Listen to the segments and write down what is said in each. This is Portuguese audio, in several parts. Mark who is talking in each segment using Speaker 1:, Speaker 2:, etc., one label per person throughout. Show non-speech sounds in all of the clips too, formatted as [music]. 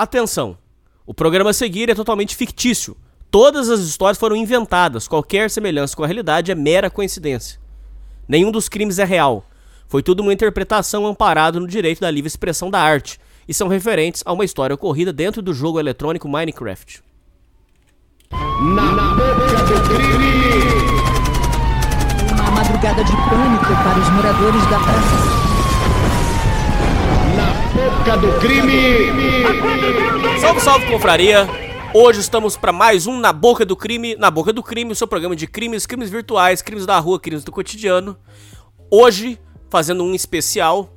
Speaker 1: Atenção! O programa a seguir é totalmente fictício. Todas as histórias foram inventadas, qualquer semelhança com a realidade é mera coincidência. Nenhum dos crimes é real. Foi tudo uma interpretação amparada no direito da livre expressão da arte e são referentes a uma história ocorrida dentro do jogo eletrônico Minecraft.
Speaker 2: Na boca do crime!
Speaker 3: Uma madrugada de pânico para os moradores da praça.
Speaker 2: Na boca do crime!
Speaker 1: Salve, salve, confraria! Hoje estamos para mais um Na Boca do Crime, Na Boca do Crime, o seu programa de crimes, crimes virtuais, crimes da rua, crimes do cotidiano. Hoje, fazendo um especial,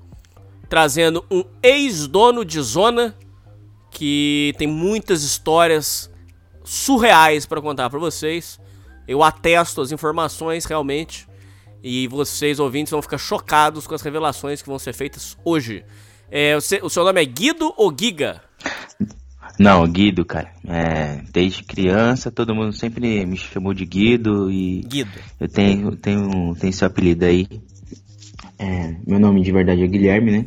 Speaker 1: trazendo um ex-dono de zona que tem muitas histórias surreais para contar para vocês. Eu atesto as informações realmente e vocês ouvintes vão ficar chocados com as revelações que vão ser feitas hoje. É, o seu nome é Guido ou Giga?
Speaker 4: Não, Guido, cara. É, desde criança todo mundo sempre me chamou de Guido e
Speaker 1: Guido.
Speaker 4: eu tenho tenho tenho esse apelido aí. É, meu nome de verdade é Guilherme, né?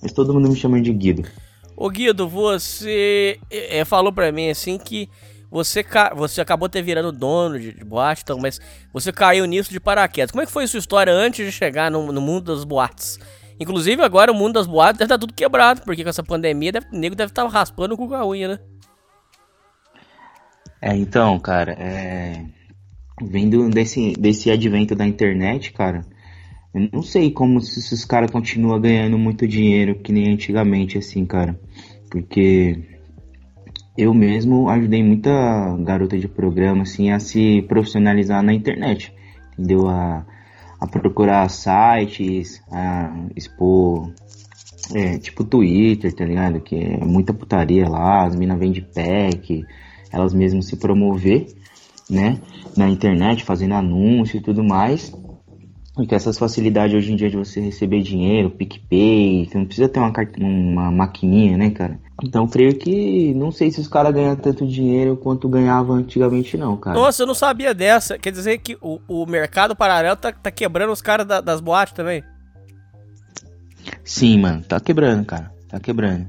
Speaker 4: Mas todo mundo me chama de Guido.
Speaker 1: Ô Guido, você é, falou pra mim assim que você, ca... você acabou ter virando dono de, de boate, então, mas você caiu nisso de paraquedas. Como é que foi a sua história antes de chegar no, no mundo das boates? Inclusive agora o mundo das boates deve estar tudo quebrado, porque com essa pandemia deve, o nego deve estar raspando o cu com a unha, né?
Speaker 4: É, então, cara, é... Vendo desse, desse advento da internet, cara, eu não sei como se esses caras continuam ganhando muito dinheiro que nem antigamente, assim, cara. Porque eu mesmo ajudei muita garota de programa, assim, a se profissionalizar na internet, entendeu? A, a procurar sites, a expor, é, tipo Twitter, tá ligado? Que é muita putaria lá, as minas vendem pack, elas mesmas se promover, né? Na internet, fazendo anúncio e tudo mais. E com essas facilidades hoje em dia de você receber dinheiro, PicPay, você não precisa ter uma, uma maquininha, né, cara? Então creio que não sei se os caras ganham tanto dinheiro quanto ganhavam antigamente, não, cara.
Speaker 1: Nossa, eu não sabia dessa. Quer dizer que o, o mercado paralelo tá, tá quebrando os caras da, das boates também?
Speaker 4: Sim, mano, tá quebrando, cara. Tá quebrando.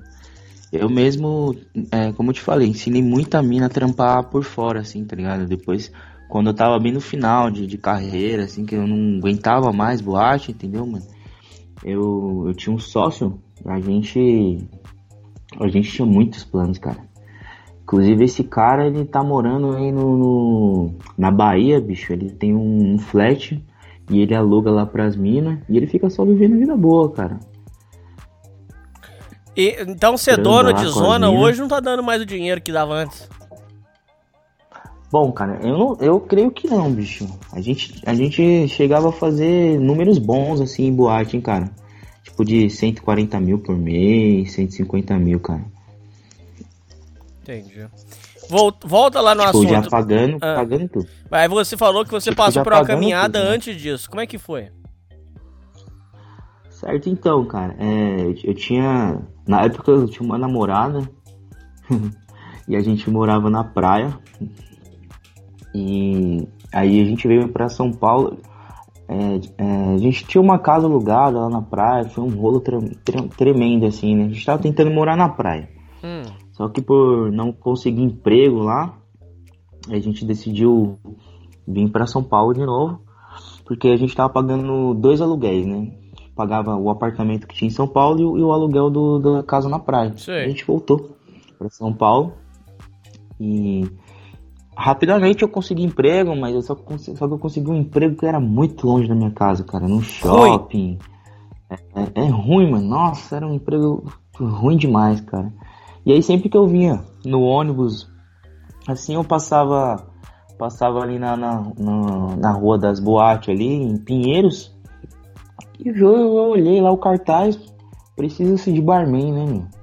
Speaker 4: Eu mesmo, é, como eu te falei, ensinei muita mina a trampar por fora, assim, tá ligado? Depois quando eu tava bem no final de, de carreira, assim, que eu não aguentava mais boate, entendeu, mano? Eu, eu tinha um sócio, a gente. A gente tinha muitos planos, cara. Inclusive esse cara, ele tá morando aí no, no na Bahia, bicho. Ele tem um, um flat e ele aluga lá pras minas e ele fica só vivendo vida boa, cara.
Speaker 1: E, então ser dono de zona hoje não tá dando mais o dinheiro que dava antes.
Speaker 4: Bom, cara, eu, não, eu creio que não, bicho. A gente, a gente chegava a fazer números bons, assim, em boate, hein, cara. Tipo de 140 mil por mês, 150 mil, cara.
Speaker 1: Entendi. Volta, volta lá no
Speaker 4: tipo,
Speaker 1: assunto.
Speaker 4: já pagando, ah. pagando tudo.
Speaker 1: Aí você falou que você tipo, passou por uma caminhada tudo, né? antes disso. Como é que foi?
Speaker 4: Certo, então, cara. É, eu tinha... Na época eu tinha uma namorada. [laughs] e a gente morava na praia. E aí a gente veio para São Paulo. É, é, a gente tinha uma casa alugada lá na praia, foi um rolo tre tre tremendo assim, né? A gente tava tentando morar na praia. Hum. Só que por não conseguir emprego lá, a gente decidiu vir para São Paulo de novo, porque a gente tava pagando dois aluguéis, né? Pagava o apartamento que tinha em São Paulo e o, e o aluguel do, da casa na praia. A gente voltou para São Paulo e Rapidamente eu consegui emprego, mas eu só, só que eu consegui um emprego que era muito longe da minha casa, cara, num shopping. É, é, é, ruim, mano. Nossa, era um emprego ruim demais, cara. E aí sempre que eu vinha no ônibus, assim eu passava passava ali na, na, na, na rua das boates ali, em Pinheiros, e eu, eu olhei lá o cartaz, precisa-se de barman, né, meu?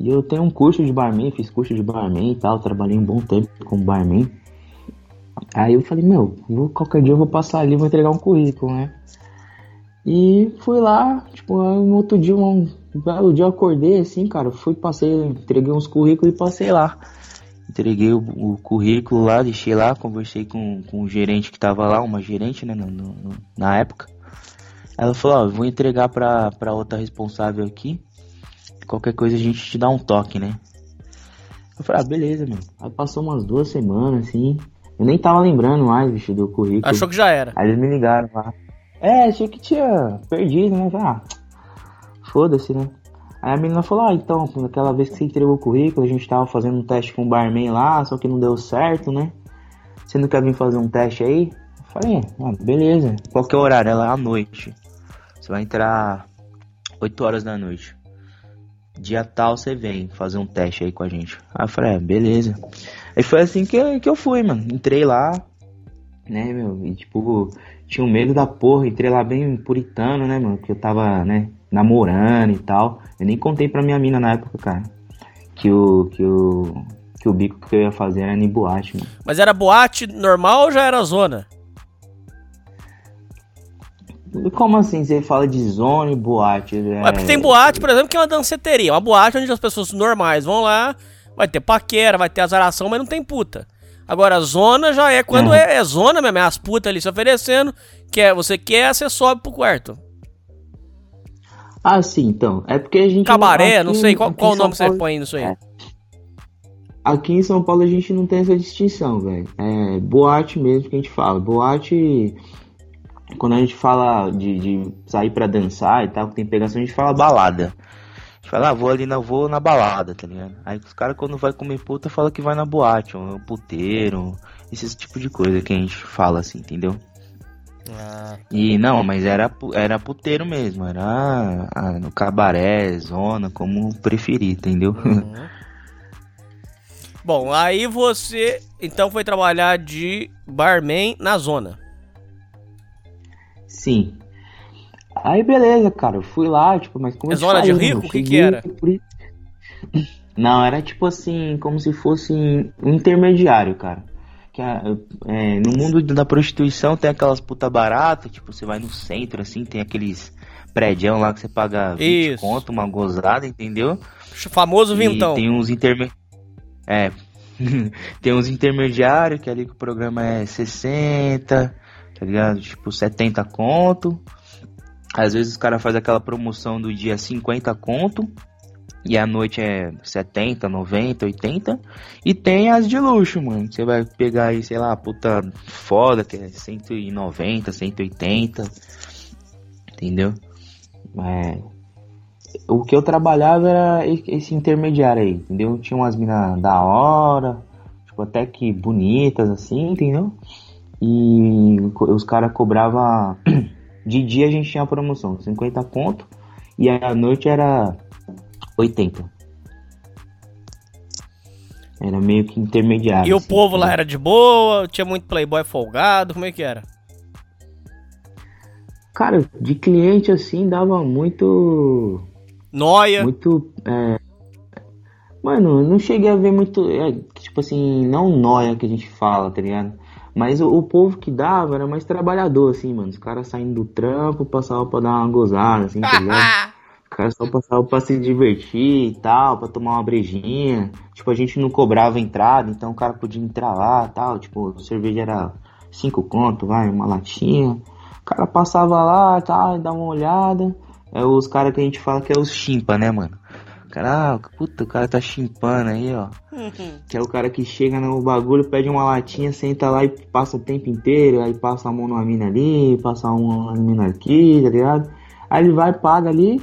Speaker 4: E eu tenho um curso de barman, fiz curso de barman e tal, trabalhei um bom tempo como barman. Aí eu falei, meu, vou, qualquer dia eu vou passar ali, vou entregar um currículo, né? E fui lá, tipo, no outro dia, um belo dia eu acordei assim, cara, fui, passei, entreguei uns currículos e passei lá. Entreguei o, o currículo lá, deixei lá, conversei com, com o gerente que tava lá, uma gerente, né, no, no, na época. Ela falou, ó, vou entregar pra, pra outra responsável aqui qualquer coisa a gente te dá um toque, né? Eu falei, ah, beleza, mano. Aí passou umas duas semanas, assim. Eu nem tava lembrando mais, bicho, do currículo.
Speaker 1: Achou que já era.
Speaker 4: Aí eles me ligaram lá. É, achei que tinha perdido, né? Ah, foda-se, né? Aí a menina falou, ah, então, naquela vez que você entregou o currículo, a gente tava fazendo um teste com o barman lá, só que não deu certo, né? Você não quer vir fazer um teste aí? Eu falei, ah, beleza. Qual que é o horário? Ela é à noite. Você vai entrar 8 horas da noite. Dia tal você vem fazer um teste aí com a gente. Aí eu falei, é, beleza. Aí foi assim que que eu fui, mano. Entrei lá, né, meu, e tipo, tinha um medo da porra. Entrei lá bem puritano, né, mano, porque eu tava, né, namorando e tal. Eu nem contei pra minha mina na época, cara, que o, que o, que o bico que eu ia fazer era em boate, mano.
Speaker 1: Mas era boate normal ou já era zona?
Speaker 4: Como assim você fala de zona e boate? É...
Speaker 1: Ué, porque tem boate, por exemplo, que é uma danceteria. Uma boate onde as pessoas normais vão lá, vai ter paquera, vai ter azaração, mas não tem puta. Agora, zona já é quando
Speaker 4: Uhum.
Speaker 1: é, é zona mesmo, é as putas ali se oferecendo, quer, você quer, você sobe pro quarto.
Speaker 4: Ah, sim, então. É porque a gente.
Speaker 1: Cabaré,
Speaker 4: aqui-
Speaker 1: não sei, qual, qual o nome você
Speaker 4: Paulo-
Speaker 1: põe nisso aí?
Speaker 4: É. Aqui em São Paulo a gente não tem essa distinção, velho. É boate mesmo que a gente fala. Boate, quando a gente fala de, de sair pra dançar e tal, que tem pegação, a gente fala balada. A gente fala, ah, vou ali na, vou na balada, tá ligado? Aí os caras quando vai comer puta fala que vai na boate, ou no puteiro, esse tipo de coisa que a gente fala assim, entendeu?
Speaker 1: Ah,
Speaker 4: E não, mas era, era puteiro mesmo, era ah, no cabaré, zona, como preferir, entendeu?
Speaker 1: Uhum. Bom, aí você então foi trabalhar de barman na zona.
Speaker 4: Sim. Aí beleza, cara, eu fui lá, tipo, mas como
Speaker 1: É zona de rico? O que que era?
Speaker 4: por- [laughs] Não, era tipo assim, como se fosse um intermediário, cara. Que a- é, no mundo da prostituição tem aquelas puta barata, tipo, você vai no centro, assim, tem aqueles prédios lá que você paga 20
Speaker 1: Isso.
Speaker 4: conto, uma gozada, entendeu?
Speaker 1: Famoso
Speaker 4: E
Speaker 1: vintão.
Speaker 4: tem uns interme... É. [laughs] tem uns intermediários que ali que o programa é 60, tá ligado? Tipo 70 conto. Às vezes os caras fazem aquela promoção do dia 50 conto. E a noite é 70, 90, 80. E tem as de luxo, mano. Você vai pegar aí, sei lá, puta foda, que é 190, 180. Entendeu? É, o que eu trabalhava era esse intermediário aí, entendeu? Tinha umas minas da hora, tipo, até que bonitas, assim, entendeu? E os caras cobravam. [clears throat] De dia a gente tinha promoção, 50 conto, e à noite era 80. Era meio que intermediário.
Speaker 1: E o
Speaker 4: assim,
Speaker 1: povo lá
Speaker 4: entendeu?
Speaker 1: era de boa, tinha muito playboy folgado, como é que era?
Speaker 4: Cara, de cliente assim dava muito.
Speaker 1: Noia.
Speaker 4: Muito. É... Mano, eu não cheguei a ver muito. é, tipo assim, não nóia que a gente fala, tá ligado? Mas o, o povo que dava era mais trabalhador, assim, mano. Os caras saindo do trampo passavam pra dar uma gozada, assim, tá ligado? [laughs] Os caras só passavam pra se divertir e tal, pra tomar uma brejinha. Tipo, a gente não cobrava entrada, então o cara podia entrar lá e tal. Tipo, a cerveja era cinco conto, vai, uma latinha. O cara passava lá e tal, dá uma olhada. É os caras que a gente fala que é os chimpa, né, mano? Cara, ah, puta, o cara tá chimpando aí, ó. Que é o cara que chega no bagulho, pede uma latinha, senta lá e passa o tempo inteiro, aí passa a mão numa mina ali, passa a mão numa mina aqui, tá ligado? Aí ele vai, paga ali,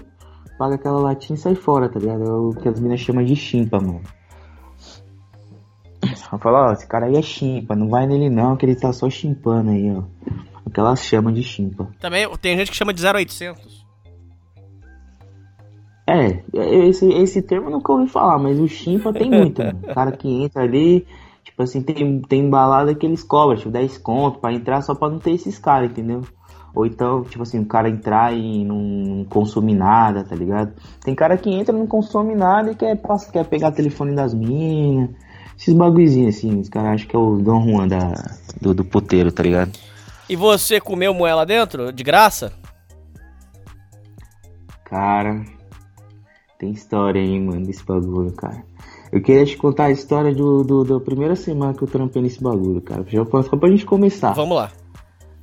Speaker 4: paga aquela latinha e sai fora, tá ligado? É o que as minas chamam de chimpa, mano. Eu falo, ó, esse cara aí é chimpa, não vai nele não, que ele tá só chimpando aí, ó. O que elas chamam de chimpa.
Speaker 1: Também tem gente que chama de 0800.
Speaker 4: É, esse, esse termo eu nunca ouvi falar, mas o chimpa tem muito, mano. O cara que entra ali, tipo assim, tem, tem balada que eles cobram, tipo, 10 conto pra entrar só pra não ter esses caras, entendeu? Ou então, tipo assim, o cara entrar e não consumir nada, tá ligado? Tem cara que entra, não consome nada e quer, passa, quer pegar o telefone das minas. Esses bagulhozinhos assim, os caras acham que é o Dom Juan da, do, do puteiro, tá ligado?
Speaker 1: E você comeu moela dentro? De graça?
Speaker 4: Cara, tem história aí, mano, desse bagulho, cara. Eu queria te contar a história do, do- da primeira semana que eu trampei nesse bagulho, cara. Já só pra gente começar.
Speaker 1: Vamos lá.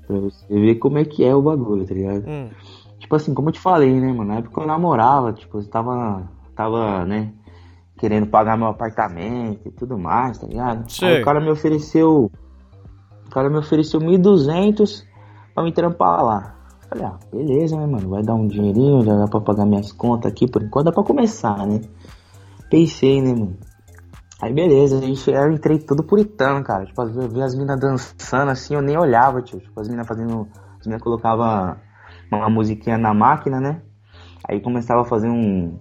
Speaker 4: Pra você ver como é que é o bagulho, tá ligado?
Speaker 1: Hum.
Speaker 4: Tipo assim, como eu te falei, né, mano? Na época eu namorava, tipo, eu tava. Tava, né? querendo pagar meu apartamento e tudo mais, tá ligado? Aí o cara me ofereceu. O cara me ofereceu 1.200 pra me trampar lá. Falei, ah, beleza, né, mano? Vai dar um dinheirinho, já dá pra pagar minhas contas aqui por enquanto, dá pra começar, né? Pensei, né, mano? Aí beleza, a gente, eu entrei todo puritano, cara. Tipo, eu vi as minas dançando assim, eu nem olhava, tio. Tipo, as minas fazendo. As minas colocavam uma musiquinha na máquina, né? Aí começava a fazer um.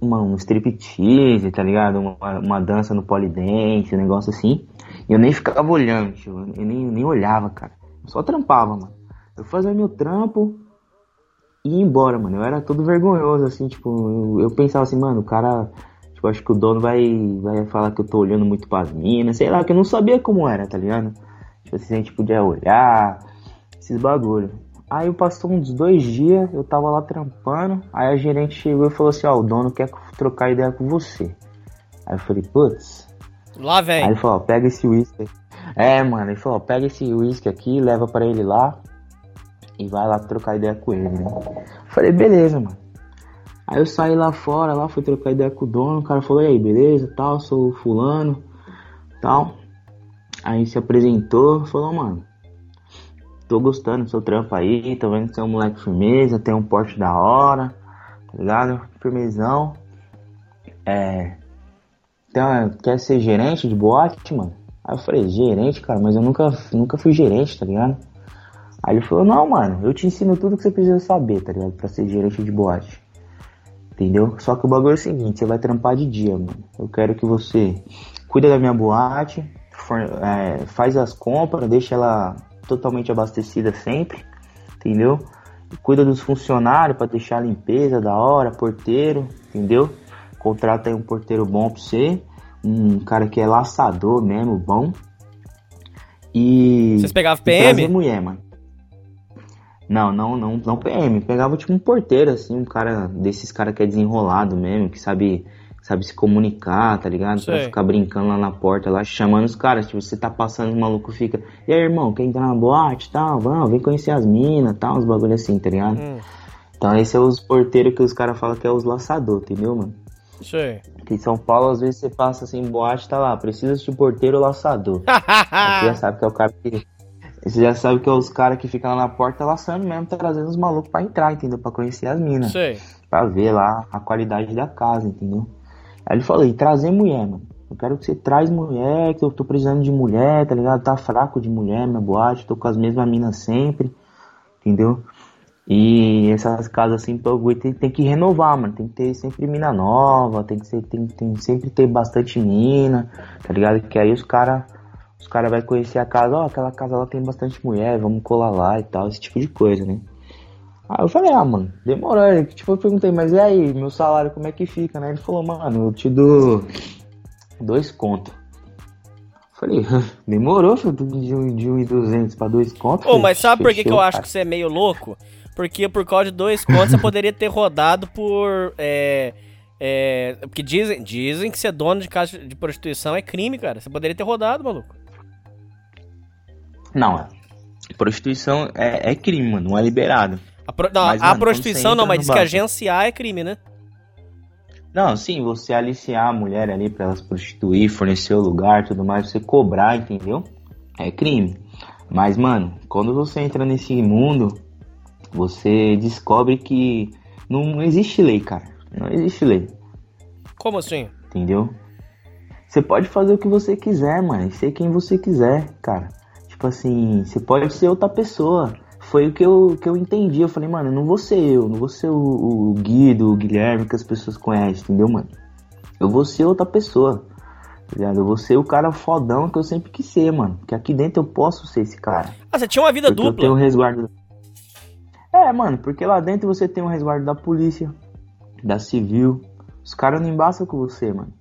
Speaker 4: Uma, um striptease, tá ligado? Uma, uma dança no polidense, um negócio assim. E eu nem ficava olhando, tio. Eu nem, nem olhava, cara. Eu só trampava, mano. Eu fazia meu trampo e ia embora, mano. Eu era todo vergonhoso, assim, tipo, eu, eu pensava assim, mano, o cara. Tipo, acho que o dono vai, vai falar que eu tô olhando muito pras minas, sei lá, que eu não sabia como era, tá ligado? Tipo assim, a gente podia olhar, esses bagulho. Aí passou uns dois dias, eu tava lá trampando, aí a gerente chegou e falou assim, ó, o dono quer trocar ideia com você. Aí eu falei, putz.
Speaker 1: Lá vem.
Speaker 4: Aí ele falou, ó, pega esse whisky. É, mano, ele falou, ó, pega esse whisky aqui, leva pra ele lá e vai lá trocar ideia com ele, né? Falei, beleza, mano. Aí eu saí lá fora, lá fui trocar ideia com o dono, o cara falou, e aí, beleza, tal, sou fulano, tal. Aí se apresentou, falou, mano, tô gostando do seu trampo aí, tô vendo que você é um moleque firmeza, tem um porte da hora, tá ligado? Firmezão. É. Então, quer ser gerente de boate, mano? Aí eu falei, gerente, cara, mas eu nunca, nunca fui gerente, tá ligado? Aí ele falou, não, mano, eu te ensino tudo que você precisa saber, tá ligado? Pra ser gerente de boate. Entendeu? Só que o bagulho é o seguinte, você vai trampar de dia, mano. Eu quero que você cuida da minha boate, for- é, faz as compras, deixa ela totalmente abastecida sempre, entendeu? Cuida dos funcionários pra deixar a limpeza da hora, porteiro, entendeu? Contrata aí um porteiro bom pra você, um cara que é laçador mesmo, bom. E
Speaker 1: Vocês pegavam
Speaker 4: e trazer
Speaker 1: PM?
Speaker 4: mulher, mano. Não, não, não, não PM. Pegava tipo um porteiro, assim, um cara desses caras que é desenrolado mesmo, que sabe, sabe se comunicar, tá ligado? Pra ficar brincando lá na porta, lá chamando os caras. Tipo, você tá passando, o maluco fica, e aí, irmão, quer entrar na boate e tal? Vamos, vem conhecer as minas tal, uns bagulho assim, tá ligado?
Speaker 1: Hum,
Speaker 4: Então esse é os porteiros que os caras falam que é os laçador, entendeu, mano?
Speaker 1: sei.
Speaker 4: Aqui em São Paulo, às vezes você passa assim boate, tá lá, precisa de porteiro ou laçador. [laughs] Você já sabe que é o cara que. Você já sabe que é os caras que ficam lá na porta laçando mesmo, trazendo os malucos pra entrar, entendeu? Pra conhecer as minas.
Speaker 1: sei.
Speaker 4: Pra ver lá a qualidade da casa, entendeu? Aí ele falou, e trazer mulher, mano. Eu quero que você traz mulher, que eu tô precisando de mulher, tá ligado? Tá fraco de mulher, minha boate, tô com as mesmas minas sempre, entendeu? E essas casas assim, tem, tem que renovar, mano. Tem que ter sempre mina nova, tem que ser, tem, tem sempre ter bastante mina, tá ligado? Que aí os cara, os cara vai conhecer a casa, ó, aquela casa lá tem bastante mulher, vamos colar lá e tal, esse tipo de coisa, né? Aí eu falei, ah, mano, demorou. Aí, Tipo, eu perguntei, mas e aí, meu salário como é que fica, né? Ele falou, mano, eu te dou dois contos. Falei, demorou, filho, de um, de um e duzentos pra dois contos.
Speaker 1: Ô, mas sabe por que, que eu
Speaker 4: Fechou,
Speaker 1: acho
Speaker 4: cara.
Speaker 1: que você é meio louco? Porque por causa de dois contos você poderia ter rodado por. É, é, porque dizem, dizem que ser dono de casa de prostituição é crime, cara. Você poderia ter rodado, maluco.
Speaker 4: Não, é. Prostituição é, é crime, mano, não é liberado.
Speaker 1: A, pro- não,
Speaker 4: Mas,
Speaker 1: a
Speaker 4: mano,
Speaker 1: prostituição não, mas diz que agenciar é crime, né?
Speaker 4: Não, sim, você aliciar a mulher ali pra ela se prostituir, fornecer o lugar tudo mais, você cobrar, entendeu? É crime. Mas, mano, quando você entra nesse mundo, você descobre que não existe lei, cara. Não existe lei,
Speaker 1: Como assim?
Speaker 4: entendeu? Você pode fazer o que você quiser, mano, e ser quem você quiser, cara. Tipo assim, você pode ser outra pessoa. Foi o que eu, que eu entendi. Eu falei, mano, eu não vou ser eu, não vou ser o, o Guido, o Guilherme que as pessoas conhecem, entendeu, mano? Eu vou ser outra pessoa. Tá? Eu vou ser o cara fodão que eu sempre quis ser, mano. Que aqui dentro eu posso ser esse cara.
Speaker 1: Ah, você tinha uma vida
Speaker 4: Porque eu
Speaker 1: dupla.
Speaker 4: tenho um resguardo. É, mano, porque lá dentro você tem um resguardo da polícia, da civil. Os caras não embaçam com você, mano.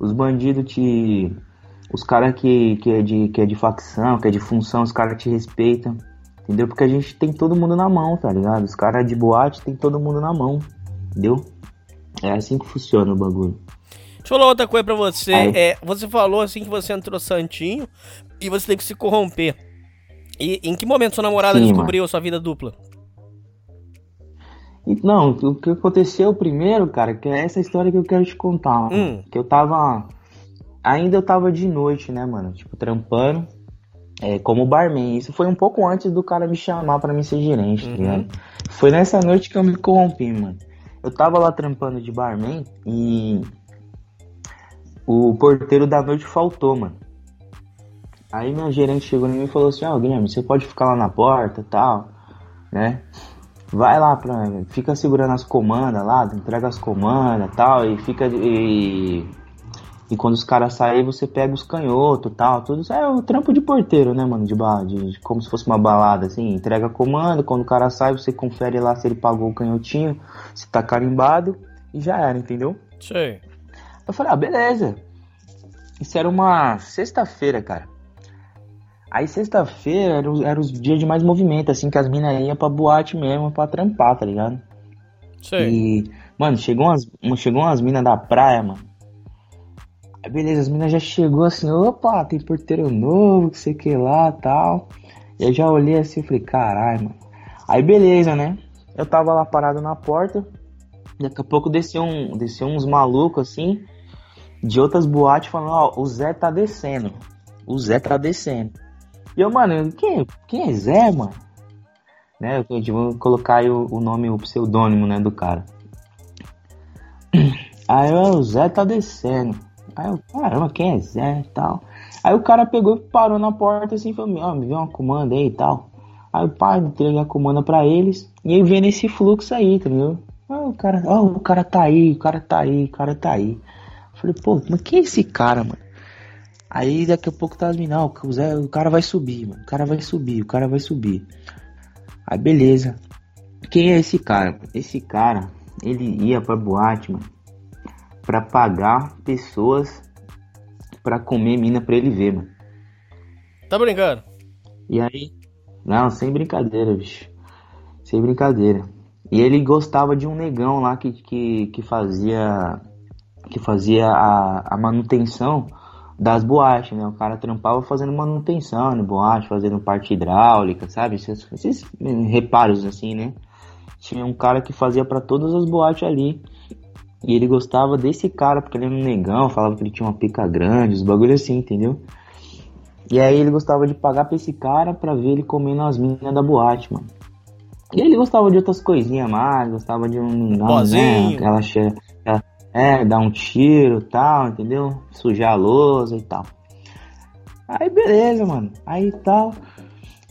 Speaker 4: Os bandidos te. Os caras que, que, é de, que é de facção, que é de função, os caras te respeitam. Entendeu? Porque a gente tem todo mundo na mão, tá ligado? Os caras de boate tem todo mundo na mão. Entendeu? É assim que funciona o bagulho.
Speaker 1: Deixa eu falar outra coisa pra você. É, você falou assim que você entrou santinho e você teve que se corromper. E em que momento sua namorada
Speaker 4: Sim,
Speaker 1: descobriu a sua vida dupla?
Speaker 4: E, Não, o que aconteceu primeiro, cara, que é essa história que eu quero te contar. mano.
Speaker 1: Hum.
Speaker 4: Que eu tava. Ainda eu tava de noite, né, mano? Tipo, trampando é, como barman. Isso foi um pouco antes do cara me chamar pra me ser gerente, tá ligado? Foi nessa noite que eu me corrompi, mano. Eu tava lá trampando de barman e. O porteiro da noite faltou, mano. Aí minha gerente chegou em mim e falou assim: Ó, Guilherme, você pode ficar lá na porta e tal, né? Vai lá pra. Fica segurando as comandas lá, entrega as comandas e tal, e fica. E, e quando os caras saírem, você pega os canhotos e tal. Tudo isso é o trampo de porteiro, né, mano? De, ba- de, de- como se fosse uma balada, assim. Entrega a comanda, quando o cara sai, você confere lá se ele pagou o canhotinho, se tá carimbado, e já era, entendeu?
Speaker 1: Sei.
Speaker 4: Eu falei, ah, beleza. Isso era uma sexta-feira, cara. Aí sexta-feira era, os- era os dias de mais movimento, assim, que as minas iam pra boate mesmo, pra trampar, tá ligado?
Speaker 1: Sei.
Speaker 4: E, mano, chegou umas, chegou umas minas da praia, mano. Aí beleza, as minas já chegou assim, opa, tem porteiro novo, que sei que lá tal. Eu já olhei assim e falei, caralho, mano. Aí beleza, né? Eu tava lá parado na porta. Daqui a pouco desceu, um, desceu uns malucos assim, de outras boates, falando, ó, o Zé tá descendo. O Zé tá descendo. E eu, mano, quem, quem é Zé, mano? Né, eu vou colocar aí o, o nome, o pseudônimo, né, do cara. [clears throat] Aí o Zé tá descendo. Aí eu, caramba, quem é Zé e tal? Aí o cara pegou e parou na porta assim e falou, ó, me deu uma comanda aí e tal. Aí o pai entreguei a comanda pra eles e aí vem nesse fluxo aí, entendeu? Aí o cara, ó, o cara tá aí, o cara tá aí, o cara tá aí. Falei, pô, mas quem é esse cara, mano? Aí daqui a pouco tá as minas, ó, o, Zé, o cara vai subir, mano. O cara vai subir, o cara vai subir. Aí beleza. Quem é esse cara? Esse cara, ele ia pra boate, mano, pra pagar pessoas pra comer mina pra ele ver, mano.
Speaker 1: Tá brincando?
Speaker 4: E aí, não, sem brincadeira, bicho. Sem brincadeira. E ele gostava de um negão lá que, que, que fazia que fazia a, a manutenção das boates, né? O cara trampava fazendo manutenção no boate, fazendo parte hidráulica, sabe? Esses, esses reparos assim, né? Tinha um cara que fazia pra todas as boates ali. E ele gostava desse cara, porque ele era um negão, falava que ele tinha uma pica grande, os bagulho assim, entendeu? E aí ele gostava de pagar pra esse cara pra ver ele comendo as minas da boate, mano. E ele gostava de outras coisinhas mais, gostava de um. não,
Speaker 1: pozinho.
Speaker 4: Né, aquela aquela- É, dar um tiro e tal, entendeu? Sujar a lousa e tal. Aí beleza, mano. Aí tal.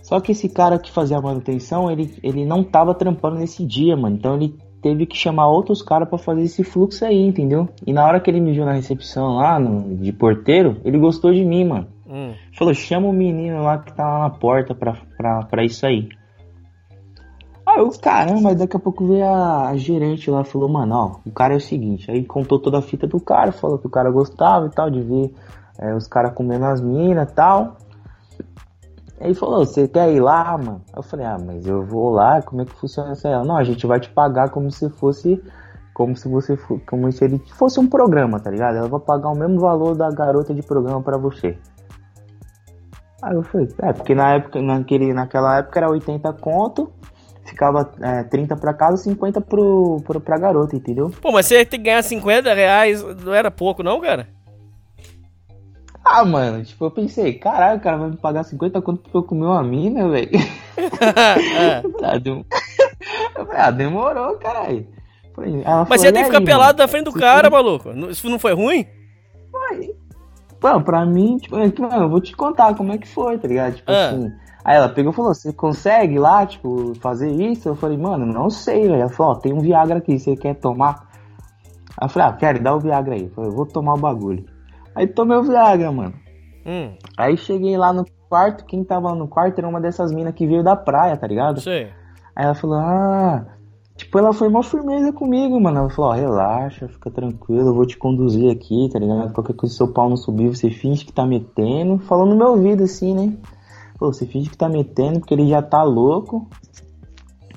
Speaker 4: Só que esse cara que fazia a manutenção, ele, ele não tava trampando nesse dia, mano. Então ele teve que chamar outros caras pra fazer esse fluxo aí, entendeu? E na hora que ele me viu na recepção lá, no, de porteiro, ele gostou de mim, mano.
Speaker 1: Hum.
Speaker 4: Falou, chama o menino lá que tá lá na porta pra, pra, pra isso aí. Aí eu, caramba, daqui a pouco veio a, a gerente lá, falou, mano, ó, o cara é o seguinte, aí contou toda a fita do cara, falou que o cara gostava e tal, de ver é, os caras comendo as minas e tal. Aí falou, você quer ir lá, mano? Eu falei, ah, mas eu vou lá, como é que funciona isso aí? Não, a gente vai te pagar como se fosse, como se você, como se ele fosse um programa, tá ligado? Ela vai pagar o mesmo valor da garota de programa pra você. Aí eu falei, é, porque na época, naquele, naquela época era 80 conto, ficava é, 30 pra casa, 50 pro, pro, pra garota, entendeu?
Speaker 1: Pô, mas você tem que ganhar 50 reais, não era pouco não, cara?
Speaker 4: Ah, mano, tipo, eu pensei, caralho, o cara vai me pagar 50 conto pra eu comer uma mina, velho.
Speaker 1: É.
Speaker 4: Eu falei, ah, dem- [laughs] eu falei, ah, demorou, caralho. Ela
Speaker 1: Mas
Speaker 4: falou,
Speaker 1: você
Speaker 4: "E
Speaker 1: tem que ficar
Speaker 4: aí,
Speaker 1: pelado
Speaker 4: mano?"
Speaker 1: na frente do cara,
Speaker 4: tem-
Speaker 1: maluco. Isso não foi ruim?
Speaker 4: Pô, pra mim, tipo, é mano, eu vou te contar como é que foi, tá ligado? Tipo
Speaker 1: Ah.
Speaker 4: assim. Aí ela pegou e falou, você consegue lá, tipo, fazer isso? Eu falei, mano, não sei, velho. Ela falou, ó, tem um Viagra aqui, você quer tomar? Aí eu falei, ah, quero, dá o Viagra aí. Eu falei, eu vou tomar o bagulho. Aí tomei o Viagra, mano.
Speaker 1: Hum,
Speaker 4: Aí cheguei lá no quarto, quem tava no quarto era uma dessas minas que veio da praia, tá ligado?
Speaker 1: sei.
Speaker 4: Aí ela falou, ah. Tipo, ela foi uma firmeza comigo, mano. Ela falou, ó, relaxa, fica tranquilo, eu vou te conduzir aqui, tá ligado? Qualquer coisa, se seu pau não subir, você finge que tá metendo. Falou no meu ouvido, assim, né? Pô, você finge que tá metendo porque ele já tá louco.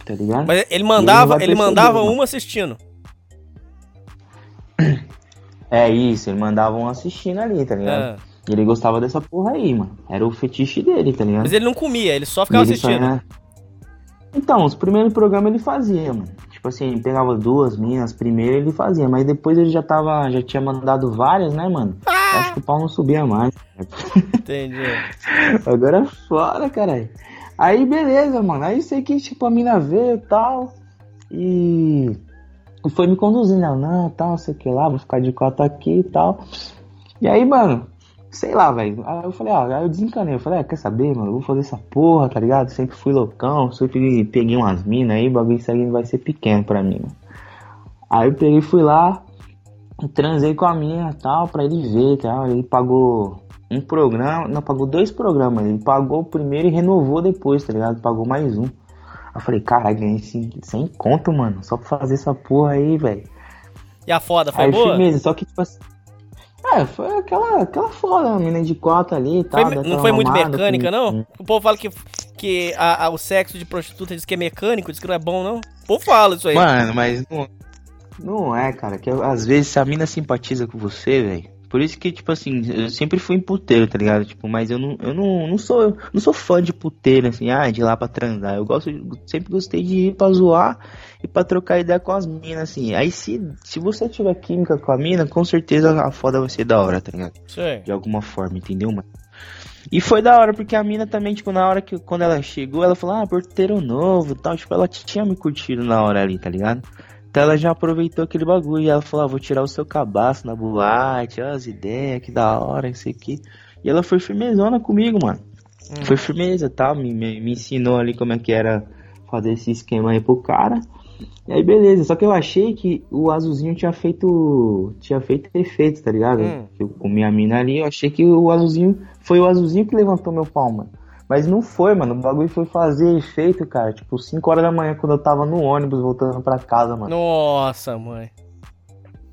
Speaker 4: Tá ligado?
Speaker 1: Mas ele
Speaker 4: ele
Speaker 1: mandava, ele
Speaker 4: perceber,
Speaker 1: mandava
Speaker 4: mano.
Speaker 1: uma assistindo. [clears throat]
Speaker 4: É isso, ele mandava um assistindo ali, tá ligado?
Speaker 1: É.
Speaker 4: E ele gostava dessa porra aí, mano. Era o fetiche dele, tá ligado?
Speaker 1: Mas ele não comia, ele só ficava
Speaker 4: ele só
Speaker 1: assistindo.
Speaker 4: ia- Então, os primeiros programas ele fazia, mano. Tipo assim, ele pegava duas minas, primeiro ele fazia, mas depois ele já tava, já tinha mandado várias, né, mano?
Speaker 1: Ah!
Speaker 4: Acho que o pau não subia mais.
Speaker 1: Entendi. [laughs]
Speaker 4: Agora é fora, caralho. Aí beleza, mano. Aí sei que tipo a mina veio e tal. E. Foi me conduzindo, ela, não, tal, sei que lá, vou ficar de cota aqui e tal. E aí, mano, sei lá, velho. Aí eu falei, ah, aí eu desencanei. Eu falei, ah, quer saber, mano? Eu vou fazer essa porra, tá ligado? Sempre fui loucão, sempre peguei umas minas aí, o bagulho isso aí vai ser pequeno pra mim, mano. Aí eu peguei, fui lá, transei com a minha tal, pra ele ver, tal. Ele pagou um programa, não, pagou dois programas. Ele pagou o primeiro e renovou depois, tá ligado? Pagou mais um. Eu falei, caralho, ganhei sem, sem conto, mano. Só pra fazer essa porra aí, velho.
Speaker 1: E a foda, foi
Speaker 4: Aí
Speaker 1: boa?
Speaker 4: firmeza, só que tipo assim. É, foi aquela, aquela foda, a mina de cota ali e
Speaker 1: Foi
Speaker 4: tal. daquela
Speaker 1: não foi muito mecânica,
Speaker 4: com-
Speaker 1: não? O povo fala que, que a- a- o sexo de prostituta diz que é mecânico, diz que não é bom, não? O povo fala isso aí.
Speaker 4: Mano, mas não, não é, cara. Que às vezes se a mina simpatiza com você, velho. Por isso que, tipo assim, eu sempre fui em puteiro, tá ligado? Tipo, mas eu não, eu não, não sou não sou fã de puteiro, assim, ah, de ir lá pra transar. Eu gosto, sempre gostei de ir pra zoar e pra trocar ideia com as minas, assim. Aí se, se você tiver química com a mina, com certeza a foda vai ser da hora, tá ligado?
Speaker 1: Sei.
Speaker 4: de alguma forma, entendeu, mano? E foi da hora, porque a mina também, tipo, na hora que quando ela chegou, ela falou, ah, porteiro novo e tal, tipo, ela tinha me curtido na hora ali, tá ligado? Então ela já aproveitou aquele bagulho e ela falou, ah, vou tirar o seu cabaço na boate, ó, as ideias, que da hora, isso aqui. E ela foi firmezona comigo, mano. Foi firmeza, tá? Me, me, me ensinou ali como é que era fazer esse esquema aí pro cara. E aí beleza, só que eu achei que o azulzinho tinha feito. Tinha feito efeito, tá ligado?
Speaker 1: Hum.
Speaker 4: Eu comi a mina ali, eu achei que o azulzinho. Foi o azulzinho que levantou meu pau, mano. Mas não foi, mano. O bagulho foi fazer efeito, cara. Tipo, 5 horas da manhã, quando eu tava no ônibus voltando pra casa, mano.
Speaker 1: Nossa, mãe.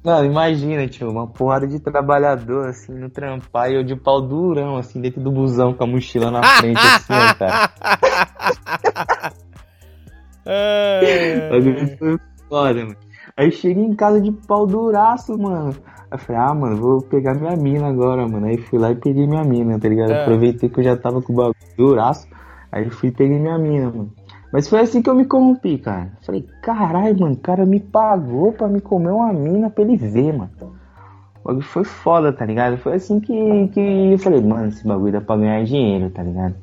Speaker 4: Mano, imagina, tio, uma porrada de trabalhador, assim, no trampar e eu de pau durão, assim, dentro do busão com a mochila na frente, assim, ó, [laughs] cara.
Speaker 1: É.
Speaker 4: O bagulho foi foda, mano. Aí eu cheguei em casa de pau duraço, mano. Eu falei, ah, mano, vou pegar minha mina agora, mano. Aí fui lá e peguei minha mina, tá ligado?
Speaker 1: É.
Speaker 4: Aproveitei que eu já tava com o bagulho duraço. Aí fui e peguei minha mina, mano. Mas foi assim que eu me corrompi, cara. Falei, caralho, mano, o cara me pagou pra me comer uma mina pra ele ver, mano. O bagulho foi foda, tá ligado? Foi assim que, que eu falei, mano, esse bagulho dá pra ganhar dinheiro, tá ligado?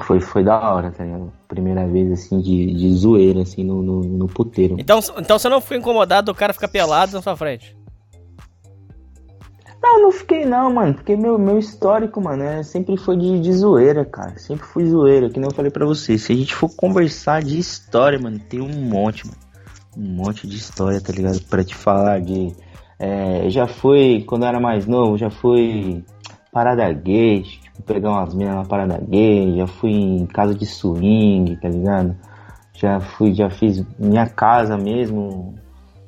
Speaker 4: Foi, foi da hora, tá ligado? Primeira vez, assim, de, de zoeira, assim, no, no, no puteiro.
Speaker 1: Então, então você não ficou incomodado do cara ficar pelado na sua frente?
Speaker 4: Não, não fiquei não, mano, porque meu, meu histórico, mano, é, sempre foi de, de zoeira, cara. Sempre fui zoeira, que nem eu falei pra você. Se a gente for conversar de história, mano, tem um monte, mano. Um monte de história, tá ligado? Pra te falar de. É, já fui, quando eu era mais novo, já fui parada gay, tipo, pegar umas minas na parada gay, já fui em casa de swing, tá ligado? Já fui, já fiz minha casa mesmo.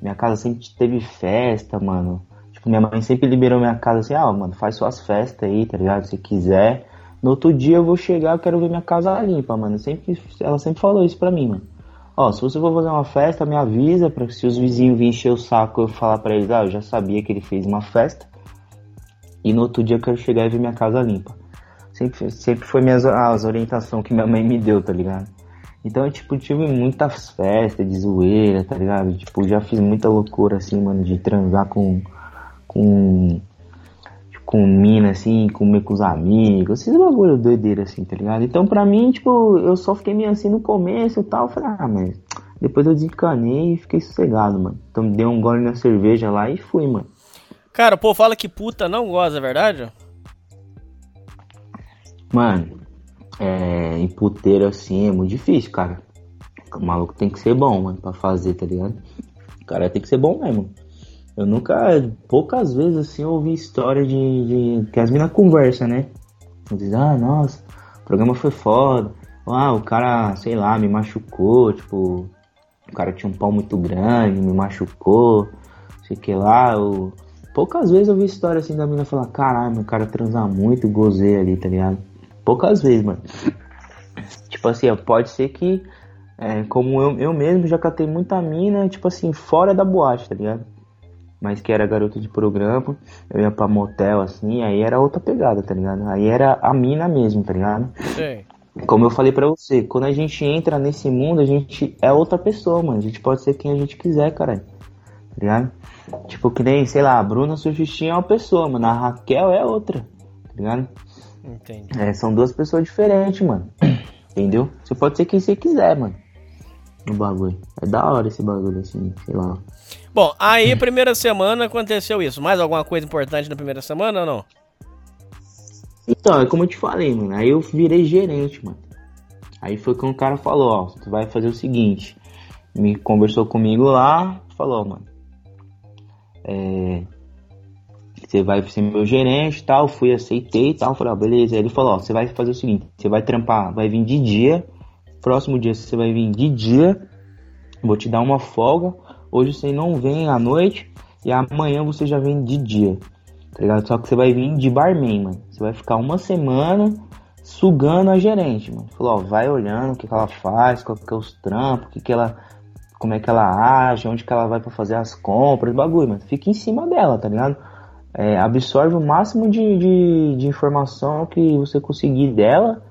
Speaker 4: Minha casa sempre teve festa, mano. Tipo, minha mãe sempre liberou minha casa assim, ah, mano, faz suas festas aí, tá ligado? Se quiser. No outro dia eu vou chegar, eu quero ver minha casa limpa, mano. Sempre, ela sempre falou isso pra mim, mano. Ó, se você for fazer uma festa, me avisa, pra se os vizinhos virem encher o saco, eu falar pra eles, ah, eu já sabia que ele fez uma festa. E no outro dia eu quero chegar e ver minha casa limpa. Sempre, sempre foi minhas, as orientações que minha mãe me deu, tá ligado? Então, eu, tipo, tive muitas festas de zoeira, tá ligado? Tipo, já fiz muita loucura, assim, mano, de transar com. Com. com mina, assim, comer com os amigos, esses bagulho doideira, assim, tá ligado? Então, pra mim, tipo, eu só fiquei meio assim no começo e tal. Falei, ah, mas. Depois eu desencanei e fiquei sossegado, mano. Então, dei um gole na cerveja lá e fui, mano.
Speaker 1: Cara, povo fala que puta não goza, é verdade?
Speaker 4: Mano, é, em puteiro assim é muito difícil, cara. O maluco tem que ser bom, mano, pra fazer, tá ligado? O cara tem que ser bom mesmo. Eu nunca, poucas vezes assim, eu ouvi história de, de que as minas conversam, né? Dizem, ah, nossa, o programa foi foda. Ah, o cara, sei lá, me machucou, tipo, o cara tinha um pau muito grande, me machucou, sei que lá, eu... Poucas vezes eu vi história assim da mina falar, caralho, meu cara transar muito, gozei ali, tá ligado? Poucas vezes, mano. Tipo assim, pode ser que, é, como eu, eu mesmo já catei muita mina, tipo assim, fora da boate, tá ligado? Mas que era garota de programa, eu ia pra motel assim, aí era outra pegada, tá ligado? Aí era a mina mesmo, tá ligado?
Speaker 1: Sei.
Speaker 4: Como eu falei pra você, quando a gente entra nesse mundo, a gente é outra pessoa, mano. A gente pode ser quem a gente quiser, cara. Tá ligado? Tipo, que nem, sei lá, a Bruna Surfistinha é uma pessoa, mano. A Raquel é outra. Tá ligado?
Speaker 1: Entendi.
Speaker 4: É, são duas pessoas diferentes, mano. [coughs] Entendeu? Você pode ser quem você quiser, mano. No bagulho. É da hora esse bagulho, assim, sei lá.
Speaker 1: Bom, aí primeira semana aconteceu isso. Mais alguma coisa importante na primeira semana ou não?
Speaker 4: Então, é como eu te falei, mano. Aí eu virei gerente, mano. Aí foi que um cara falou, ó, tu vai fazer o seguinte. Me conversou comigo lá, falou, mano. É, você vai ser meu gerente e tal. Fui, aceitei e tal. Falei, ó, beleza. Aí ele falou, ó, você vai fazer o seguinte, você vai trampar, vai vir de dia. Próximo dia você vai vir de dia. Vou te dar uma folga. Hoje você não vem à noite. E amanhã você já vem de dia. Tá ligado? Só que você vai vir de barman, mano. Você vai ficar uma semana sugando a gerente, mano. Falou, ó, vai olhando o que, que ela faz, qual que é os trampos, que, que ela. Como é que ela age, onde que ela vai pra fazer as compras, bagulho, mano. Fica em cima dela, tá ligado? É, absorve o máximo de, de, de informação que você conseguir dela,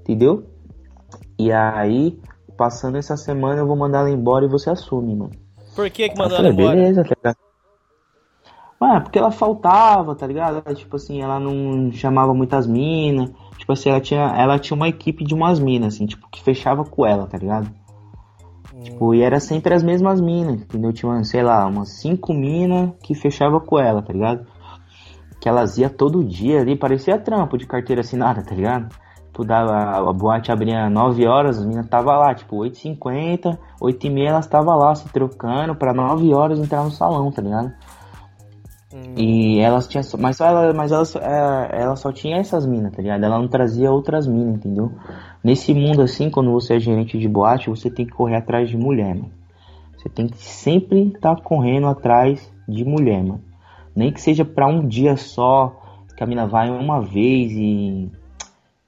Speaker 4: entendeu? E aí, passando essa semana, eu vou mandar ela embora e você assume, mano.
Speaker 1: Por que que mandou ela embora?
Speaker 4: beleza, tá ligado? Mano, porque ela faltava, tá ligado? Ela, tipo assim, ela não chamava muitas minas. Tipo assim, ela tinha, ela tinha uma equipe de umas minas, assim, tipo, que fechava com ela, tá ligado? Tipo, e era sempre as mesmas minas, entendeu? Tinha, sei lá, umas cinco minas que fechava com ela, tá ligado? Que elas iam todo dia ali, parecia trampo de carteira assinada, tá ligado? Tipo, dava, a boate abria 9 horas, as minas tava lá, tipo, 8h50, 8h30 elas tava lá se trocando pra 9 horas entrar no salão, tá ligado? E elas tinham. Mas, só ela, mas elas, é, ela só tinha essas minas, tá ligado? Ela não trazia outras minas, entendeu? Nesse mundo assim, quando você é gerente de boate, você tem que correr atrás de mulher, mano. Você tem que sempre estar correndo atrás de mulher, mano. Nem que seja pra um dia só, que a mina vai uma vez e.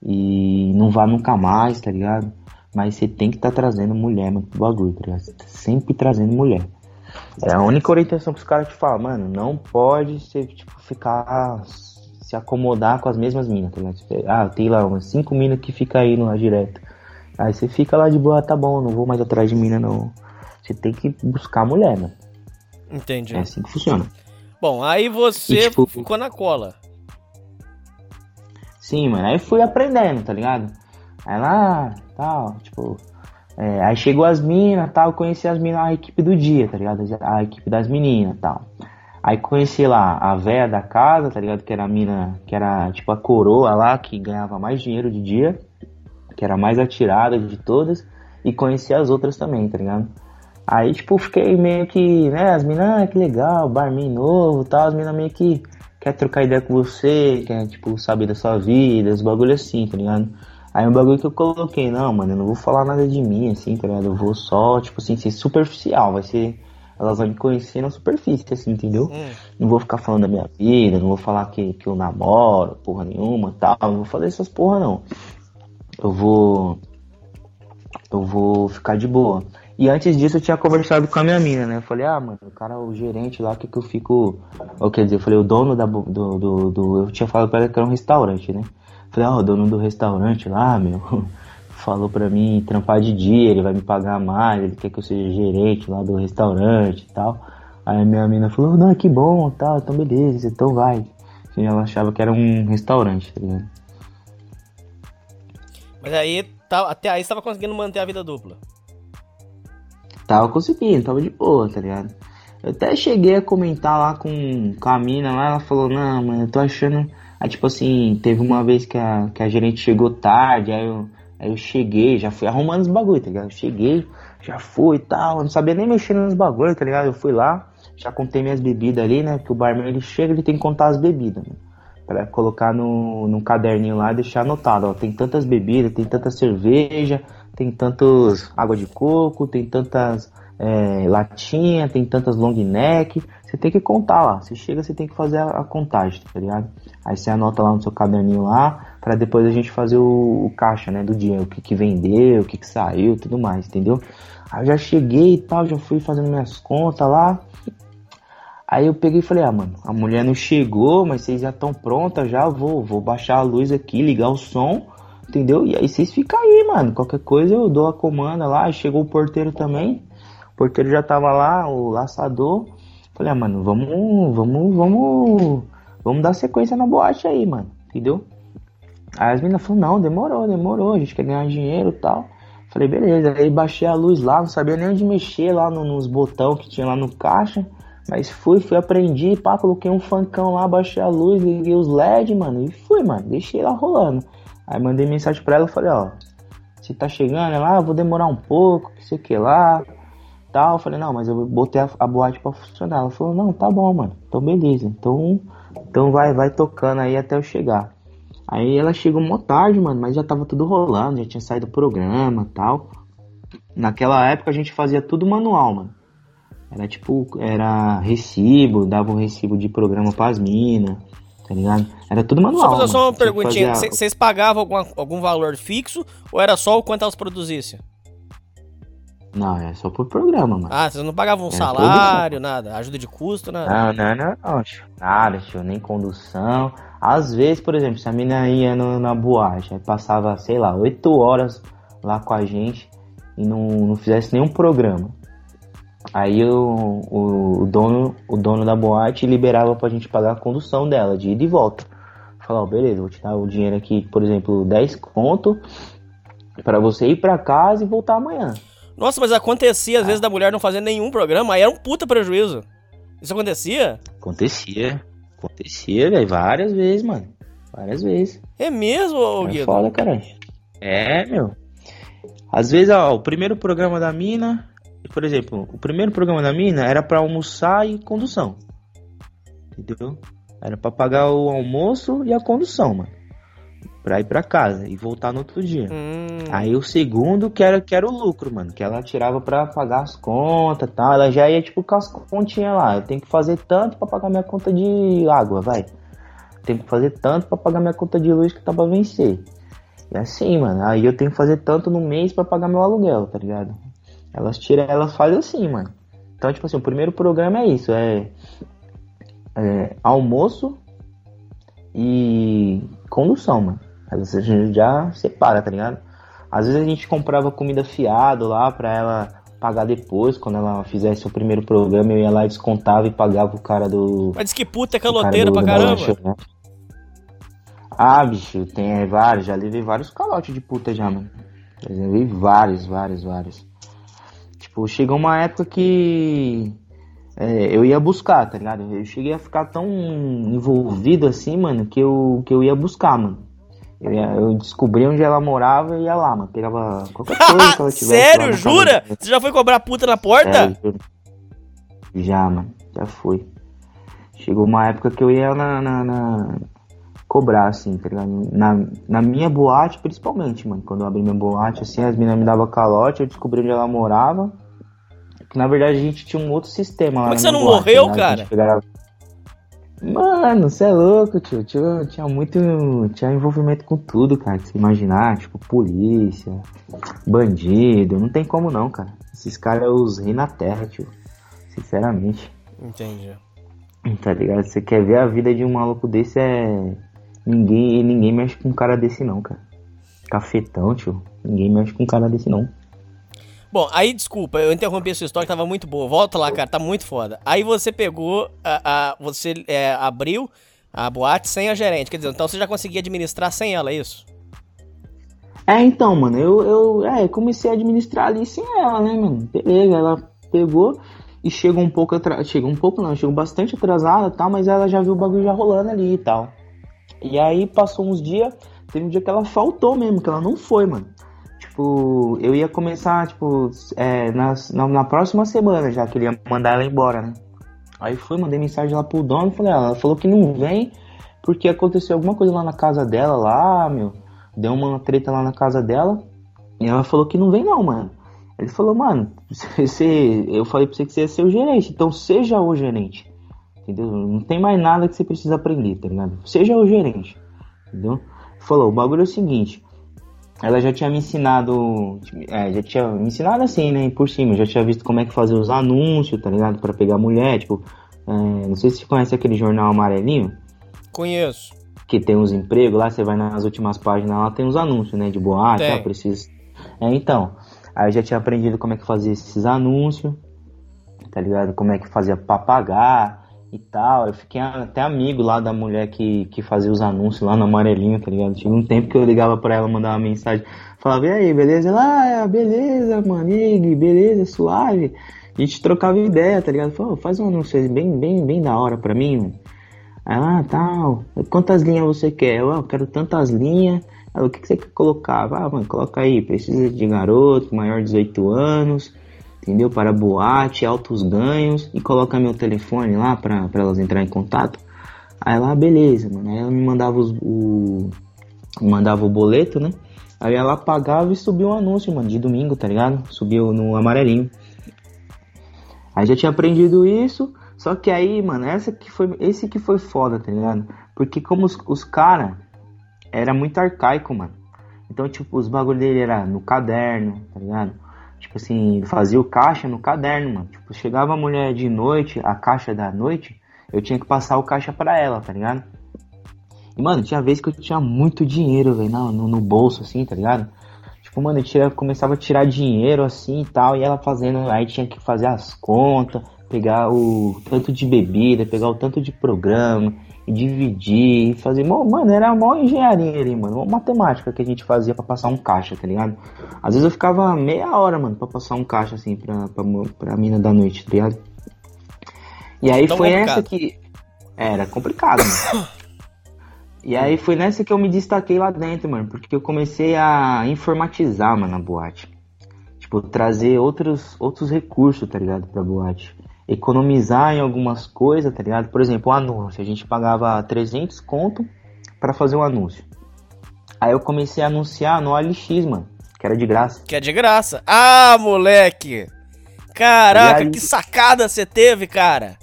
Speaker 4: E não vá nunca mais, tá ligado? Mas você tem que estar trazendo mulher, mano, pro bagulho, tá ligado? Tá sempre trazendo mulher. É a única orientação que os caras te falam, mano, não pode você, tipo, ficar se acomodar com as mesmas minas, tá ligado? Ah, tem lá umas cinco minas que fica indo lá direto. Aí você fica lá de boa, tá bom, não vou mais atrás de mina não. Você tem que buscar mulher, mano.
Speaker 1: Entendi.
Speaker 4: É assim que funciona.
Speaker 1: Bom, aí você
Speaker 4: E, tipo,
Speaker 1: ficou na cola.
Speaker 4: Sim, mano. Aí fui aprendendo, tá ligado? Aí lá, tal, tipo. é, aí chegou as minas, tal, conheci as minas, a equipe do dia, tá ligado? A equipe das meninas, tal. Aí conheci lá a véia da casa, tá ligado? Que era a mina, que era tipo a coroa lá, que ganhava mais dinheiro de dia, que era mais atirada de todas, e conheci as outras também, tá ligado? Aí, tipo, fiquei meio que, né, as minas, ah, que legal, barman novo tal, as minas meio que quer trocar ideia com você, quer, tipo, saber da sua vida, os bagulho assim, tá ligado? Aí um bagulho que eu coloquei, não, mano, eu não vou falar nada de mim, assim, tá ligado? Eu vou só, tipo assim, ser superficial, vai ser. Elas vão me conhecer na superfície, assim, entendeu?
Speaker 1: Hum.
Speaker 4: Não vou ficar falando da minha vida, não vou falar que, que eu namoro, porra nenhuma tal, não vou fazer essas porra não. Eu vou. Eu vou ficar de boa. E antes disso eu tinha conversado com a minha mina, né? Eu falei, ah, mano, o cara, o gerente lá, que que eu fico. Ou quer dizer, eu falei, o dono da, do, do, do- Eu tinha falado pra ela que era um restaurante, né? Falei, ó, o dono do restaurante lá, meu, [laughs] falou pra mim trampar de dia, ele vai me pagar mais, ele quer que eu seja gerente lá do restaurante e tal. Aí a minha mina falou, não, que bom, tal, então beleza, então vai. E ela achava que era um restaurante, tá ligado?
Speaker 1: Mas aí, tá, até aí você tava conseguindo manter a vida dupla.
Speaker 4: Tava conseguindo, tava de boa, tá ligado? Eu até cheguei a comentar lá com, com a mina lá, ela falou, não, mano, eu tô achando. Aí tipo assim, teve uma vez que a, que a gerente chegou tarde, aí eu, aí eu cheguei, já fui arrumando os bagulho, tá ligado? Eu cheguei, já fui e tal, eu não sabia nem mexer nos bagulho, tá ligado? Eu fui lá, já contei minhas bebidas ali, né? Porque o barman ele chega, ele tem que contar as bebidas, né? Pra colocar no, num caderninho lá e deixar anotado, ó, tem tantas bebidas, tem tanta cerveja, tem tantos água de coco, tem tantas é, latinha, tem tantas long neck. Você tem que contar lá. Você chega, você tem que fazer a, a contagem, tá ligado? Aí você anota lá no seu caderninho lá, para depois a gente fazer o, o caixa, né, do dia, o que que vendeu, o que que saiu, tudo mais, entendeu? Aí eu já cheguei e tal, já fui fazendo minhas contas lá. Aí eu peguei e falei, ah, mano, a mulher não chegou, mas vocês já estão prontas já, vou, vou baixar a luz aqui, ligar o som, entendeu? E aí vocês ficam aí, mano. Qualquer coisa eu dou a comanda lá. Chegou o porteiro também. O porteiro já tava lá, o laçador. Falei, ah, mano, vamos, vamos, vamos, vamos dar sequência na boate aí, mano. Entendeu? Aí as meninas falaram, não, demorou, demorou, a gente quer ganhar dinheiro e tal. Falei, beleza. Aí baixei a luz lá, não sabia nem onde mexer lá no, nos botões que tinha lá no caixa. Mas fui, fui, aprendi, pá, coloquei um funkão lá, baixei a luz, liguei os LED, mano, e fui, mano, deixei lá rolando. Aí mandei mensagem pra ela, falei, ó, você tá chegando? Ela, ah, vou demorar um pouco, que sei que lá, tal. Eu falei, não, mas eu botei a, a boate pra funcionar. Ela falou, não, tá bom, mano, então beleza, então, então vai, vai tocando aí até eu chegar. Aí ela chegou uma tarde, mano, mas já tava tudo rolando, já tinha saído o programa tal. Naquela época a gente fazia tudo manual, mano. Era tipo, era recibo, dava um recibo de programa pras minas, tá ligado? Era tudo manual.
Speaker 1: Só fazer só uma perguntinha. Vocês pagavam alguma- algum valor fixo ou era só o quanto elas produzissem?
Speaker 4: Não, é só por programa, mano.
Speaker 1: Ah, vocês não pagavam um
Speaker 4: É,
Speaker 1: salário, nada, ajuda de custo, nada.
Speaker 4: Não, não, não, não, tio. Nada, tio, nem condução. Às vezes, por exemplo, se a mina ia no- na boate, aí passava, sei lá, oito horas lá com a gente e não, não fizesse nenhum programa. Aí o, o, o dono, o dono da boate liberava pra gente pagar a condução dela, de ida e volta. Falar, ó, beleza, vou te dar o dinheiro aqui, por exemplo, 10 conto pra você ir pra casa e voltar amanhã.
Speaker 1: Nossa, mas acontecia às vezes da mulher não fazer nenhum programa, aí era um puta prejuízo. Isso acontecia?
Speaker 4: Acontecia, acontecia, velho, várias vezes, mano. Várias vezes.
Speaker 1: É mesmo, ô
Speaker 4: É
Speaker 1: Guido?
Speaker 4: foda, cara. É, meu. Às vezes, ó, o primeiro programa da mina, por exemplo, o primeiro programa da mina era pra almoçar e condução. Entendeu? Era pra pagar o almoço e a condução, mano. Pra ir pra casa e voltar no outro dia.
Speaker 1: Hum,
Speaker 4: Aí o segundo que era, que era o lucro, mano. Que ela tirava pra pagar as contas e tal. Ela já ia tipo com as continhas lá. Eu tenho que fazer tanto pra pagar minha conta de água, vai. Tenho que fazer tanto pra pagar minha conta de luz que tá pra vencer. E assim, mano. Aí eu tenho que fazer tanto no mês pra pagar meu aluguel, tá ligado? Elas tiram, elas fazem assim, mano. Então, tipo assim, o primeiro programa é isso, é, é almoço e condução, mano. Você já separa, tá ligado? Às vezes a gente comprava comida fiado lá pra ela pagar depois, quando ela fizesse o primeiro programa, eu ia lá e descontava e pagava o cara do.
Speaker 1: mas diz que puta é
Speaker 4: o cara
Speaker 1: caloteira
Speaker 4: do-
Speaker 1: pra caramba.
Speaker 4: lanchonete. Ah, bicho, tem é, vários, já levei vários calotes de puta já, mano. Já levei vários, vários, vários. Tipo, chegou uma época que é, eu ia buscar, tá ligado? Eu cheguei a ficar tão envolvido assim, mano, que eu, que eu ia buscar, mano. Eu, ia- eu descobri onde ela morava e ia lá, mano. Pegava qualquer [laughs] coisa que ela tivesse.
Speaker 1: Sério,
Speaker 4: casa
Speaker 1: jura?
Speaker 4: dela.
Speaker 1: Você já foi cobrar puta na porta?
Speaker 4: É. Já, mano. Já foi. Chegou uma época que eu ia na, na- na- cobrar, assim, tá ligado? Na, na minha boate, principalmente, mano. Quando eu abri minha boate, assim, as meninas me davam calote, eu descobri onde ela morava. Na verdade a gente tinha um outro sistema lá.
Speaker 1: Como é você não
Speaker 4: boate,
Speaker 1: morreu,
Speaker 4: né?
Speaker 1: Cara?
Speaker 4: pegava- Mano, você é louco, tio. Tinha, tinha muito. Tinha envolvimento com tudo, cara. Que você imaginar, tipo, polícia, bandido. Não tem como não, cara. Esses caras os rei na terra, tio. Sinceramente.
Speaker 1: Entendi.
Speaker 4: Tá ligado? Você quer ver a vida de um maluco desse é. Ninguém, ninguém mexe com um cara desse não, cara. Cafetão, tio. Ninguém mexe com um cara desse não.
Speaker 1: Bom, aí desculpa, eu interrompi a sua história que tava muito boa. Volta lá, cara, tá muito foda. Aí você pegou, a, a- você é, abriu a boate sem a gerente. Quer dizer, então você já conseguia administrar sem ela, é isso?
Speaker 4: É, então, mano, eu, eu é, comecei a administrar ali sem ela, né, mano? Beleza, ela pegou e chegou um pouco atrasada. Chegou um pouco não, chegou bastante atrasada tal, mas ela já viu o bagulho já rolando ali e tal. E aí passou uns dias, teve um dia que ela faltou mesmo, que ela não foi, mano. Tipo, eu ia começar, tipo, é, nas- na, na próxima semana já, que ele ia mandar ela embora, né? Aí fui, mandei mensagem lá pro dono, falei, ah, ela falou que não vem porque aconteceu alguma coisa lá na casa dela, lá, meu. Deu uma treta lá na casa dela. E ela falou que não vem não, mano. Ele falou, mano, [laughs] você, eu falei pra você que você ia ser o gerente, então seja o gerente. Entendeu? Não tem mais nada que você precisa aprender, tá ligado? Seja o gerente. Entendeu? Falou, o bagulho é o seguinte. Ela já tinha me ensinado. É, já tinha me ensinado assim, né? Por cima. Já tinha visto como é que fazer os anúncios, tá ligado? Pra pegar mulher. Tipo, é, não sei se você conhece aquele jornal amarelinho.
Speaker 1: Conheço.
Speaker 4: que tem uns empregos lá, você vai nas últimas páginas lá, tem uns anúncios, né? De boate, ah, preciso. É, então. Aí eu já tinha aprendido como é que fazia esses anúncios, tá ligado? Como é que fazia pra pagar e tal. Eu fiquei até amigo lá da mulher que, que fazia os anúncios lá no amarelinho, tá ligado? Tinha um tempo que eu ligava pra ela, mandava uma mensagem, falava, e aí, beleza? Ela, ah, beleza, mano, e aí, beleza, suave. A gente trocava ideia, tá ligado? Falou, faz um anúncio bem, bem, bem da hora pra mim, mano. Ela, ah, tal, quantas linhas você quer? Eu, ah, eu quero tantas linhas. Ela, o que, que você quer colocar? Ah, mano, coloca aí, precisa de garoto, maior de 18 anos, entendeu? Para boate, altos ganhos, e coloca meu telefone lá pra elas entrarem em contato. Aí ah, beleza, mano. Aí ela me mandava os, o. Mandava o boleto, né? Aí ela pagava e subiu um anúncio, mano, de domingo, tá ligado? Subiu no amarelinho. Aí já tinha aprendido isso, só que aí, mano, essa que foi, esse que foi foda, tá ligado? Porque como os, os cara era muito arcaico, mano. Então, tipo, os bagulho dele era no caderno, tá ligado? Tipo assim, fazia o caixa no caderno, mano. Tipo, chegava a mulher de noite, a caixa da noite, eu tinha que passar o caixa pra ela, tá ligado? E, mano, tinha vez que eu tinha muito dinheiro, velho, no, no bolso, assim, tá ligado? Tipo, mano, eu tira, começava a tirar dinheiro assim e tal, e ela fazendo, aí tinha que fazer as contas, pegar o tanto de bebida, pegar o tanto de programa, e dividir, e fazer. Mano, era a maior engenharia ali, mano, uma matemática que a gente fazia pra passar um caixa, tá ligado? Às vezes eu ficava meia hora, mano, pra passar um caixa assim pra, pra, pra mina da noite, tá ligado? E aí
Speaker 1: Tão
Speaker 4: foi
Speaker 1: complicado.
Speaker 4: essa que. Era complicado, mano. [laughs] E aí foi nessa que eu me destaquei lá dentro, mano, porque eu comecei a informatizar, mano, a boate. Tipo, trazer outros, outros recursos, tá ligado, pra boate. Economizar em algumas coisas, tá ligado? Por exemplo, o anúncio. A gente pagava 300 conto pra fazer um anúncio. Aí eu comecei a anunciar no OLX, mano, que era de graça.
Speaker 1: Que é de graça. Ah, moleque! Caraca,
Speaker 4: aí-
Speaker 1: que sacada você teve, cara.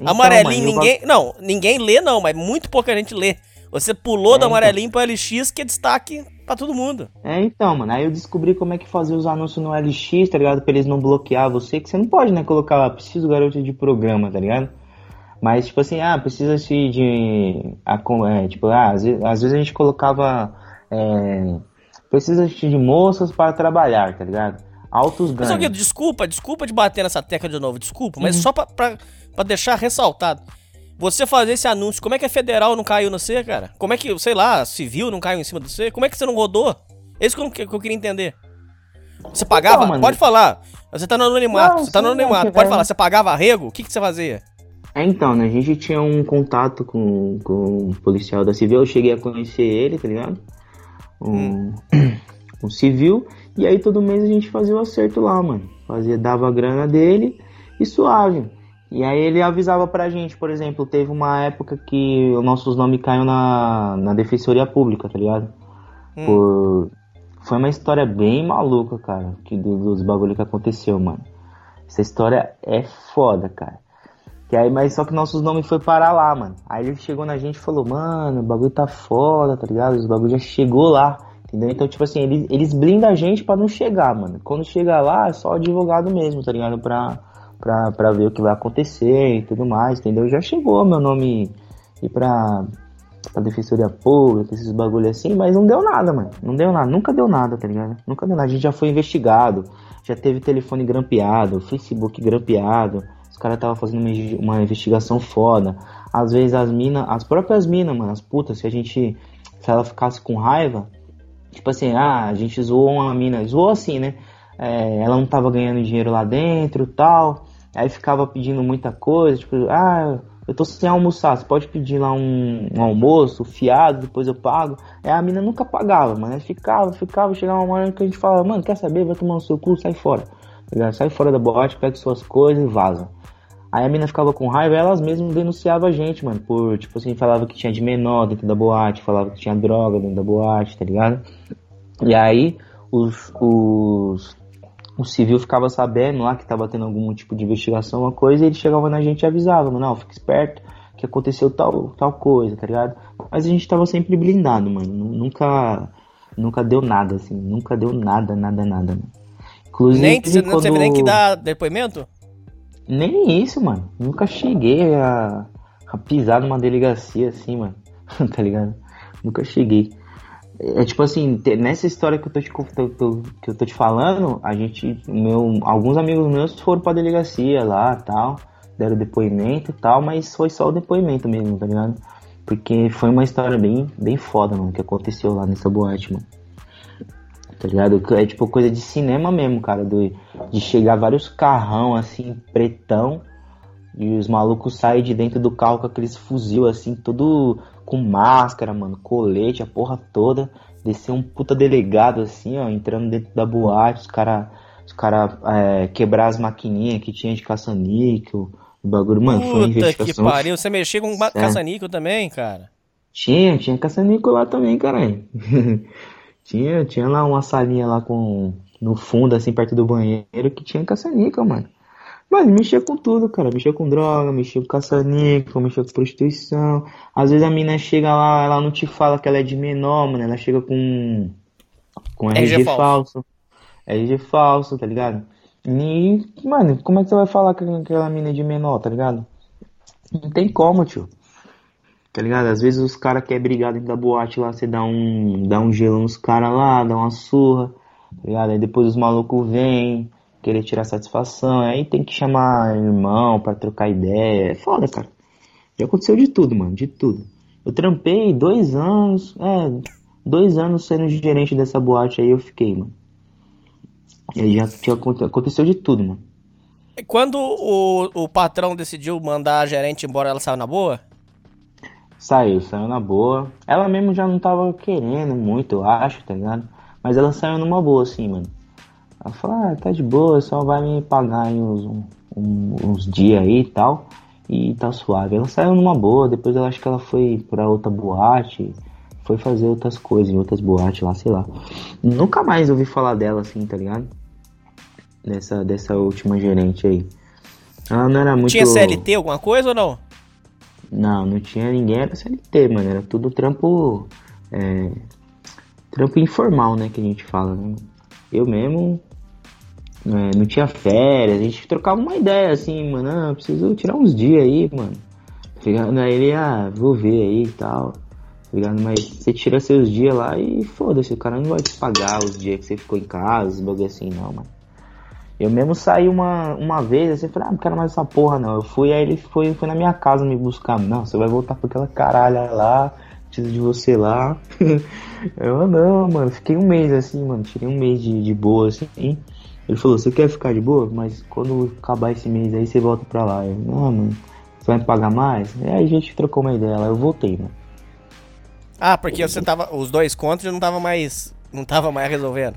Speaker 4: Então,
Speaker 1: amarelinho,
Speaker 4: mano, eu
Speaker 1: ninguém. Não, ninguém lê, não, mas muito pouca gente lê. Você pulou
Speaker 4: É,
Speaker 1: do
Speaker 4: então.
Speaker 1: amarelinho pro LX, que é destaque pra todo mundo.
Speaker 4: É, então, mano, aí eu descobri como é que fazer os anúncios no LX, tá ligado? Pra eles não bloquear você, que você não pode, né, colocar lá, preciso garoto de programa, tá ligado? Mas, tipo assim, ah, precisa-se de. é, tipo, ah, às vezes, às vezes a gente colocava. É, precisa-se de moças para trabalhar, tá ligado? Altos
Speaker 1: Mas
Speaker 4: ganhos.
Speaker 1: Desculpa, desculpa de bater nessa tecla de novo, desculpa,
Speaker 4: Uhum.
Speaker 1: mas só pra, pra, pra deixar ressaltado. Você fazer esse anúncio, como é que a federal não caiu no C, cara? Como é que, sei lá, civil não caiu em cima do C? Como é que você não rodou? Que eu, não- que eu queria entender. Você pagava?
Speaker 4: mano.
Speaker 1: pode falar. Você tá no anonimato,
Speaker 4: Não,
Speaker 1: você tá no anonimato. Pode
Speaker 4: é.
Speaker 1: falar, você pagava arrego? O que, que você fazia?
Speaker 4: É, então, né? A gente tinha um contato com, com o policial da Civil, eu cheguei a conhecer ele, tá ligado? Um, [clears throat] um civil, e aí todo mês a gente fazia o acerto lá, mano. Fazia, dava a grana dele e suave. E aí ele avisava pra gente, por exemplo, teve uma época que os nossos nomes caíram na, na Defensoria Pública, tá ligado? Por... Foi uma história bem maluca, cara, que, do- dos bagulho que aconteceu, mano. Essa história é foda, cara. Que aí, mas só que nossos nomes foi parar lá, mano. Aí ele chegou na gente e falou, mano, o bagulho tá foda, tá ligado? Os bagulho já chegou lá, entendeu? Então, tipo assim, eles, eles blindam a gente pra não chegar, mano. Quando chega lá, é só advogado mesmo, tá ligado? Pra, pra ver o que vai acontecer e tudo mais, entendeu? Já chegou meu nome ir pra, pra Defensoria Pública, esses bagulho assim, mas não deu nada, mano. Não deu nada, nunca deu nada, tá ligado? Nunca deu nada. A gente já foi investigado, já teve telefone grampeado, Facebook grampeado. Os caras estavam fazendo uma, uma investigação foda. Às vezes as minas, as próprias minas, mano, as putas, se a gente. Se ela ficasse com raiva, tipo assim, ah, a gente zoou uma mina, zoou assim, né? É, ela não tava ganhando dinheiro lá dentro tal. Aí ficava pedindo muita coisa, tipo, ah, eu tô sem almoçar, você pode pedir lá um, um almoço, fiado, depois eu pago. Aí a mina nunca pagava, mano. Ficava, ficava, chegava uma hora que a gente falava, mano, quer saber? Vai tomar no seu cu, sai fora. Tá? Sai fora da boate, pega suas coisas e vaza. Aí a mina ficava com raiva elas mesmas denunciavam a gente, mano, por, tipo assim, falava que tinha de menor dentro da boate, falava que tinha droga dentro da boate, tá ligado? E aí os, os, o civil ficava sabendo lá que tava tendo algum tipo de investigação, uma coisa, e ele chegava na gente e avisava, mano, não, fica esperto que aconteceu tal, tal coisa, tá ligado? Mas a gente tava sempre blindado, mano, nu- nunca, nunca deu nada, assim, nunca deu nada, nada, nada, mano. Inclusive,
Speaker 1: Nem, você não teve nem que
Speaker 4: quando-
Speaker 1: dar depoimento?
Speaker 4: nem isso, mano. Nunca cheguei a, a pisar numa delegacia assim, mano. [laughs] tá ligado? Nunca cheguei. É tipo assim, nessa história que eu tô te, que eu tô te falando, a gente, meu, alguns amigos meus foram pra delegacia lá tal, deram depoimento tal, mas foi só o depoimento mesmo, tá ligado? Porque foi uma história bem, bem foda, mano, que aconteceu lá nessa boate, mano. Tá ligado? É tipo coisa de cinema mesmo, cara, do, de chegar vários carrão assim, pretão, e os malucos saem de dentro do carro com aqueles fuzil assim, todo com máscara, mano, colete, a porra toda. Descer um puta delegado assim, ó, entrando dentro da boate, os cara, os cara é, quebrar as maquininhas que tinha de caça-níquel. O bagulho, mano, foi uma
Speaker 1: Puta que pariu. Você mexeu com
Speaker 4: É.
Speaker 1: caça-níquel também, cara?
Speaker 4: Tinha, tinha caça-níquel lá também, caralho. [laughs] tinha, tinha lá uma salinha lá com no fundo, assim, perto do banheiro, que tinha caça-níquel, mano. Mas mexia com tudo, cara. Mexia com droga, mexia com caça-níquel, mexia com prostituição. Às vezes a mina chega lá, ela não te fala que ela é de menor, mano. Ela chega com, com
Speaker 1: RG
Speaker 4: RG,
Speaker 1: falso.
Speaker 4: falso. RG falso, tá ligado? E, mano, como é que você vai falar que aquela mina é de menor, tá ligado? Não tem como, tio. Tá ligado? Às vezes os caras querem brigar dentro da boate lá, você dá um, dá um gelo nos caras lá, dá uma surra, tá ligado? Aí depois os malucos vêm querer tirar satisfação, aí tem que chamar irmão pra trocar ideia. É foda, cara. Já aconteceu de tudo, mano, de tudo. Eu trampei dois anos, é, dois anos sendo gerente dessa boate aí eu fiquei, mano. E aí já tinha, aconte- aconteceu de tudo, mano.
Speaker 1: E Quando o, o patrão decidiu mandar a gerente embora, ela saiu na boa?
Speaker 4: Saiu, saiu na boa. Ela mesmo já não tava querendo muito, eu acho, tá ligado? Mas ela saiu numa boa, assim, mano. Ela falou, ah, tá de boa, só vai me pagar aí uns, um- uns dias aí e tal. E tá suave. Ela saiu numa boa, depois eu acho que ela foi pra outra boate, foi fazer outras coisas em outras boates lá, sei lá. Nunca mais ouvi falar dela, assim, tá ligado? Dessa, dessa última gerente aí. Ela não era muito.
Speaker 1: Tinha CLT alguma coisa ou não?
Speaker 4: Não, não tinha ninguém, era CLT, mano. Era tudo trampo. é, trampo informal, né? Que a gente fala, né? Eu mesmo. É, não tinha férias, a gente trocava uma ideia assim, mano. Ah, preciso tirar uns dias aí, mano. Tá ligado? Aí ele, ah, vou ver aí e tal. Tá ligado? Mas você tira seus dias lá e foda-se, o cara não vai te pagar os dias que você ficou em casa, os bagulho assim, não, mano. Eu mesmo saí uma, uma vez, assim, falei, ah, não quero mais essa porra não. Eu fui, aí ele foi, foi na minha casa me buscar. Não, você vai voltar pra aquela caralha lá, preciso de você lá. [laughs] eu, não, mano, fiquei um mês assim, mano, tirei um mês de, de boa, assim. Ele falou, você quer ficar de boa? Mas quando acabar esse mês aí, você volta pra lá. Eu, não, mano, você vai me pagar mais? E aí a gente trocou uma ideia lá, eu voltei, mano.
Speaker 1: Ah, porque você tava. Os dois contos já não tava mais. Não tava mais resolvendo.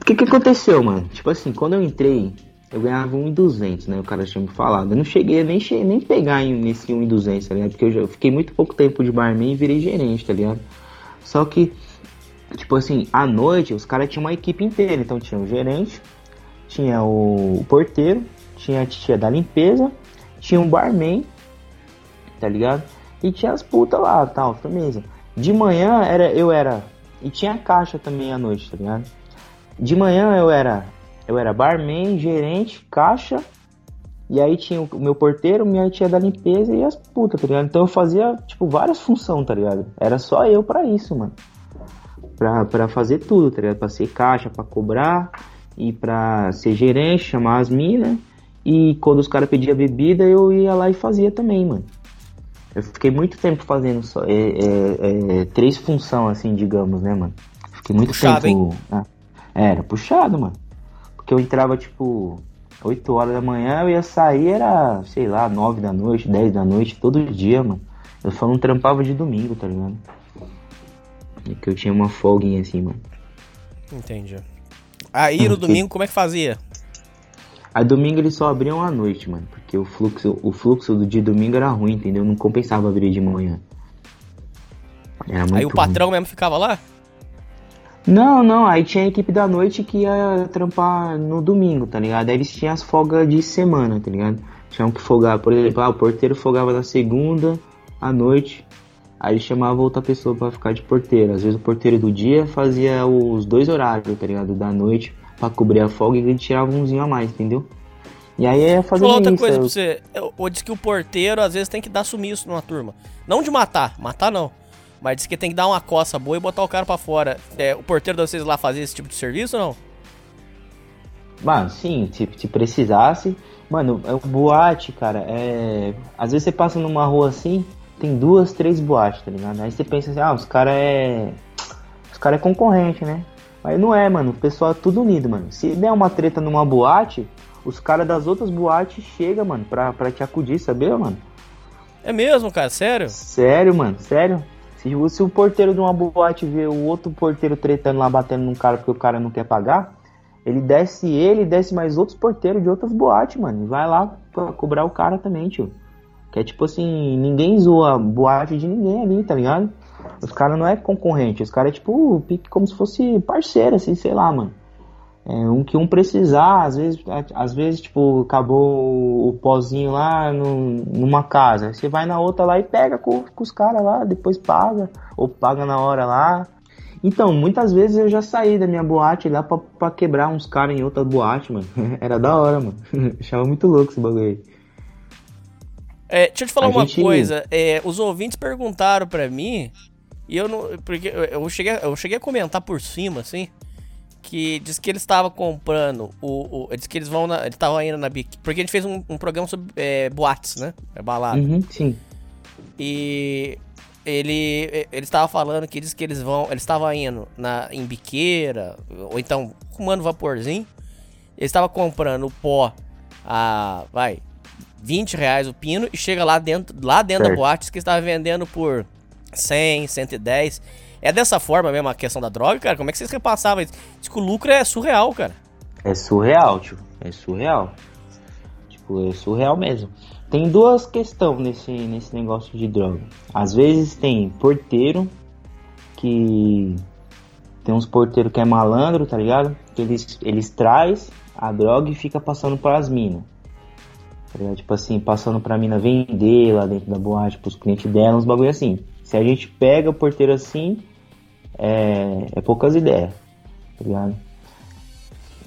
Speaker 4: O que que aconteceu, mano? Tipo assim, quando eu entrei, eu ganhava 1,200, né? O cara tinha me falado. Eu não cheguei nem, che nem pegar em- nesse 1,200, tá ligado? Porque eu já eu fiquei muito pouco tempo de barman e virei gerente, tá ligado? Só que, tipo assim, à noite os caras tinham uma equipe inteira. Então tinha o gerente, tinha o porteiro, tinha a tia da limpeza, tinha um barman, tá ligado? E tinha as putas lá, tal, firmeza. De manhã era, eu era. E tinha a caixa também à noite, tá ligado? De manhã eu era. Eu era barman, gerente, caixa. E aí tinha o meu porteiro, minha tia da limpeza e as putas, tá ligado? Então eu fazia, tipo, várias funções, tá ligado? Era só eu pra isso, mano. Pra, pra fazer tudo, tá ligado? Pra ser caixa, pra cobrar. E pra ser gerente, chamar as minas. E quando os caras pediam bebida, eu ia lá e fazia também, mano. Eu fiquei muito tempo fazendo só, é, é, é, três funções, assim, digamos, né, mano? Fiquei muito
Speaker 1: Puxado,
Speaker 4: tempo. Ah, era puxado, mano. Porque eu entrava, tipo, 8 horas da manhã, eu ia sair, era, sei lá, 9 da noite, 10 da noite, todo dia, mano. Eu só não trampava de domingo, tá ligado? É que eu tinha uma folguinha assim, mano.
Speaker 1: Entendi. Aí no domingo, como é que fazia?
Speaker 4: Aí domingo eles só abriam à noite, mano. Porque o fluxo, o fluxo do dia domingo era ruim, entendeu? Não compensava abrir de manhã.
Speaker 1: Aí o
Speaker 4: ruim.
Speaker 1: patrão mesmo ficava lá?
Speaker 4: Não, não, aí tinha a equipe da noite que ia trampar no domingo, tá ligado? Aí eles tinham as folgas de semana, tá ligado? Tinham que folgar, por exemplo, ah, o porteiro folgava na segunda à noite, aí chamava outra pessoa pra ficar de porteiro. Às vezes o porteiro do dia fazia os dois horários, tá ligado? Da noite pra cobrir a folga e ele tirava umzinho a mais, entendeu? E aí ia fazer
Speaker 1: outra
Speaker 4: isso.
Speaker 1: coisa
Speaker 4: eu-
Speaker 1: pra você. Eu, eu disse que o porteiro às vezes tem que dar sumiço numa turma. Não de matar, matar não. Mas diz que tem que dar uma coça boa e botar o cara pra fora. É, o porteiro de vocês lá fazia esse tipo de serviço ou não?
Speaker 4: Mano, sim, se, se precisasse. Mano, é o boate, cara, é. Às vezes você passa numa rua assim, tem duas, três boates, tá ligado? Aí você pensa assim, ah, os caras é. Os caras é concorrente, né? Mas não é, mano. O pessoal é tudo unido, mano. Se der uma treta numa boate, os caras das outras boates chegam, mano, pra, pra te acudir, sabia, mano?
Speaker 1: É mesmo, cara? Sério?
Speaker 4: Sério, mano, sério. Se, o- se o porteiro de uma boate vê o outro porteiro tretando lá, batendo num cara porque o cara não quer pagar, ele desce ele desce mais outros porteiros de outras boates, mano. E vai lá pra cobrar o cara também, tio. Que é tipo assim, ninguém zoa boate de ninguém ali, tá ligado? Os caras não é concorrente, os caras é tipo, pique como se fosse parceiro, assim, sei lá, mano. É, um que um precisar, às vezes, às vezes, tipo, acabou o pozinho lá no- numa casa. Você vai na outra lá e pega com, com os caras lá, depois paga, ou paga na hora lá. Então, muitas vezes eu já saí da minha boate lá pra, pra quebrar uns caras em outra boate, mano. [laughs] Era da hora, mano. [laughs] Achava muito louco esse bagulho aí.
Speaker 1: É, deixa eu te falar
Speaker 4: A
Speaker 1: uma
Speaker 4: gente-
Speaker 1: coisa. é, os ouvintes perguntaram pra mim, e eu não. Porque eu- cheguei, eu cheguei a comentar por cima, assim. Que diz que eles estavam comprando o. o diz que eles vão na. Eles estavam indo na biquíni. Porque a gente fez um, um programa sobre é, boates, né? É balada.
Speaker 4: Uhum, sim.
Speaker 1: E ele ele estava falando que diz que eles vão, eles estavam indo na em biqueira ou então fumando vaporzinho. Eles estavam comprando o pó a vai 20 reais o pino e chega lá dentro lá dentro da
Speaker 4: Certo.
Speaker 1: boate diz que estava vendendo por 100, 110. É dessa forma mesmo a questão da droga, cara? Como é que vocês repassavam isso? Diz que o lucro é surreal, cara.
Speaker 4: É surreal, tio. É surreal. Tipo, é surreal mesmo. Tem duas questões nesse, nesse negócio de droga. Às vezes tem porteiro que. Tem uns porteiros que é malandro, tá ligado? Que eles, eles traz a droga e fica passando pras minas. Tá? Tipo assim, passando pra mina vender lá dentro da boate pros clientes dela, uns bagulho assim. Se a gente pega o porteiro assim, é, é poucas ideias, tá ligado?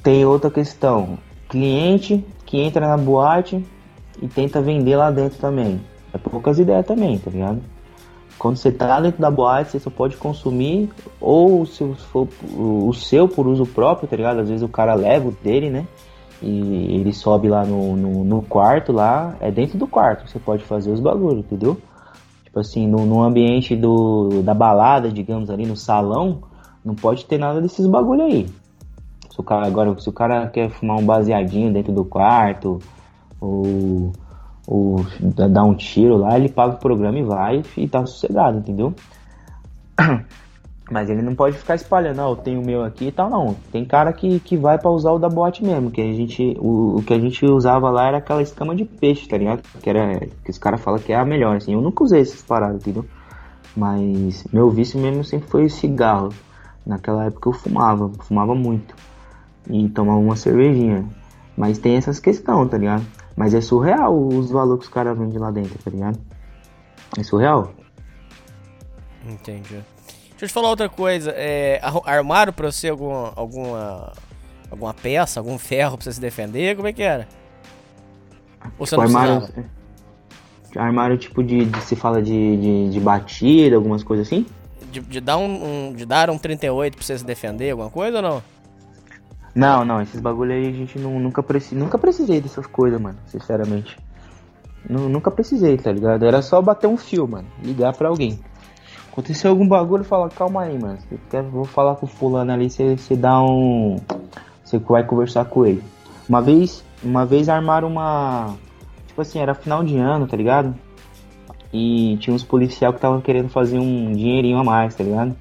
Speaker 4: Tem outra questão. Cliente que entra na boate e tenta vender lá dentro também. É poucas ideias também, tá ligado? Quando você tá dentro da boate, você só pode consumir ou se for o seu por uso próprio, tá ligado? Às vezes o cara leva o dele, né? E ele sobe lá no, no, no quarto lá, é dentro do quarto que você pode fazer os bagulhos, entendeu? Tipo assim, no, no ambiente do, da balada, digamos ali, no salão, não pode ter nada desses bagulho aí. Se o cara, agora, se o cara quer fumar um baseadinho dentro do quarto, ou, ou dar um tiro lá, ele paga o programa e vai e tá sossegado, entendeu? [clears throat] Mas ele não pode ficar espalhando, ó, eu tenho o meu aqui e tal, não. Tem cara que, que vai pra usar o da boate mesmo, que a gente, o, o que a gente usava lá era aquela escama de peixe, tá ligado? Que era, que os caras falam que é a melhor, assim. Eu nunca usei essas paradas, entendeu? Mas meu vício mesmo sempre foi cigarro. Naquela época eu fumava, fumava muito. E tomava uma cervejinha. Mas tem essas questões, tá ligado? Mas é surreal os valores que os caras vendem lá dentro, tá ligado? É surreal.
Speaker 1: Entendi. Deixa eu te falar outra coisa. É, armaram pra você alguma, alguma, alguma peça, algum ferro pra você se defender? Como é que era? Ou você
Speaker 4: Tipo,
Speaker 1: não
Speaker 4: armário, armário tipo de, de- se fala de, de, de batida, algumas coisas assim?
Speaker 1: De, de dar um, um- de dar um 38 pra você se defender, alguma coisa ou não?
Speaker 4: Não, não, esses bagulho aí a gente não, nunca, preci, nunca precisei dessas coisas, mano, sinceramente. Nu- nunca precisei, tá ligado? Era só bater um fio, mano, ligar pra alguém. Aconteceu algum bagulho, fala, calma aí, mano. Quer, vou falar com o fulano ali, você, você dá um. Você vai conversar com ele. Uma vez, uma vez armaram uma. Tipo assim, era final de ano, tá ligado? E tinha uns policial que estavam querendo fazer um dinheirinho a mais, tá ligado?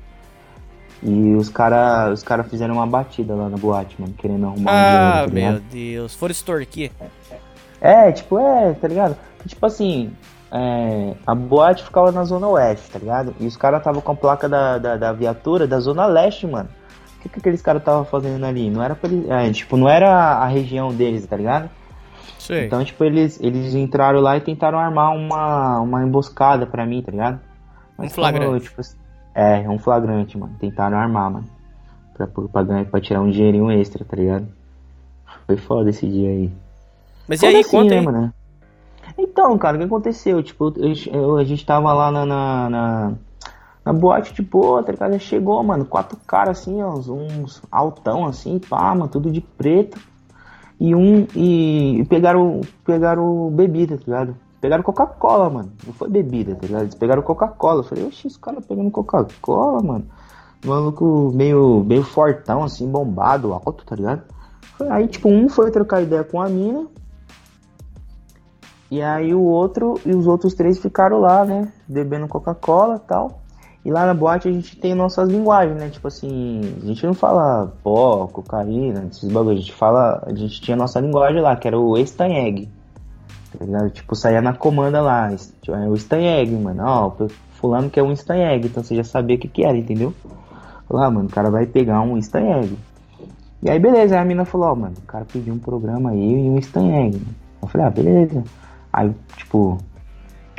Speaker 4: E os cara, os cara fizeram uma batida lá na boate, mano, querendo arrumar um
Speaker 1: Ah,
Speaker 4: dinheiro, tá ligado?
Speaker 1: meu Deus. Foram extorquir.
Speaker 4: É, tipo, é, tá ligado? Tipo assim, é, a boate ficava na zona oeste, tá ligado? E os caras tava com a placa da, da, da viatura da zona leste, mano. O que, que aqueles caras tava fazendo ali? Não era pra eles, é, tipo, não era a região deles, tá ligado?
Speaker 1: Sei.
Speaker 4: Então, tipo, eles, eles entraram lá e tentaram armar uma, uma emboscada pra mim, tá ligado?
Speaker 1: Um flagrante.
Speaker 4: como, tipo, é, um flagrante, mano. Tentaram armar, mano. Pra, pra, ganhar, pra tirar um dinheirinho extra, tá ligado? Foi foda esse dia aí.
Speaker 1: Mas e aí,
Speaker 4: assim,
Speaker 1: conta
Speaker 4: né,
Speaker 1: aí.
Speaker 4: mano? Então, cara, o que aconteceu? Tipo, eu- eu- a gente tava lá na, na, na- Na boate de boa, tá ligado? Chegou, mano, quatro caras assim, ó, uns altão assim, pá, mano, tudo de preto. E um. E, e pegaram, pegaram bebida, tá ligado? Pegaram Coca-Cola, mano. Não foi bebida, tá ligado? Eles pegaram Coca-Cola. Eu falei, oxi, esse cara pegando Coca-Cola, mano. Maluco meio, meio fortão, assim, bombado, alto, tá ligado? Aí, tipo, um foi trocar ideia com a mina. E aí o outro e os outros três ficaram lá, né? Bebendo Coca-Cola e tal. E lá na boate a gente tem nossas linguagens, né? Tipo assim, a gente não fala pó, cocaína, esses bagulhos. A gente fala, a gente tinha nossa linguagem lá, que era o estanheg. Tá? Tipo, saía na comanda lá, tipo, é o estanheg, mano. Ó, fulano que é um estanheg, então você já sabia o que que era, entendeu? Lá, ah, mano, o cara vai pegar um estanheg. E aí, beleza, aí a mina falou, ó, mano, o cara pediu um programa aí e um estanheg. Eu falei, ah, beleza. Aí, tipo,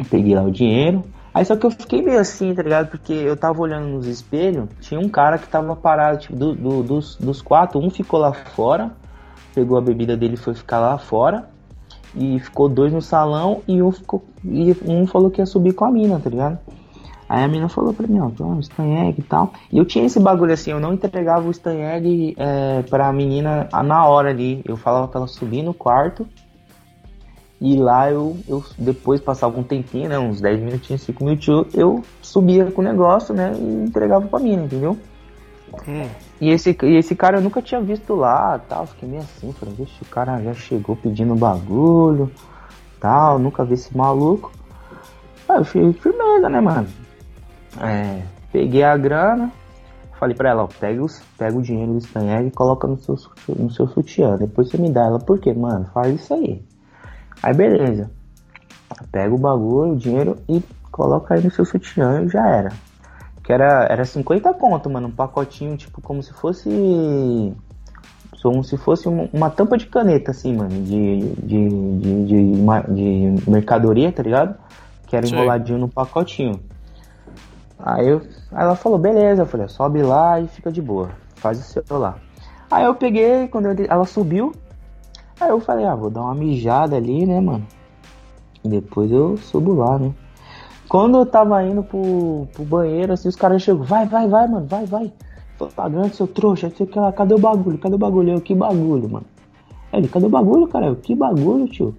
Speaker 4: peguei lá o dinheiro. Aí só que eu fiquei meio assim, tá ligado? Porque eu tava olhando nos espelhos, tinha um cara que tava parado, tipo, do, do, dos, dos quatro, um ficou lá fora, pegou a bebida dele e foi ficar lá fora. E ficou dois no salão e um ficou. E um falou que ia subir com a mina, tá ligado? Aí a mina falou pra mim, ó, um Stan e tal. E eu tinha esse bagulho assim, eu não entregava o Stan Egg é, pra menina na hora ali. Eu falava pra ela subir no quarto e lá eu, eu depois passava um tempinho, né? Uns 10 minutinhos, 5 minutinhos, eu subia com o negócio, né? E entregava pra mina, entendeu? Hum. E, esse, e esse cara eu nunca tinha visto lá tal. Fiquei meio assim, falei, vixe, o cara já chegou pedindo bagulho, tal, nunca vi esse maluco. Aí eu fui firmeza, né, mano? É, peguei a grana, falei pra ela, ó, pega, os, pega o dinheiro do Stanheg e coloca no seu, no seu sutiã. Depois você me dá. Ela, por quê? Mano, faz isso aí. Aí beleza. Pega o bagulho, o dinheiro e coloca aí no seu sutiã e já era. Que era, era 50 conto, mano. Um pacotinho, tipo, como se fosse. Como se fosse uma, uma tampa de caneta, assim, mano. De, de, de, de, de mercadoria, tá ligado? Que era Sim. enroladinho no pacotinho. Aí, eu, aí ela falou, beleza. Eu falei, sobe lá e fica de boa. Faz o seu lá. Aí eu peguei, quando eu, ela subiu, Aí eu falei, ah, vou dar uma mijada ali, né, mano? E depois eu subo lá, né? Quando eu tava indo pro, pro banheiro, assim, os caras chegam, vai, vai, vai, mano, vai, vai. Pagando seu trouxa, sei que lá, cadê o bagulho? Cadê o bagulho? Eu, que bagulho, mano? Ele, cadê o bagulho, cara? Eu, que bagulho, tio?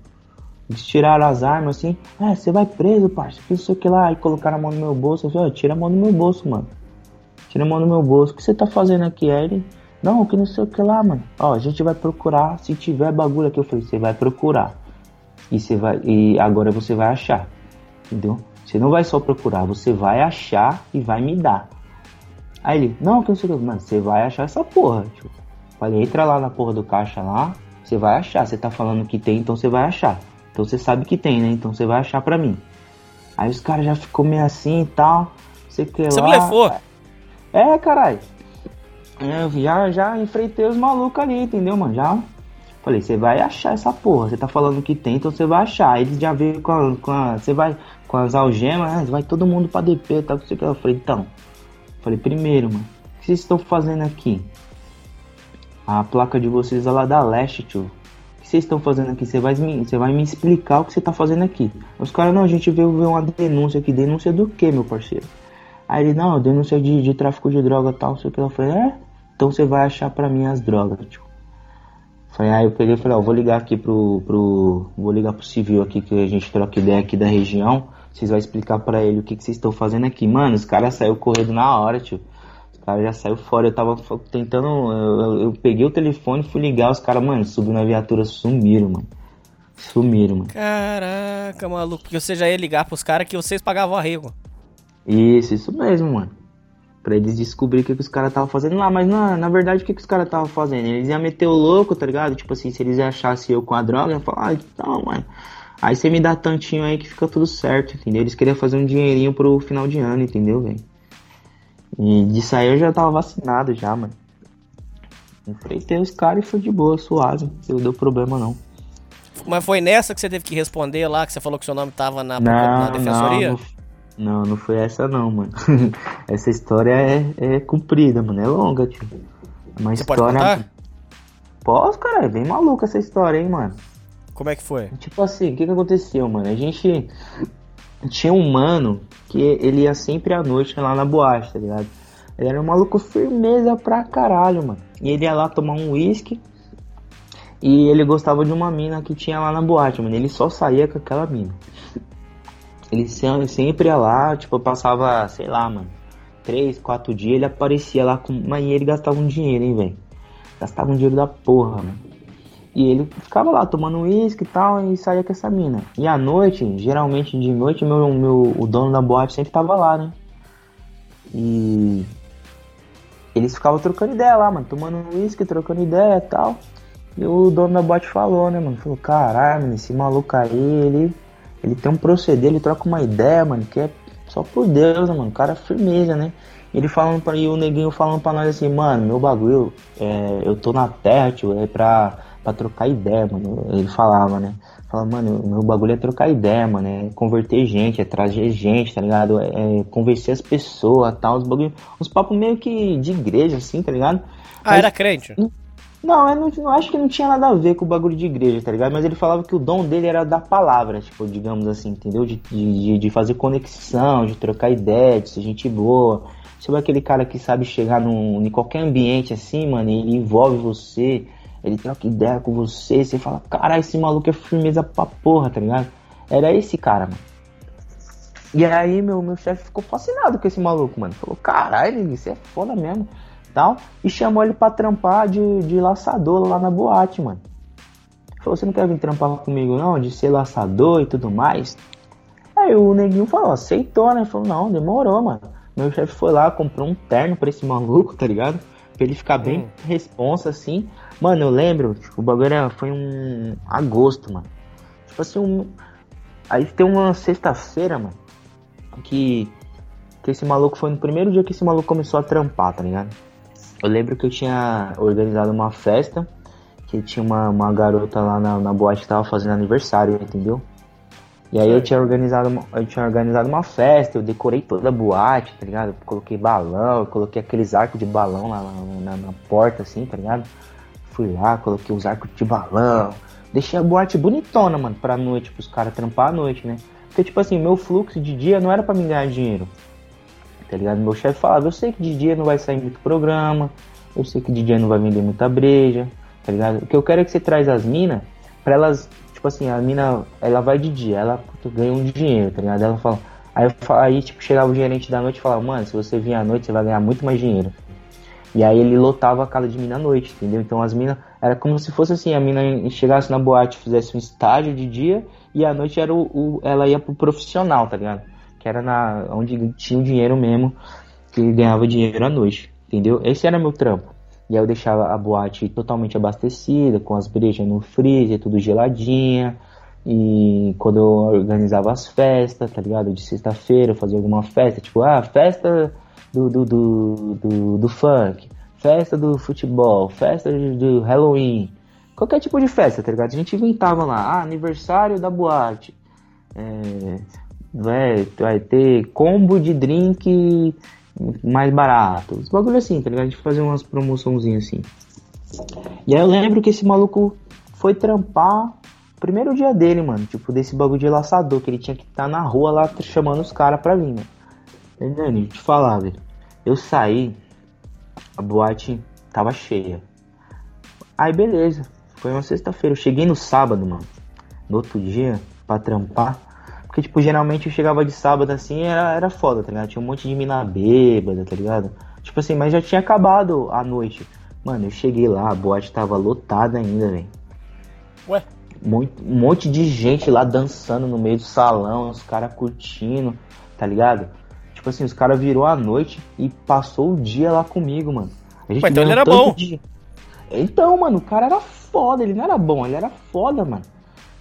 Speaker 4: Eles tiraram as armas assim, ah, você vai preso, parceiro, que sei que lá. Aí colocaram a mão no meu bolso, eu falei, tira a mão do meu bolso, mano. Tira a mão do meu bolso, o que você tá fazendo aqui? Ele, não, que não sei o que lá, mano. Ó, a gente vai procurar. Se tiver bagulho aqui, eu falei, você vai procurar. E você vai. E agora você vai achar. Entendeu? Você não vai só procurar, você vai achar e vai me dar. Aí ele, não, que não sei o que. Mano, você vai achar essa porra. Tipo, falei, entra lá na porra do caixa lá, você vai achar. Você tá falando que tem, então você vai achar. Então você sabe que tem, né? Então você vai achar pra mim. Aí os caras já ficou meio assim e tal. Você que
Speaker 1: Você
Speaker 4: lá.
Speaker 1: blefou.
Speaker 4: É, caralho. É, eu já, já enfrentei os malucos ali, entendeu, mano? Já falei, você vai achar essa porra. Você tá falando que tem, então você vai achar. Eles já veio com a. Com você vai com as algemas, né? vai todo mundo pra DP, tá? Você que eu falei, então. Falei, primeiro, mano, o que vocês estão fazendo aqui? A placa de vocês é lá da leste, tio. O que vocês estão fazendo aqui? Você vai, me, você vai me explicar o que você tá fazendo aqui. Os caras, não, a gente veio ver uma denúncia aqui. Denúncia do que, meu parceiro? Aí ele, não, denúncia de, de tráfico de droga tal, sei o que. Eu falei, é? Então você vai achar pra mim as drogas, tio. Falei, aí eu peguei e falei, ó, vou ligar aqui pro, pro. Vou ligar pro civil aqui que a gente troca ideia aqui da região. Vocês vão explicar para ele o que, que vocês estão fazendo aqui. Mano, os caras saíram correndo na hora, tio. Os caras já saiu fora. Eu tava tentando. Eu, eu, eu peguei o telefone, fui ligar, os caras, mano, subiu na viatura, sumiram, mano. Sumiram, mano.
Speaker 1: Caraca, maluco. Porque você já ia ligar pros caras que vocês pagavam arrego.
Speaker 4: Isso, isso mesmo, mano. Pra eles descobrirem o que, que os caras estavam fazendo lá. Mas na, na verdade, o que, que os caras estavam fazendo? Eles iam meter o louco, tá ligado? Tipo assim, se eles achassem eu com a droga, iam falar, ah, então, mano. Aí você me dá tantinho aí que fica tudo certo, entendeu? Eles queriam fazer um dinheirinho pro final de ano, entendeu, velho? E disso aí eu já tava vacinado já, mano. Enfrentei os caras e foi de boa, suave. Não deu problema não.
Speaker 1: Mas foi nessa que você teve que responder lá, que você falou que seu nome tava na,
Speaker 4: não,
Speaker 1: na defensoria?
Speaker 4: Não, não, não foi essa não, mano. [laughs] essa história é, é comprida, mano. É longa, tio. Uma
Speaker 1: Você
Speaker 4: história.
Speaker 1: pode contar?
Speaker 4: Posso, cara. É bem maluca essa história, hein, mano.
Speaker 1: Como é que foi?
Speaker 4: Tipo assim, o que que aconteceu, mano? A gente. tinha um mano que ele ia sempre à noite lá na boate, tá ligado? Ele era um maluco firmeza pra caralho, mano. E ele ia lá tomar um uísque. E ele gostava de uma mina que tinha lá na boate, mano. Ele só saía com aquela mina. Ele sempre ia lá, tipo, passava, sei lá, mano, três, quatro dias, ele aparecia lá com. Mas ele gastava um dinheiro, hein, velho. Gastava um dinheiro da porra, mano. E ele ficava lá tomando uísque e tal e saía com essa mina. E à noite, geralmente de noite, meu, meu, o dono da boate sempre tava lá, né? E eles ficavam trocando ideia lá, mano, tomando uísque, trocando ideia e tal. E o dono da boate falou, né, mano? Falou, caralho, mano, esse maluco aí, ele ele tem um proceder, ele troca uma ideia, mano, que é só por Deus, mano. O cara é firmeza, né? Ele falando pra e o neguinho falando pra nós assim, mano, meu bagulho, é, eu tô na terra, tio, é pra, pra trocar ideia, mano. Ele falava, né? Fala, mano, meu bagulho é trocar ideia, mano. É converter gente, é trazer gente, tá ligado? É, é convencer as pessoas tal. Os bagulho. Uns papos meio que de igreja, assim, tá ligado?
Speaker 1: Ah, Mas, era crente?
Speaker 4: Não, eu não, não, acho que não tinha nada a ver com o bagulho de igreja, tá ligado? Mas ele falava que o dom dele era da palavra, tipo, digamos assim, entendeu? De, de, de fazer conexão, de trocar ideia, de ser gente boa. Sabe aquele cara que sabe chegar num, em qualquer ambiente assim, mano, ele envolve você, ele troca ideia com você, você fala, caralho, esse maluco é firmeza pra porra, tá ligado? Era esse cara, mano. E aí meu, meu chefe ficou fascinado com esse maluco, mano. Falou, caralho, isso é foda mesmo tal, e chamou ele pra trampar de, de laçador lá na boate, mano. Falou, você não quer vir trampar comigo não, de ser laçador e tudo mais? Aí o neguinho falou, aceitou, né? Falou, não, demorou, mano. Meu chefe foi lá, comprou um terno pra esse maluco, tá ligado? Pra ele ficar bem hum. responsa, assim. Mano, eu lembro, tipo, o bagulho era, foi um agosto, mano. Tipo assim, um... Aí tem uma sexta-feira, mano, que... Que esse maluco foi no primeiro dia que esse maluco começou a trampar, tá ligado? Eu lembro que eu tinha organizado uma festa, que tinha uma, uma garota lá na, na boate que tava fazendo aniversário, entendeu? E aí eu tinha organizado uma, eu tinha organizado uma festa, eu decorei toda a boate, tá ligado? Coloquei balão, coloquei aqueles arcos de balão lá na, na, na, porta, assim, tá ligado? Fui lá, coloquei os arcos de balão. Deixei a boate bonitona, mano, pra noite, pros caras trampar à noite, né? Porque, tipo assim, meu fluxo de dia não era para me ganhar dinheiro tá ligado? Meu chefe falava, eu sei que de dia não vai sair muito programa, eu sei que de dia não vai vender muita breja, tá ligado? O que eu quero é que você traz as minas pra elas, tipo assim, a mina, ela vai de dia, ela puta, ganha um dinheiro, tá ligado? Ela fala, aí, aí tipo, chegava o gerente da noite e falava, mano, se você vir à noite, você vai ganhar muito mais dinheiro. E aí ele lotava a casa de mina à noite, entendeu? Então as minas, era como se fosse assim, a mina chegasse na boate, fizesse um estágio de dia, e à noite era o, o ela ia pro profissional, tá ligado? Que era na onde tinha o dinheiro mesmo, que ganhava dinheiro à noite, entendeu? Esse era meu trampo. E aí eu deixava a boate totalmente abastecida, com as brejas no freezer, tudo geladinha. E quando eu organizava as festas, tá ligado? De sexta-feira, eu fazia alguma festa, tipo, ah, festa do, do, do, do, do funk, festa do futebol, festa do Halloween, qualquer tipo de festa, tá ligado? A gente inventava lá, ah, aniversário da boate, é, vai, vai ter combo de drink mais barato. Os bagulho assim, tá ligado? A gente fazia umas promoçãozinhas assim. E aí eu lembro que esse maluco foi trampar primeiro dia dele, mano. Tipo, desse bagulho de laçador, que ele tinha que estar tá na rua lá chamando os caras pra vir, né? Entendeu? Te falar, velho. Eu saí, a boate tava cheia. Aí beleza. Foi uma sexta-feira. Eu cheguei no sábado, mano. No outro dia, pra trampar. Porque, tipo, geralmente eu chegava de sábado assim era, era foda, tá ligado? Tinha um monte de mina bêbada, tá ligado? Tipo assim, mas já tinha acabado a noite. Mano, eu cheguei lá, a boate tava lotada ainda, velho.
Speaker 1: Ué?
Speaker 4: Muito, um monte de gente lá dançando no meio do salão, os caras curtindo, tá ligado? Tipo assim, os caras virou a noite e passou o dia lá comigo, mano.
Speaker 1: A gente Ué, então ele era bom. De...
Speaker 4: Então, mano, o cara era foda, ele não era bom, ele era foda, mano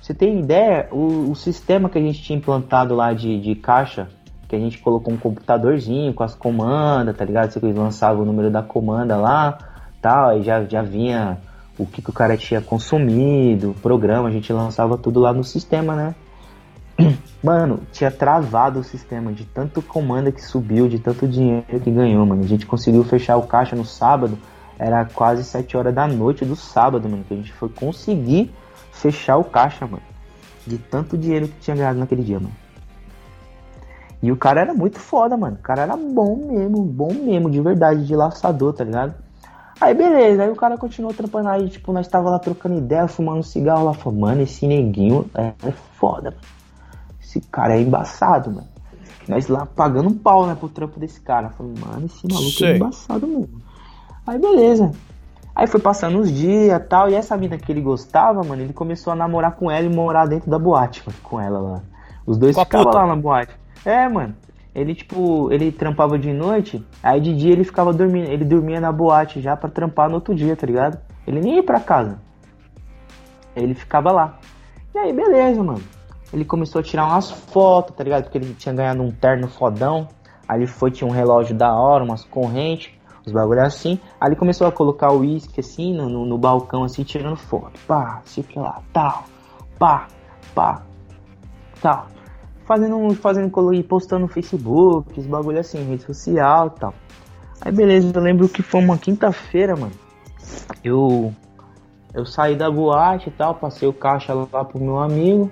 Speaker 4: você tem ideia, o, o, sistema que a gente tinha implantado lá de, de caixa, que a gente colocou um computadorzinho com as comandas, tá ligado? Você lançava o número da comanda lá, tal, e já, já vinha o que, que o cara tinha consumido, o programa, a gente lançava tudo lá no sistema, né? [clears throat] Mano, tinha travado o sistema de tanto comanda que subiu, de tanto dinheiro que ganhou, mano. A gente conseguiu fechar o caixa no sábado, era quase 7 horas da noite do sábado, mano, que a gente foi conseguir fechar o caixa, mano. De tanto dinheiro que tinha ganhado naquele dia, mano. E o cara era muito foda, mano. O cara era bom mesmo, bom mesmo, de verdade, de laçador, tá ligado? Aí beleza, aí o cara continuou trampando aí, tipo, nós tava lá trocando ideia, fumando cigarro lá, falou, mano, esse neguinho é, é foda, mano. Esse cara é embaçado, mano. Nós lá pagando um pau, né, pro trampo desse cara. Falei, mano, esse maluco
Speaker 1: Sei.
Speaker 4: é embaçado mesmo. Aí beleza. Aí foi passando uns dias e tal, e essa mina que ele gostava, mano, ele começou a namorar com ela e morar dentro da boate, mano, com ela lá. Os dois
Speaker 1: Com
Speaker 4: ficavam lá na boate. É, mano. Ele, tipo, ele trampava de noite, aí de dia ele ficava dormindo, ele dormia na boate já pra trampar no outro dia, tá ligado? Ele nem ia pra casa. Ele ficava lá. E aí, beleza, mano. Ele começou a tirar umas fotos, tá ligado? Porque ele tinha ganhado um terno fodão. Aí ele foi, tinha um relógio da hora, umas correntes, os bagulho assim. Aí ele começou a colocar o uísque assim no, no, no balcão, assim, tirando foto. Pá, sei que lá, tal, pá, pá, tal. Fazendo, fazendo, e postando no Facebook, os bagulho assim, rede social tal. Aí beleza, eu lembro que foi uma quinta-feira, mano. Eu eu saí da boate e tal, passei o caixa lá pro meu amigo.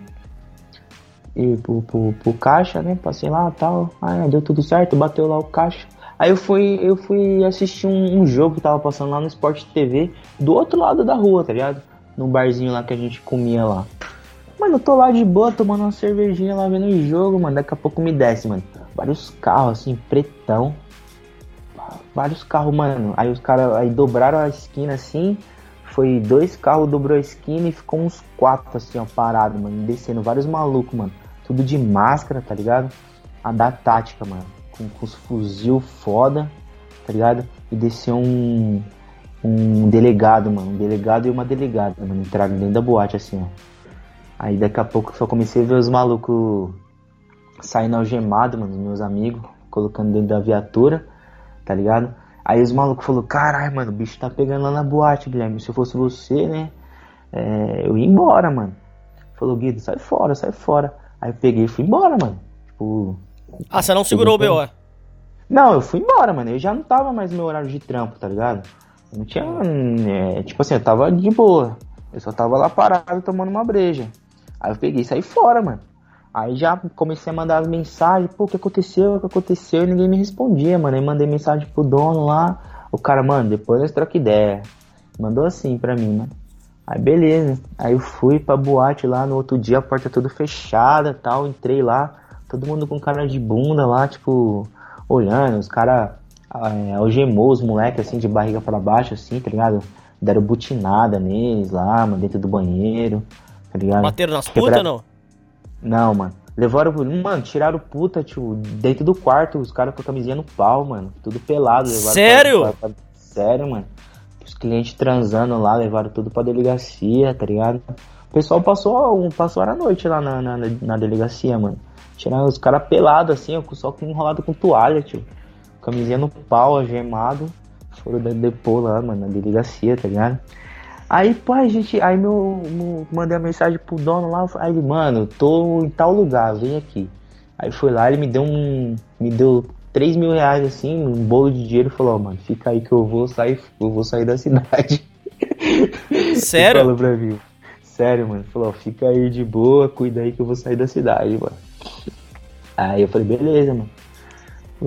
Speaker 4: E pro, pro, pro caixa, né? Passei lá e tal. Aí deu tudo certo, bateu lá o caixa. Aí eu fui, eu fui assistir um, um jogo que tava passando lá no Sport TV, do outro lado da rua, tá ligado? No barzinho lá que a gente comia lá. Mano, eu tô lá de boa, tomando uma cervejinha lá vendo o jogo, mano. Daqui a pouco me desce, mano. Vários carros assim, pretão. Vários carros, mano. Aí os caras aí dobraram a esquina assim. Foi dois carros, dobrou a esquina e ficou uns quatro assim, ó, parado, mano. Descendo vários malucos, mano. Tudo de máscara, tá ligado? A da tática, mano. Com, com os fuzil foda, tá ligado? E desceu um. Um delegado, mano. Um delegado e uma delegada, mano. Entraram dentro da boate assim, ó. Aí daqui a pouco só comecei a ver os malucos saindo algemado, mano, meus amigos, colocando dentro da viatura, tá ligado? Aí os malucos falaram, caralho, mano, o bicho tá pegando lá na boate, Guilherme. Se eu fosse você, né? é, eu ia embora, mano. Falou, Guido, sai fora, sai fora. Aí eu peguei e fui embora, mano. Tipo.
Speaker 1: Ah, você não segurou o BO.
Speaker 4: Não, eu fui embora, mano. Eu já não tava mais no meu horário de trampo, tá ligado? Não tinha. é, tipo assim, eu tava de boa. Eu só tava lá parado tomando uma breja. Aí eu peguei e saí fora, mano. Aí já comecei a mandar as mensagens, pô, o que aconteceu? O que aconteceu? E ninguém me respondia, mano. Aí mandei mensagem pro dono lá. O cara, mano, depois nós troca ideia. Mandou assim pra mim, mano. Aí beleza. Aí eu fui pra boate lá no outro dia, a porta toda fechada tal. Entrei lá, todo mundo com cara de bunda lá, tipo, olhando. Os caras é, algemou os moleques assim de barriga pra baixo, assim, tá ligado? Deram butinada neles lá, mano, dentro do banheiro, tá ligado?
Speaker 1: Bateram nas
Speaker 4: Quebra-
Speaker 1: putas, não?
Speaker 4: Não, mano. Levaram, mano, tiraram puta, tio, dentro do quarto, os caras com a camisinha no pau, mano. Tudo pelado. Levaram
Speaker 1: Sério?
Speaker 4: pra- pra- sério, mano. Os clientes transando lá, levaram tudo pra delegacia, tá ligado? O pessoal passou, um- passou a noite lá na, na, na delegacia, mano. Tiraram os caras pelados, assim, ó, só com enrolado com toalha, tio. Camisinha no pau, algemado. Foram da depô lá, mano, na delegacia, tá ligado? Aí, pô, a gente. Aí meu, meu- mandei a mensagem pro dono lá, aí ele, mano, tô em tal lugar, vem aqui. Aí foi lá, ele me deu um. Me deu 3 mil reais assim, um bolo de dinheiro e falou, ó, mano, fica aí que eu vou sair, eu vou sair da cidade. [laughs]
Speaker 1: Sério?
Speaker 4: falou pra mim. Sério, mano. Falou, ó, fica aí de boa, cuida aí que eu vou sair da cidade, mano. Aí eu falei, beleza, mano.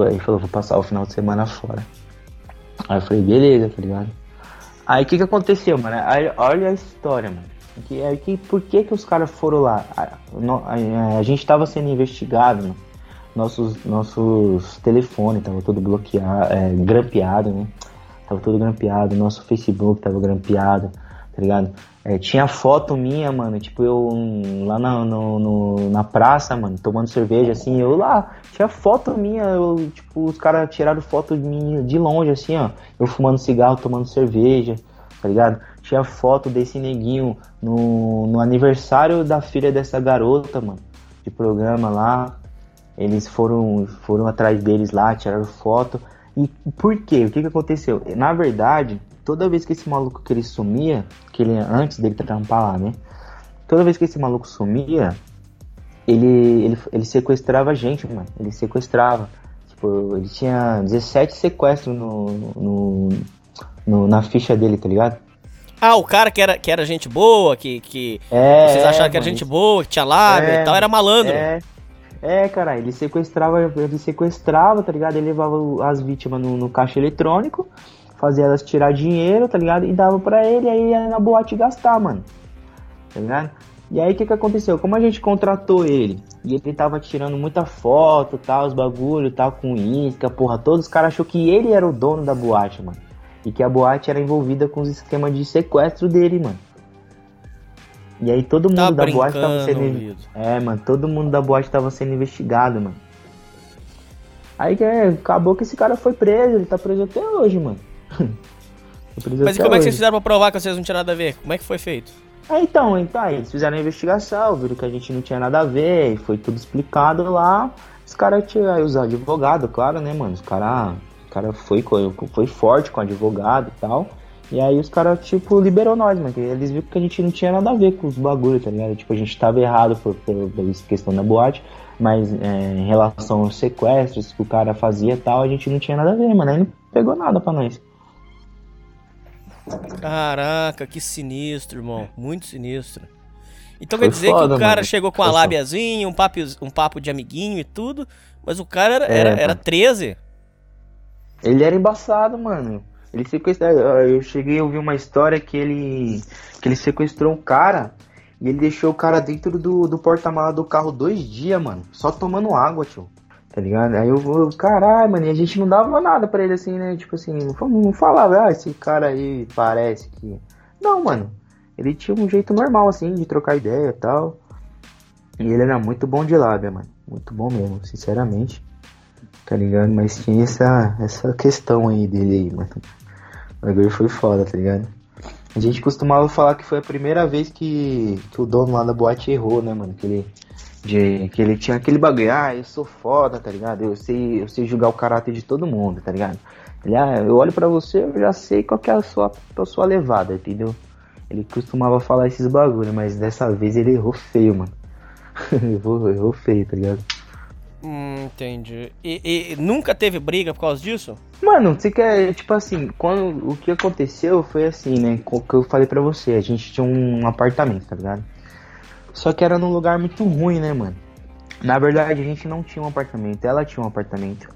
Speaker 4: Aí falou, vou passar o final de semana fora. Aí eu falei, beleza, tá ligado? Aí o que que aconteceu, mano? Aí, olha a história, mano. Que, aí, que, por que que os caras foram lá? A, no- a- a gente tava sendo investigado, mano. Nossos, nossos telefones tava tudo bloqueado, é, grampeado, né? Tava tudo grampeado, nosso Facebook tava grampeado, tá ligado? É, tinha foto minha, mano, tipo, eu lá na, no, no- na praça, mano, tomando cerveja, assim, eu lá, tinha foto minha, eu, tipo, os caras tiraram foto de mim de longe, assim, ó, eu fumando cigarro, tomando cerveja, tá ligado? Tinha foto desse neguinho no, no aniversário da filha dessa garota, mano, de programa lá, eles foram, foram atrás deles lá, tiraram foto. E por quê? O que que aconteceu? Na verdade, toda vez que esse maluco que ele sumia, que ele antes dele trampar lá, né? Toda vez que esse maluco sumia, ele, ele, ele sequestrava a gente, mano. Ele sequestrava. Tipo, ele tinha 17 sequestros no, no, no- na ficha dele, tá ligado?
Speaker 1: Ah, o cara que era, que era gente boa, que, que
Speaker 4: É,
Speaker 1: vocês acharam que era
Speaker 4: mano,
Speaker 1: gente boa, que tinha lábia
Speaker 4: É,
Speaker 1: e tal, era malandro.
Speaker 4: É, É, cara, ele sequestrava, ele sequestrava, tá ligado? Ele levava as vítimas no, no caixa eletrônico, fazia elas tirar dinheiro, tá ligado? E dava pra ele, aí ia na boate gastar, mano. Tá ligado? E aí o que que aconteceu? Como a gente contratou ele, e ele tava tirando muita foto, tal, os bagulho, tal, com isca, porra, todos os caras achou que ele era o dono da boate, mano. E que a boate era envolvida com os esquemas de sequestro dele, mano. E aí todo mundo
Speaker 1: Tá
Speaker 4: da boate tava sendo. É, mano, todo mundo da boate tava sendo investigado, mano. Aí que é, acabou que esse cara foi preso, ele tá preso até hoje, mano.
Speaker 1: Mas e como é que
Speaker 4: hoje.
Speaker 1: vocês fizeram pra provar que vocês não tinham nada a ver? Como é que foi feito?
Speaker 4: Ah, então, então, eles fizeram a investigação, viram que a gente não tinha nada a ver, e foi tudo explicado lá. Os caras tinham os advogados, claro, né, mano? Os caras cara foi, foi forte com o advogado e tal. E aí os caras, tipo, liberou nós, mano. Eles viram que a gente não tinha nada a ver com os bagulhos, tá ligado? Tipo, a gente tava errado por, por, por questão da boate, mas é, em relação aos sequestros que o cara fazia e tal, a gente não tinha nada a ver, mano. Aí não pegou nada pra nós.
Speaker 1: Caraca, que sinistro, irmão. Muito sinistro. Então
Speaker 4: Foi
Speaker 1: quer dizer que
Speaker 4: foda,
Speaker 1: o cara
Speaker 4: mano.
Speaker 1: chegou com a lábiazinha, um papo, um papo de amiguinho e tudo, mas o cara era,
Speaker 4: É,
Speaker 1: era, era 13.
Speaker 4: Ele era embaçado, mano. Ele sequestrou. Eu cheguei a ouvir uma história que ele. que ele sequestrou um cara e ele deixou o cara dentro do, do porta-mala do carro dois dias, mano. Só tomando água, tio. Tá ligado? Aí eu vou, caralho, mano, e a gente não dava nada pra ele assim, né? Tipo assim, não, fa- não falava, ah, esse cara aí parece que. Não, mano. Ele tinha um jeito normal, assim, de trocar ideia e tal. E ele era muito bom de lábia, mano. Muito bom mesmo, sinceramente. Tá ligado? Mas tinha essa, essa questão aí dele aí, mano. O bagulho foi foda, tá ligado? A gente costumava falar que foi a primeira vez que, que o dono lá da boate errou, né, mano? Que ele, de, que ele tinha aquele bagulho, ah, eu sou foda, tá ligado? Eu sei, eu sei julgar o caráter de todo mundo, tá ligado? Ele, ah, eu olho pra você, eu já sei qual que é a sua, a sua levada, entendeu? Ele costumava falar esses bagulho, mas dessa vez ele errou feio, mano. [laughs] errou, errou feio, tá ligado?
Speaker 1: Hum, entendi. E, e nunca teve briga por causa disso?
Speaker 4: Mano, você quer, tipo assim, quando o que aconteceu foi assim, né? O que eu falei pra você, a gente tinha um apartamento, tá ligado? Só que era num lugar muito ruim, né, mano? Na verdade, a gente não tinha um apartamento, ela tinha um apartamento.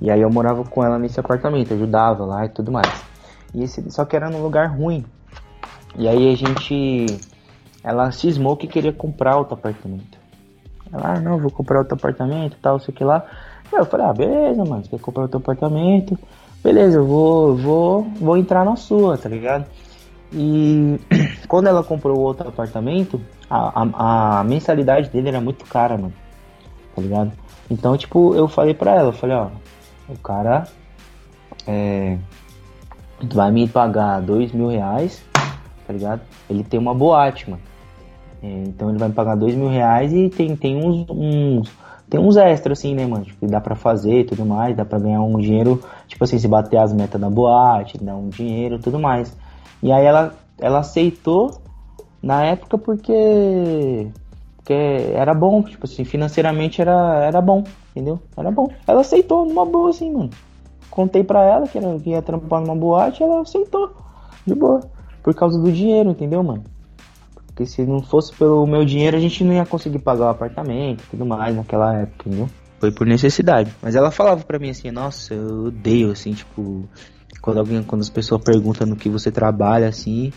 Speaker 4: E aí eu morava com ela nesse apartamento, ajudava lá e tudo mais. E esse, só que era num lugar ruim. E aí a gente. Ela cismou que queria comprar outro apartamento. Ela, ah, não, vou comprar outro apartamento tal, sei que lá. Eu falei, ah, beleza, mano, você quer comprar outro apartamento? Beleza, eu vou, vou, vou entrar na sua, tá ligado? E [clears throat] quando ela comprou outro apartamento, a, a, a mensalidade dele era muito cara, mano. Tá ligado? Então, tipo, eu falei pra ela, eu falei, ó, o cara é, vai me pagar dois mil reais, tá ligado? Ele tem uma boate, mano. É, então ele vai me pagar dois mil reais e tem, tem uns, uns tem uns extras assim, né, mano? Tipo, dá pra fazer e tudo mais, dá pra ganhar um dinheiro, tipo assim, se bater as metas da boate, dá um dinheiro tudo mais. E aí ela, ela aceitou na época porque porque era bom, tipo assim, financeiramente era, era bom, entendeu? Era bom. Ela aceitou numa boa assim, mano. Contei pra ela que, era, que ia trampar numa boate, ela aceitou. De boa. Por causa do dinheiro, entendeu, mano? Porque se não fosse pelo meu dinheiro, a gente não ia conseguir pagar o apartamento e tudo mais naquela época, entendeu? Foi por necessidade. Mas ela falava pra mim assim, nossa, eu odeio, assim, tipo, quando alguém, quando as pessoas perguntam no que você trabalha, assim,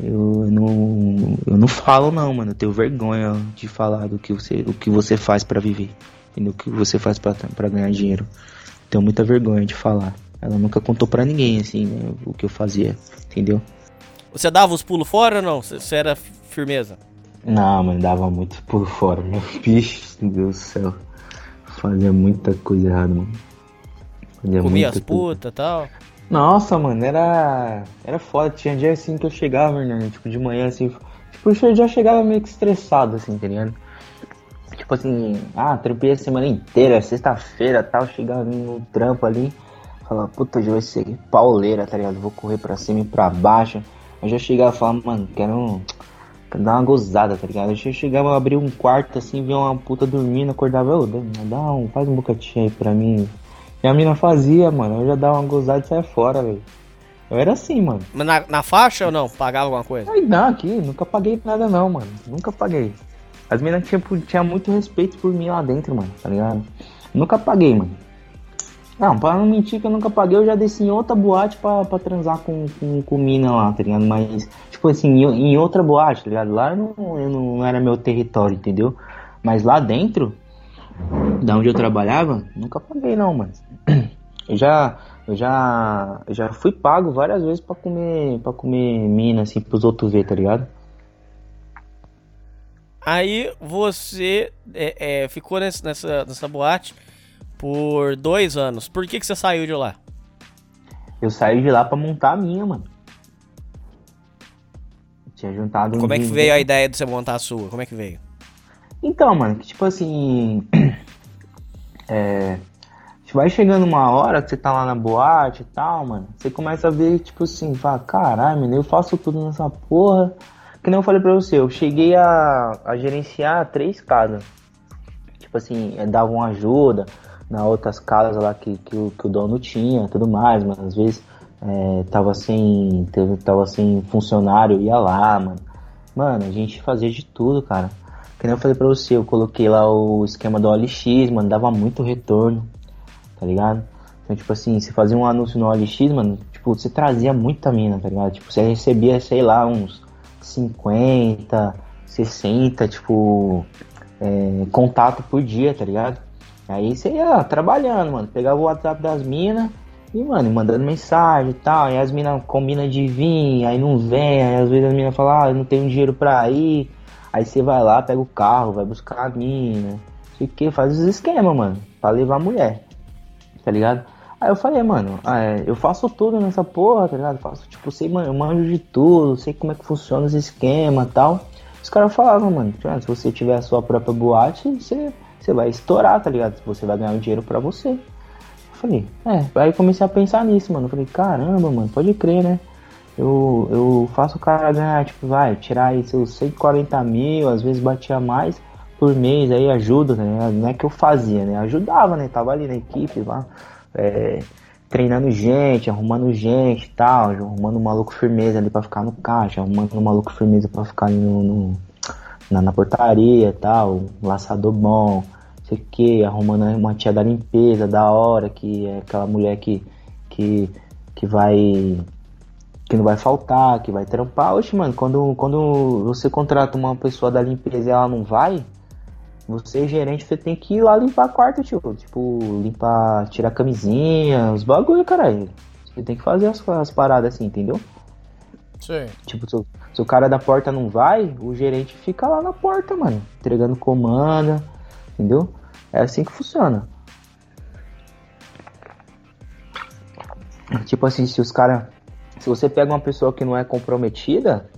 Speaker 4: eu não, eu não falo não, mano. Eu tenho vergonha de falar do que você, o que você faz pra viver, entendeu? O que você faz pra pra ganhar dinheiro. Tenho muita vergonha de falar. Ela nunca contou pra ninguém, assim, né, o que eu fazia, entendeu?
Speaker 1: Você dava os pulos fora ou não? Você era firmeza?
Speaker 4: Não, mano, dava muito por fora, meu [laughs] bicho, meu Deus do céu. Fazia muita coisa errada, mano. Fazia
Speaker 1: Comia
Speaker 4: muita
Speaker 1: as putas e tal.
Speaker 4: Nossa, mano, era. Era foda. Tinha dia assim que eu chegava, né? Tipo, de manhã assim. Tipo, eu já chegava meio que estressado, assim, tá ligado? Tipo assim, ah, trampei a semana inteira, sexta-feira tal, chegava no trampo ali, falava, puta, hoje vai ser pauleira, tá ligado? Vou correr pra cima e pra baixo. Eu já chegava e falava, mano, quero, quero dar uma gozada, tá ligado? Eu já chegava, abria um quarto assim, via uma puta dormindo, acordava, ô, dá, um, faz um bocatinho aí pra mim. E a mina fazia, mano, eu já dava uma gozada e saia fora, velho. Eu era assim, mano.
Speaker 1: Mas na, na faixa ou não? Pagava alguma coisa?
Speaker 4: Ai, não, aqui, nunca paguei nada não, mano. Nunca paguei. As meninas tipo, tinha muito respeito por mim lá dentro, mano, tá ligado? Nunca paguei, mano. Não, pra não mentir que eu nunca paguei, eu já desci em outra boate pra, pra transar com, com, com mina lá, tá ligado? Mas, tipo assim, em, em outra boate, tá ligado? Lá não, eu não, não era meu território, entendeu? Mas lá dentro, da onde eu trabalhava, nunca paguei não, mano. Eu já, eu já, eu já fui pago várias vezes pra comer, pra comer mina, assim, pros outros ver, tá ligado?
Speaker 1: Aí você é, é, ficou nesse- nessa, nessa boate por dois anos. Por que, que você saiu de lá?
Speaker 4: Eu saí de lá pra montar a minha, mano. Tinha juntado um
Speaker 1: Como é que veio a ideia de você montar a sua? Como é que veio?
Speaker 4: Então, mano, que tipo assim. [clears throat] É. Vai chegando uma hora que você tá lá na boate e tal, mano. Você começa a ver, tipo assim, fala, caralho, mano, eu faço tudo nessa porra. Que nem eu falei pra você, eu cheguei a, a gerenciar três casas. Tipo assim, é, davam ajuda na outras casas lá que, que, o, que o dono tinha tudo mais, mano. Às vezes é, tava sem. Tava sem funcionário, ia lá, mano. Mano, a gente fazia de tudo, cara. Que nem eu falei pra você, eu coloquei lá o esquema do OLX, mano, dava muito retorno, tá ligado? Então, tipo assim, você fazia um anúncio no OLX, mano, tipo, você trazia muita mina, tá ligado? Tipo, você recebia, sei lá, uns 50, 60, tipo, é, contato por dia, tá ligado? Aí você ia trabalhando, mano, pegava o WhatsApp das minas e, mano, mandando mensagem e tal, aí as minas combinam de vir, aí não vem, aí às vezes as minas falam, ah, eu não tenho dinheiro pra ir, aí você vai lá, pega o carro, vai buscar a mina, sei o que, faz os esquemas, mano, pra levar a mulher, tá ligado? Aí eu falei, mano, ah, é, eu faço tudo nessa porra, tá ligado? Faço, tipo, sei, mano, eu manjo de tudo, sei como é que funciona os esquemas e tal. Os caras falavam, mano, "Ah, se você tiver a sua própria boate, você, você vai estourar, tá ligado? Você vai ganhar o dinheiro pra você. Eu falei, é, aí eu comecei a pensar nisso, mano. Eu falei, caramba, mano, pode crer, né? Eu, eu faço o cara ganhar, tipo, vai, tirar aí seus 140 mil, às vezes batia mais por mês, aí ajuda, né? Não é que eu fazia, né? Ajudava, né? Tava ali na equipe lá, é, treinando gente, arrumando gente e tal, arrumando um maluco firmeza ali pra ficar no caixa, arrumando um maluco firmeza pra ficar no, no- na, na portaria e tal, um laçador bom, sei o que, arrumando uma tia da limpeza da hora, que é aquela mulher que, que, que vai que não vai faltar, que vai trampar. Oxe, mano, quando, quando você contrata uma pessoa da limpeza e ela não vai, você, gerente, você tem que ir lá limpar quarto, tio. Tipo, limpar, tirar camisinha, os bagulho, caralho. Você tem que fazer as, as paradas assim, entendeu?
Speaker 1: Sim.
Speaker 4: Tipo, se, o- se o cara da porta não vai, o gerente fica lá na porta, mano. Entregando comanda, entendeu? É assim que funciona. Tipo assim, se os caras. Se você pega uma pessoa que não é comprometida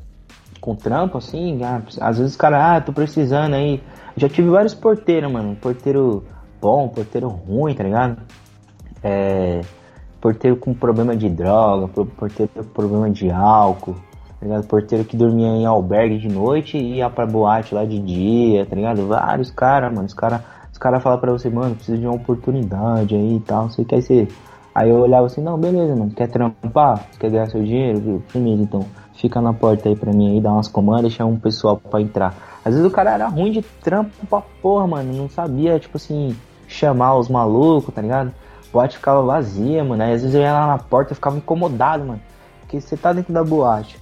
Speaker 4: com trampo, assim, ah, às vezes os caras, ah, tô precisando aí. Já tive vários porteiros, mano. Porteiro bom, porteiro ruim, tá ligado? É, porteiro com problema de droga, porteiro com problema de álcool, tá ligado? Porteiro que dormia em albergue de noite e ia pra boate lá de dia, tá ligado? Vários caras, mano. Os caras os cara falam pra você, mano, precisa de uma oportunidade aí e tal, você quer ser. Aí eu olhava assim, não, beleza, mano, quer trampar? Você quer ganhar seu dinheiro? Firmeza, então. Fica na porta aí pra mim aí, dá umas comandas, chama um pessoal pra entrar. Às vezes o cara era ruim de trampo pra porra, mano. Não sabia, tipo assim, chamar os malucos, tá ligado? boate ficava vazia, mano. Aí às vezes eu ia lá na porta e ficava incomodado, mano. Porque você tá dentro da boate,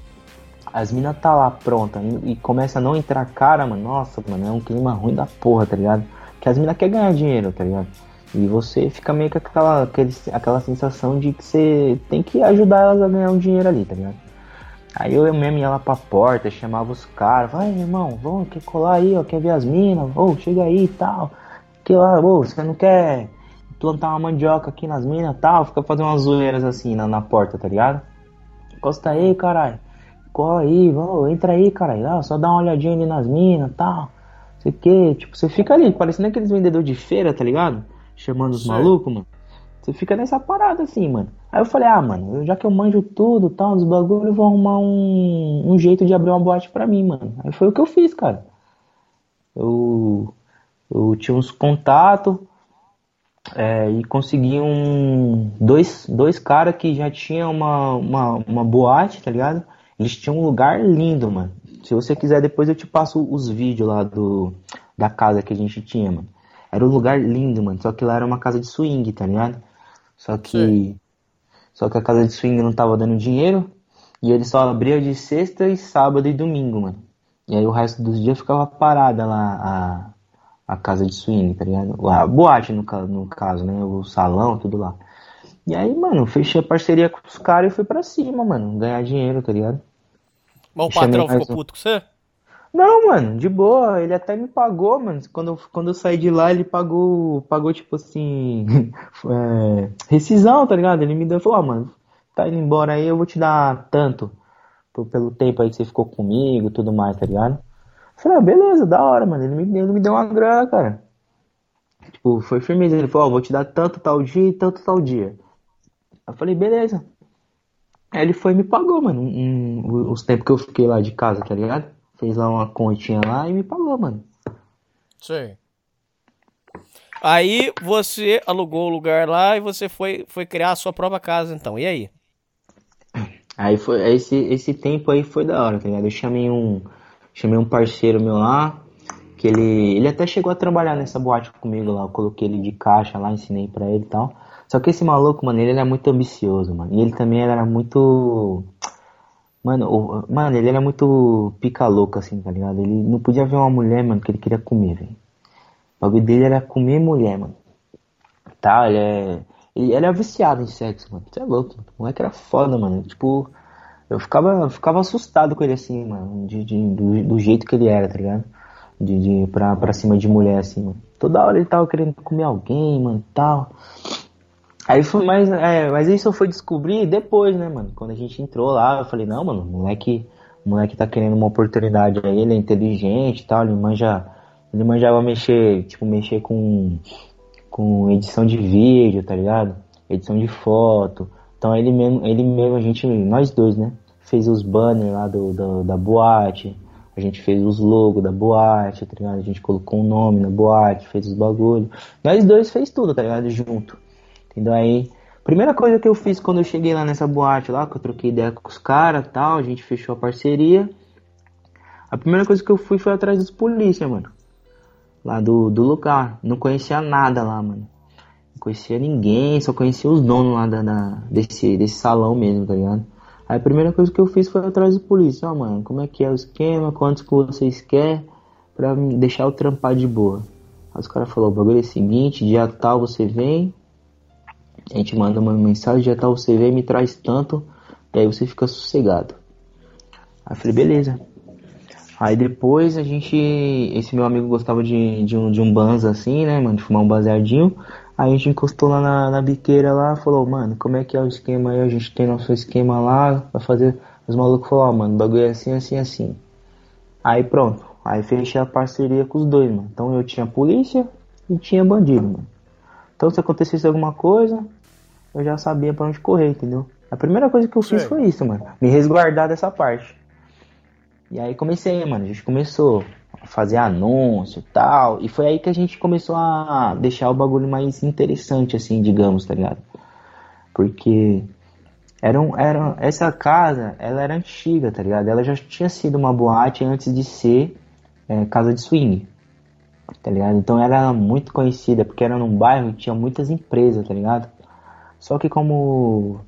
Speaker 4: as minas tá lá pronta e, e começa a não entrar cara, mano. Nossa, mano, é um clima ruim da porra, tá ligado? Que as minas querem ganhar dinheiro, tá ligado? E você fica meio com aquela, aquele, aquela sensação de que você tem que ajudar elas a ganhar um dinheiro ali, tá ligado? Aí eu mesmo ia lá pra porta, chamava os caras, vai irmão, vamos, quer colar aí, ó, quer ver as minas, ô, chega aí e tal. Que lá, ô, você não quer plantar uma mandioca aqui nas minas e tal, fica fazendo umas zoeiras assim na, na porta, tá ligado? Encosta aí, caralho. Cola aí, vamos, entra aí, caralho. Ah, só dá uma olhadinha ali nas minas e tal. Sei que, tipo, você fica ali, parecendo aqueles vendedores de feira, tá ligado? Chamando os malucos, mano. Você fica nessa parada assim, mano. Aí eu falei, ah, mano, já que eu manjo tudo tal, dos bagulho, eu vou arrumar um, um jeito de abrir uma boate pra mim, mano. Aí foi o que eu fiz, cara. Eu, eu tinha uns contatos é, e consegui um, dois, dois caras que já tinham uma, uma, uma boate, tá ligado? Eles tinham um lugar lindo, mano. Se você quiser, depois eu te passo os vídeos lá do, da casa que a gente tinha, mano. Era um lugar lindo, mano. Só que lá era uma casa de swing, tá ligado? Só que.
Speaker 1: Sim.
Speaker 4: Só que a casa de swing não tava dando dinheiro. E ele só abria de sexta e sábado e domingo, mano. E aí o resto dos dias ficava parada lá a, a casa de swing, tá ligado? A boate, no, no caso, né? O salão, tudo lá. E aí, mano, fechei a parceria com os caras e fui pra cima, mano. Ganhar dinheiro, tá ligado?
Speaker 1: Mas o patrão ficou
Speaker 4: um.
Speaker 1: puto com você?
Speaker 4: Não, mano, de boa. Ele até me pagou, mano. Quando eu, quando eu saí de lá, ele pagou, pagou tipo assim, [laughs] é, rescisão, tá ligado? Ele me deu, falou, ó, mano, tá indo embora aí, eu vou te dar tanto por- pelo tempo aí que você ficou comigo, tudo mais, tá ligado? Eu falei, ah, beleza, da hora, mano. Ele me, ele me deu uma grana, cara. Tipo, foi firmeza. Ele falou, ó, vou te dar tanto tal dia e tanto tal dia. Eu falei, beleza. Aí ele foi e me pagou, mano, um- um- os tempos que eu fiquei lá de casa, tá ligado? Fez lá uma continha lá e me pagou, mano.
Speaker 1: Sim. Aí você alugou o lugar lá e você foi, foi criar a sua própria casa, então. E aí?
Speaker 4: Aí foi, esse, esse tempo aí foi da hora, tá ligado? Eu chamei um, chamei um parceiro meu lá, que ele, ele até chegou a trabalhar nessa boate comigo lá, eu coloquei ele de caixa lá, ensinei pra ele e tal. Só que esse maluco, mano, ele era muito ambicioso, mano. E ele também era muito. Mano, o- mano, ele era muito pica louca, assim, tá ligado? Ele não podia ver uma mulher, mano, que ele queria comer, velho. O bagulho dele era comer mulher, mano. Tá, ele é. Ele, ele é viciado em sexo, mano. Você é louco, mano. O moleque era foda, mano. Tipo, eu ficava, eu ficava assustado com ele assim, mano. De, de- do, do jeito que ele era, tá ligado? De, de pra, pra cima de mulher, assim, mano. Toda hora ele tava querendo comer alguém, mano, tal. Aí foi mais. É, mas isso eu fui descobrir depois, né, mano? Quando a gente entrou lá, eu falei, não, mano, o moleque, o moleque tá querendo uma oportunidade aí, ele é inteligente e tal, ele manja. Ele manjava mexer, tipo, mexer com, com edição de vídeo, tá ligado? Edição de foto. Então ele mesmo, ele mesmo, a gente, nós dois, né? Fez os banners lá do, do- da boate. A gente fez os logos da boate, tá ligado? A gente colocou um nome na boate, fez os bagulho. Nós dois fez tudo, tá ligado? Junto. Entendeu? Aí, primeira coisa que eu fiz quando eu cheguei lá nessa boate lá, que eu troquei ideia com os caras tal, a gente fechou a parceria. A primeira coisa que eu fui foi atrás dos polícia, mano. Lá do, do lugar. Não conhecia nada lá, mano. Não conhecia ninguém, só conhecia os donos lá da, da- desse, desse salão mesmo, tá ligado? Aí a primeira coisa que eu fiz foi atrás do polícia. Ó, mano, como é que é o esquema? Quantos que vocês querem? Pra deixar eu trampar de boa. Aí os caras falaram, o bagulho é o seguinte, dia tal você vem, a gente manda uma mensagem, dia tal você vem, me traz tanto, e aí você fica sossegado. Aí eu falei, beleza. Aí depois a gente. Esse meu amigo gostava de, de, um, de um banza assim, né, mano? De fumar um baseadinho. Aí a gente encostou lá na, na biqueira lá, falou, mano, como é que é o esquema aí? A gente tem nosso esquema lá, vai fazer. Os malucos falaram, ó, mano, o bagulho é assim, assim, assim. Aí pronto. Aí fechei a parceria com os dois, mano. Então eu tinha polícia e tinha bandido, mano. Então se acontecesse alguma coisa, eu já sabia pra onde correr, entendeu? A primeira coisa que eu fiz
Speaker 1: Sei.
Speaker 4: foi isso, mano. Me resguardar dessa parte. E aí comecei, mano. A gente começou a fazer anúncio e tal. E foi aí que a gente começou a deixar o bagulho mais interessante, assim, digamos, tá ligado? Porque era, um, era essa casa, ela era antiga, tá ligado? Ela já tinha sido uma boate antes de ser é, casa de swing, tá ligado? Então ela era muito conhecida, porque era num bairro que tinha muitas empresas, tá ligado? Só que como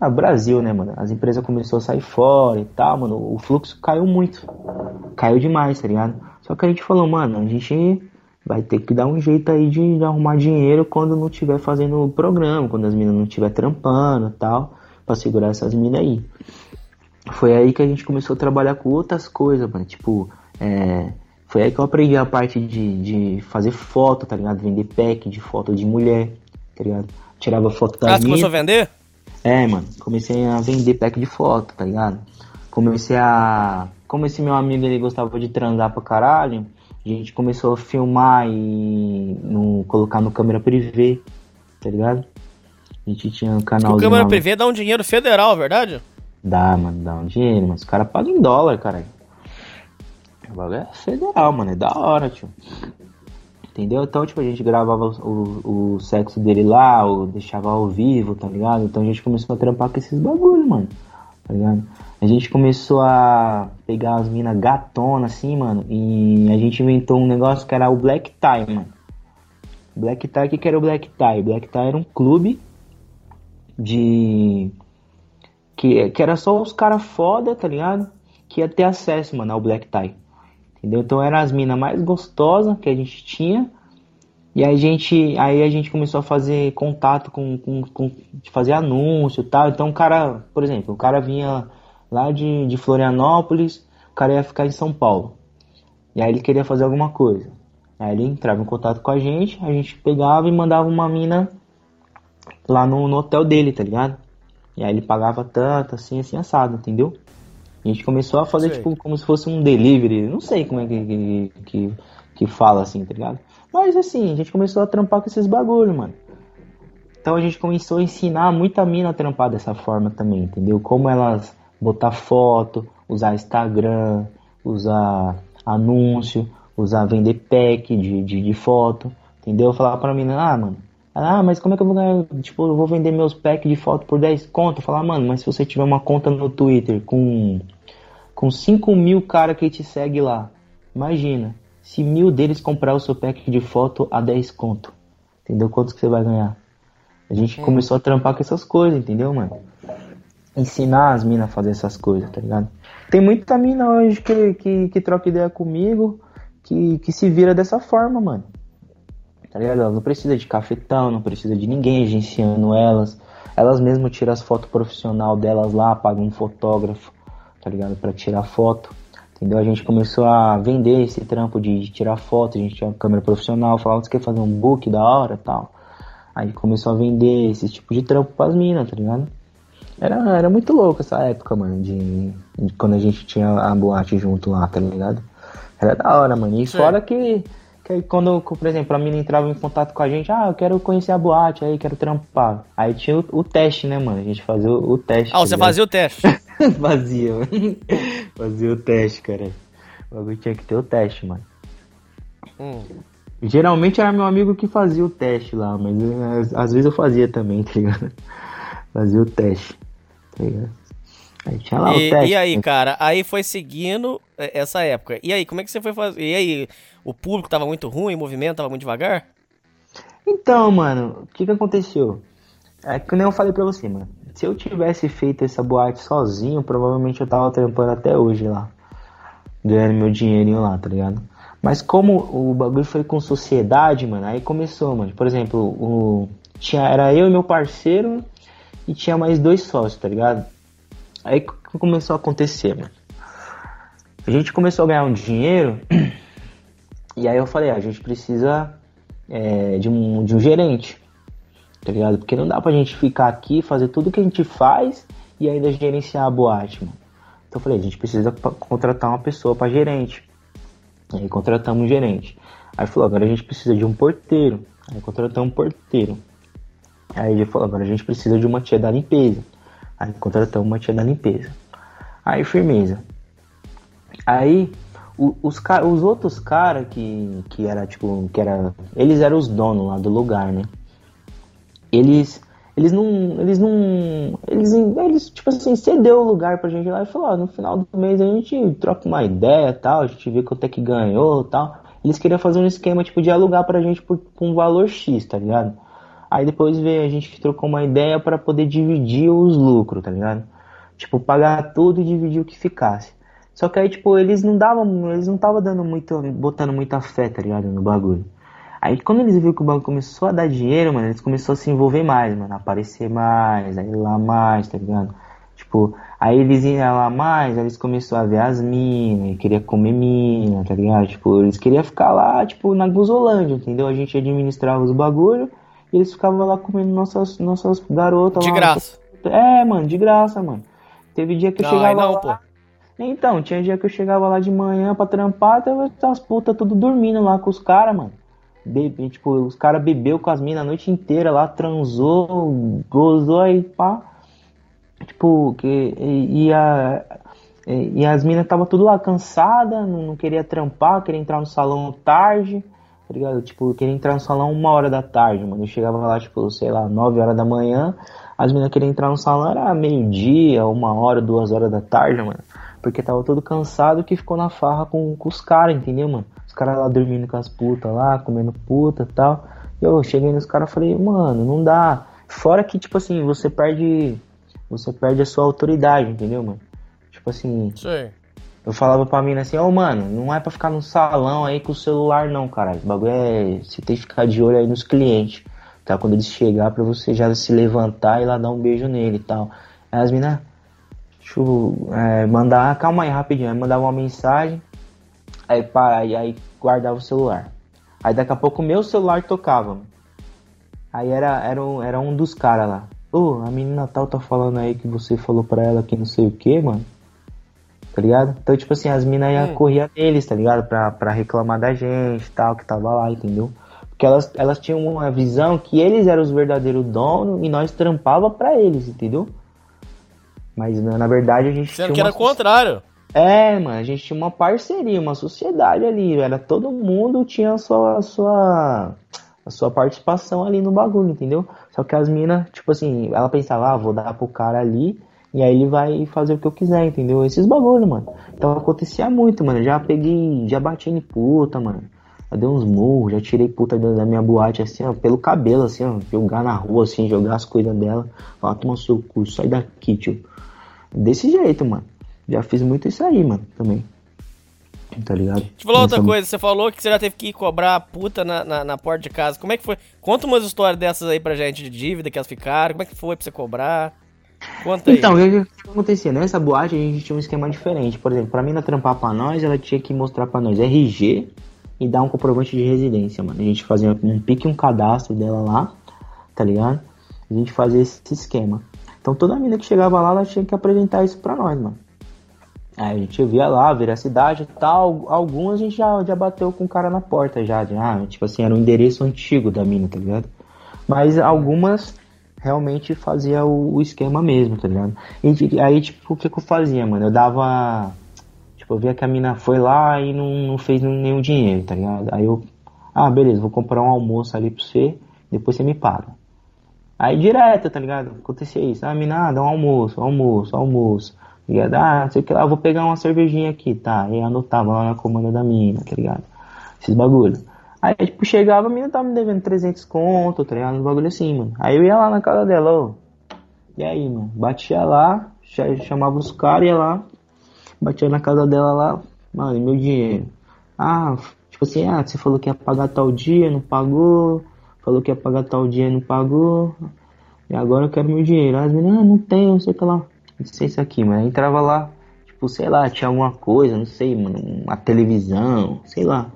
Speaker 4: ah, Brasil, né, mano? As empresas começaram a sair fora e tal, mano. O fluxo caiu muito. Caiu demais, tá ligado? Só que a gente falou, mano, a gente vai ter que dar um jeito aí de, arrumar dinheiro quando não estiver fazendo o programa, quando as minas não estiver trampando e tal, pra segurar essas minas aí. Foi aí que a gente começou a trabalhar com outras coisas, mano. Tipo, é, foi aí que eu aprendi a parte de, de fazer foto, tá ligado? Vender pack de foto de mulher, tá ligado? Tirava foto da
Speaker 1: Ah, você
Speaker 4: mina.
Speaker 1: começou a vender?
Speaker 4: É, mano, comecei a vender pack de foto, tá ligado? Comecei a. Como esse meu amigo ele gostava de transar pra caralho, a gente começou a filmar e no, colocar no câmera privê, tá ligado? A gente tinha um canal.
Speaker 1: O câmera privê dá um dinheiro federal, verdade?
Speaker 4: Dá, mano, dá um dinheiro, mas os caras pagam em dólar, caralho. O bagulho é federal, mano, é da hora, tio. Entendeu? Então, tipo, a gente gravava o, o, o sexo dele lá, ou deixava ao vivo, tá ligado? Então a gente começou a trampar com esses bagulho, mano. tá ligado? A gente começou a pegar as minas gatonas, assim, mano, e a gente inventou um negócio que era o Black Tie, mano. Black Tie, o que, que era o Black Tie? Black Tie era um clube de. Que, que era só os caras foda, tá ligado? Que ia ter acesso, mano, ao Black Tie. Entendeu? Então eram as minas mais gostosas que a gente tinha. E aí a gente, aí a gente começou a fazer contato com, com, com fazer anúncio e tal. Então o cara, por exemplo, o cara vinha lá de, de Florianópolis, o cara ia ficar em São Paulo. E aí ele queria fazer alguma coisa. Aí ele entrava em contato com a gente, a gente pegava e mandava uma mina lá no, no hotel dele, tá ligado? E aí ele pagava tanto, assim, assim, assado, entendeu? A gente começou a fazer,
Speaker 1: Sei.
Speaker 4: tipo, como se fosse um delivery. Não sei como é que, que, que, fala assim, tá ligado? Mas assim, a gente começou a trampar com esses bagulho, mano. Então a gente começou a ensinar muita mina a trampar dessa forma também, entendeu? Como elas botar foto, usar Instagram, usar anúncio, usar vender pack de, de, de foto, entendeu? Eu falava pra mina, ah, mano, ah, mas como é que eu vou ganhar, tipo, eu vou vender meus packs de foto por 10 conto? Eu falava, mano, mas se você tiver uma conta no Twitter com, com 5 mil cara que te segue lá, imagina, se mil deles comprar o seu pack de foto a 10 conto, entendeu? Quantos que você vai ganhar? A gente começou a trampar com essas coisas, entendeu, mano? Ensinar as minas a fazer essas coisas, tá ligado? Tem muita mina hoje que, que, que troca ideia comigo, que, que se vira dessa forma, mano. Tá ligado? Ela não precisa de cafetão, não precisa de ninguém agenciando elas. Elas mesmo tiram as fotos profissional delas lá, pagam um fotógrafo, tá ligado? Pra tirar foto. Entendeu? A gente começou a vender esse trampo de, de tirar foto, a gente tinha uma câmera profissional, falava, você quer fazer um book da hora tal. Aí começou a vender esse tipo de trampo pras minas, tá ligado? Era, era muito louco essa época, mano, de, de quando a gente tinha a boate junto lá, tá ligado? Era da hora, mano. E
Speaker 1: Sim.
Speaker 4: fora que, que aí quando, por exemplo, a mina entrava em contato com a gente, ah, eu quero conhecer a boate aí, quero trampar. Aí tinha o, o teste, né, mano? A gente fazia o, o teste.
Speaker 1: Ah,
Speaker 4: tá
Speaker 1: você fazia o teste. [laughs]
Speaker 4: fazia, mano. fazia o teste, cara. O bagulho tinha que ter o teste, mano.
Speaker 1: Hum.
Speaker 4: Geralmente era meu amigo que fazia o teste lá, mas eh, às, às vezes eu fazia também, [laughs] tá ligado? Fazia o teste, tá ligado? Aí tinha lá o
Speaker 1: E,
Speaker 4: teste.
Speaker 1: e aí, cara, aí foi seguindo é, essa época. E aí, como é que você foi fazer? E aí, o público tava muito ruim, o movimento tava muito devagar?
Speaker 4: Então, mano, o que que aconteceu? É que nem eu falei pra você, mano. Se eu tivesse feito essa boate sozinho, provavelmente eu tava trampando até hoje lá. Ganhando meu dinheirinho lá, tá ligado? Mas como o bagulho foi com sociedade, mano, aí começou, mano. Por exemplo, o, tinha, era eu e meu parceiro e tinha mais dois sócios, tá ligado? Aí que começou a acontecer, mano? A gente começou a ganhar um dinheiro [clears throat] e aí eu falei, ah, a gente precisa é, de, um, de um gerente, tá ligado? Porque não dá pra gente ficar aqui, fazer tudo que a gente faz e ainda gerenciar a boate, mano. Então eu falei, a gente precisa contratar uma pessoa pra gerente. Aí contratamos um gerente. Aí falou, agora a gente precisa de um porteiro. Aí contratamos um porteiro. Aí ele falou, agora a gente precisa de uma tia da limpeza. Aí contratamos uma tia da limpeza. Aí firmeza. Aí o- os, os outros caras que, que era tipo, que era. Eles eram os donos lá do lugar, né? Eles. Eles não. Eles não. Eles, eles tipo assim, cedeu o lugar pra gente lá e falou, ó, no final do mês a gente troca uma ideia tal, a gente vê quanto é que ganhou tal. Eles queriam fazer um esquema tipo de alugar pra gente por, por um valor X, tá ligado? Aí depois veio, a gente trocou uma ideia pra poder dividir os lucros, tá ligado? Tipo, pagar tudo e dividir o que ficasse. Só que aí, tipo, eles não davam, eles não estavam dando muito, botando muita fé, tá ligado, no bagulho. Aí quando eles viram que o bagulho começou a dar dinheiro, mano, eles começaram a se envolver mais, mano, aparecer mais, aí lá mais, tá ligado? Tipo, aí eles iam lá mais, aí eles começaram a ver as minas, queria comer mina, tá ligado? Tipo, eles queriam ficar lá, tipo, na Guzolândia, entendeu? A gente administrava os bagulho e eles ficavam lá comendo nossas, nossas garotas
Speaker 1: De
Speaker 4: lá.
Speaker 1: graça.
Speaker 4: É, mano, de graça, mano. Teve dia que eu
Speaker 1: Não, aí
Speaker 4: chegava
Speaker 1: não,
Speaker 4: lá.
Speaker 1: pô.
Speaker 4: Então, tinha dia que eu chegava lá de manhã pra trampar, tava as putas tudo dormindo lá com os caras, mano. Bebe, tipo, os caras bebeu com as minas a noite inteira lá, transou, gozou aí, pá. Tipo, que, e, e a, e, e as minas tava tudo lá cansada, não, não queria trampar, queria entrar no salão tarde, tá ligado? Tipo, queria entrar no salão uma hora da tarde, mano. Eu chegava lá, tipo, sei lá, nove horas da manhã, As meninas queriam entrar no salão, era meio-dia, uma hora, duas horas da tarde, mano. Porque tava todo cansado que ficou na farra com, com os caras, entendeu, mano? Os caras lá dormindo com as putas lá, comendo puta e tal. E eu cheguei nos caras e falei, mano, não dá. Fora que, tipo assim, você perde. Você perde a sua autoridade, entendeu, mano? Tipo assim.
Speaker 1: Sei.
Speaker 4: Eu falava pra mina assim, ô mano, não é pra ficar no salão aí com o celular não, caralho. O bagulho é. Você tem que ficar de olho aí nos clientes. Tá? Quando eles chegar pra você já se levantar e lá dar um beijo nele e tal. Aí as minas. Deixa eu é, mandar. Calma aí rapidinho. Aí mandava uma mensagem. Aí para, aí, aí guardava o celular. Aí daqui a pouco o meu celular tocava. Aí era, era, um, era um dos caras lá. Ô, a menina tal tá falando aí que você falou pra ela que não sei o que, mano. Tá ligado? Então, tipo assim, as minas iam
Speaker 1: Hum.
Speaker 4: correr neles, tá ligado? Pra, pra reclamar da gente e tal, que tava lá, entendeu? Porque elas, elas tinham uma visão que eles eram os verdadeiros donos e nós trampava pra eles, entendeu? Mas na, verdade a gente
Speaker 1: Sendo
Speaker 4: tinha
Speaker 1: que era o contrário.
Speaker 4: é, mano, a gente tinha uma parceria, uma sociedade ali, era todo mundo tinha a sua, a sua, a sua participação ali no bagulho, entendeu? Só que as minas, tipo assim, ela pensava, ah, vou dar pro cara ali, e aí ele vai fazer o que eu quiser, entendeu? Esses bagulho, mano. Então acontecia muito, mano, já peguei, já bati em puta, mano. Já dei uns murros, já tirei puta da da minha boate, assim, ó, pelo cabelo, assim, ó, jogar na rua, assim, jogar as coisas dela, falar, toma seu cu, sai daqui, tio. Desse jeito, mano. Já fiz muito isso aí, mano, também. Tá ligado?
Speaker 1: Deixa eu falar outra
Speaker 4: Essa-
Speaker 1: coisa, você falou que você já teve que ir cobrar a puta na, na, na porta de casa. Como é que foi? Conta umas histórias dessas aí pra gente de dívida que elas ficaram. Como é que foi pra você cobrar? Conta.
Speaker 4: Então, o que, acontecia? Nessa boate a gente tinha um esquema diferente. Por exemplo, pra mina trampar pra nós, ela tinha que mostrar pra nós RG e dar um comprovante de residência, mano. A gente fazia um pique um cadastro dela lá, tá ligado? A gente fazia esse esquema. Então toda mina que chegava lá, ela tinha que apresentar isso pra nós, mano. Aí a gente via lá, veracidade e tal. Algumas a gente já, já bateu com o cara na porta já. De, ah, tipo assim, era um endereço antigo da mina, tá ligado? Mas algumas realmente fazia o, o esquema mesmo, tá ligado? E, aí, tipo, o que, que eu fazia, mano? Eu dava. Tipo, eu via que a mina foi lá e não, não fez nenhum dinheiro, tá ligado? Aí eu. Ah, beleza, vou comprar um almoço ali pra você, depois você me paga. Aí direto, tá ligado? Acontecia isso. Ah, mina, ah, dá um almoço, almoço, almoço. Tá ligado? Ah, sei o que lá, vou pegar uma cervejinha aqui, tá? Eu anotava lá na comanda da mina, tá ligado? Esses bagulho. Aí, tipo, chegava, a mina tava me devendo 300 conto, tá ligado? Uns bagulho assim, mano. Aí eu ia lá na casa dela, ô. E aí, mano? Batia lá, cha- chamava os caras, ia lá, batia na casa dela lá, mano, meu dinheiro? Ah, tipo assim, ah, você falou que ia pagar tal dia, não pagou. Falou que ia pagar tal dia, não pagou. E agora eu quero meu dinheiro. As meninas, ah, não tem, não sei o que lá. Não sei isso aqui, mas aí entrava lá, tipo, sei lá, tinha alguma coisa, não sei, mano, uma televisão, sei lá.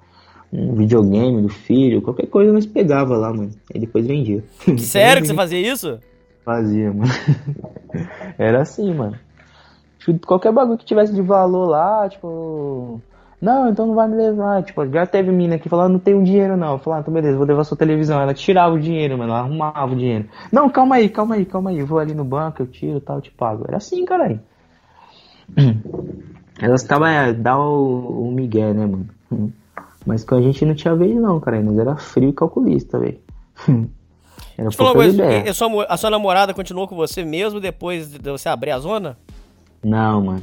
Speaker 4: Um videogame do filho, qualquer coisa nós pegava lá, mano. Aí depois vendia.
Speaker 1: Sério que você [laughs] fazia isso?
Speaker 4: Fazia, mano. [laughs] Era assim, mano. Tipo, Qualquer bagulho que tivesse de valor lá, tipo. Não, então não vai me levar. Tipo, já teve mina que falou, "Ah, não tenho dinheiro não. Eu falei, ah, então beleza, vou levar sua televisão. Ela tirava o dinheiro, mano. Ela arrumava o dinheiro. Não, calma aí, calma aí, calma aí. Eu vou ali no banco, eu tiro e tal, eu te pago. Era assim, caralho. [clears throat] Elas ficavam, é, dá o, o migué, né, mano? Mas com a gente não tinha vez não, cara. Nós era frio e calculista, velho. Era
Speaker 1: falar uma
Speaker 4: pouca
Speaker 1: coisa,
Speaker 4: ideia.
Speaker 1: sua a sua namorada continuou com você mesmo depois de você abrir a zona?
Speaker 4: Não, mano.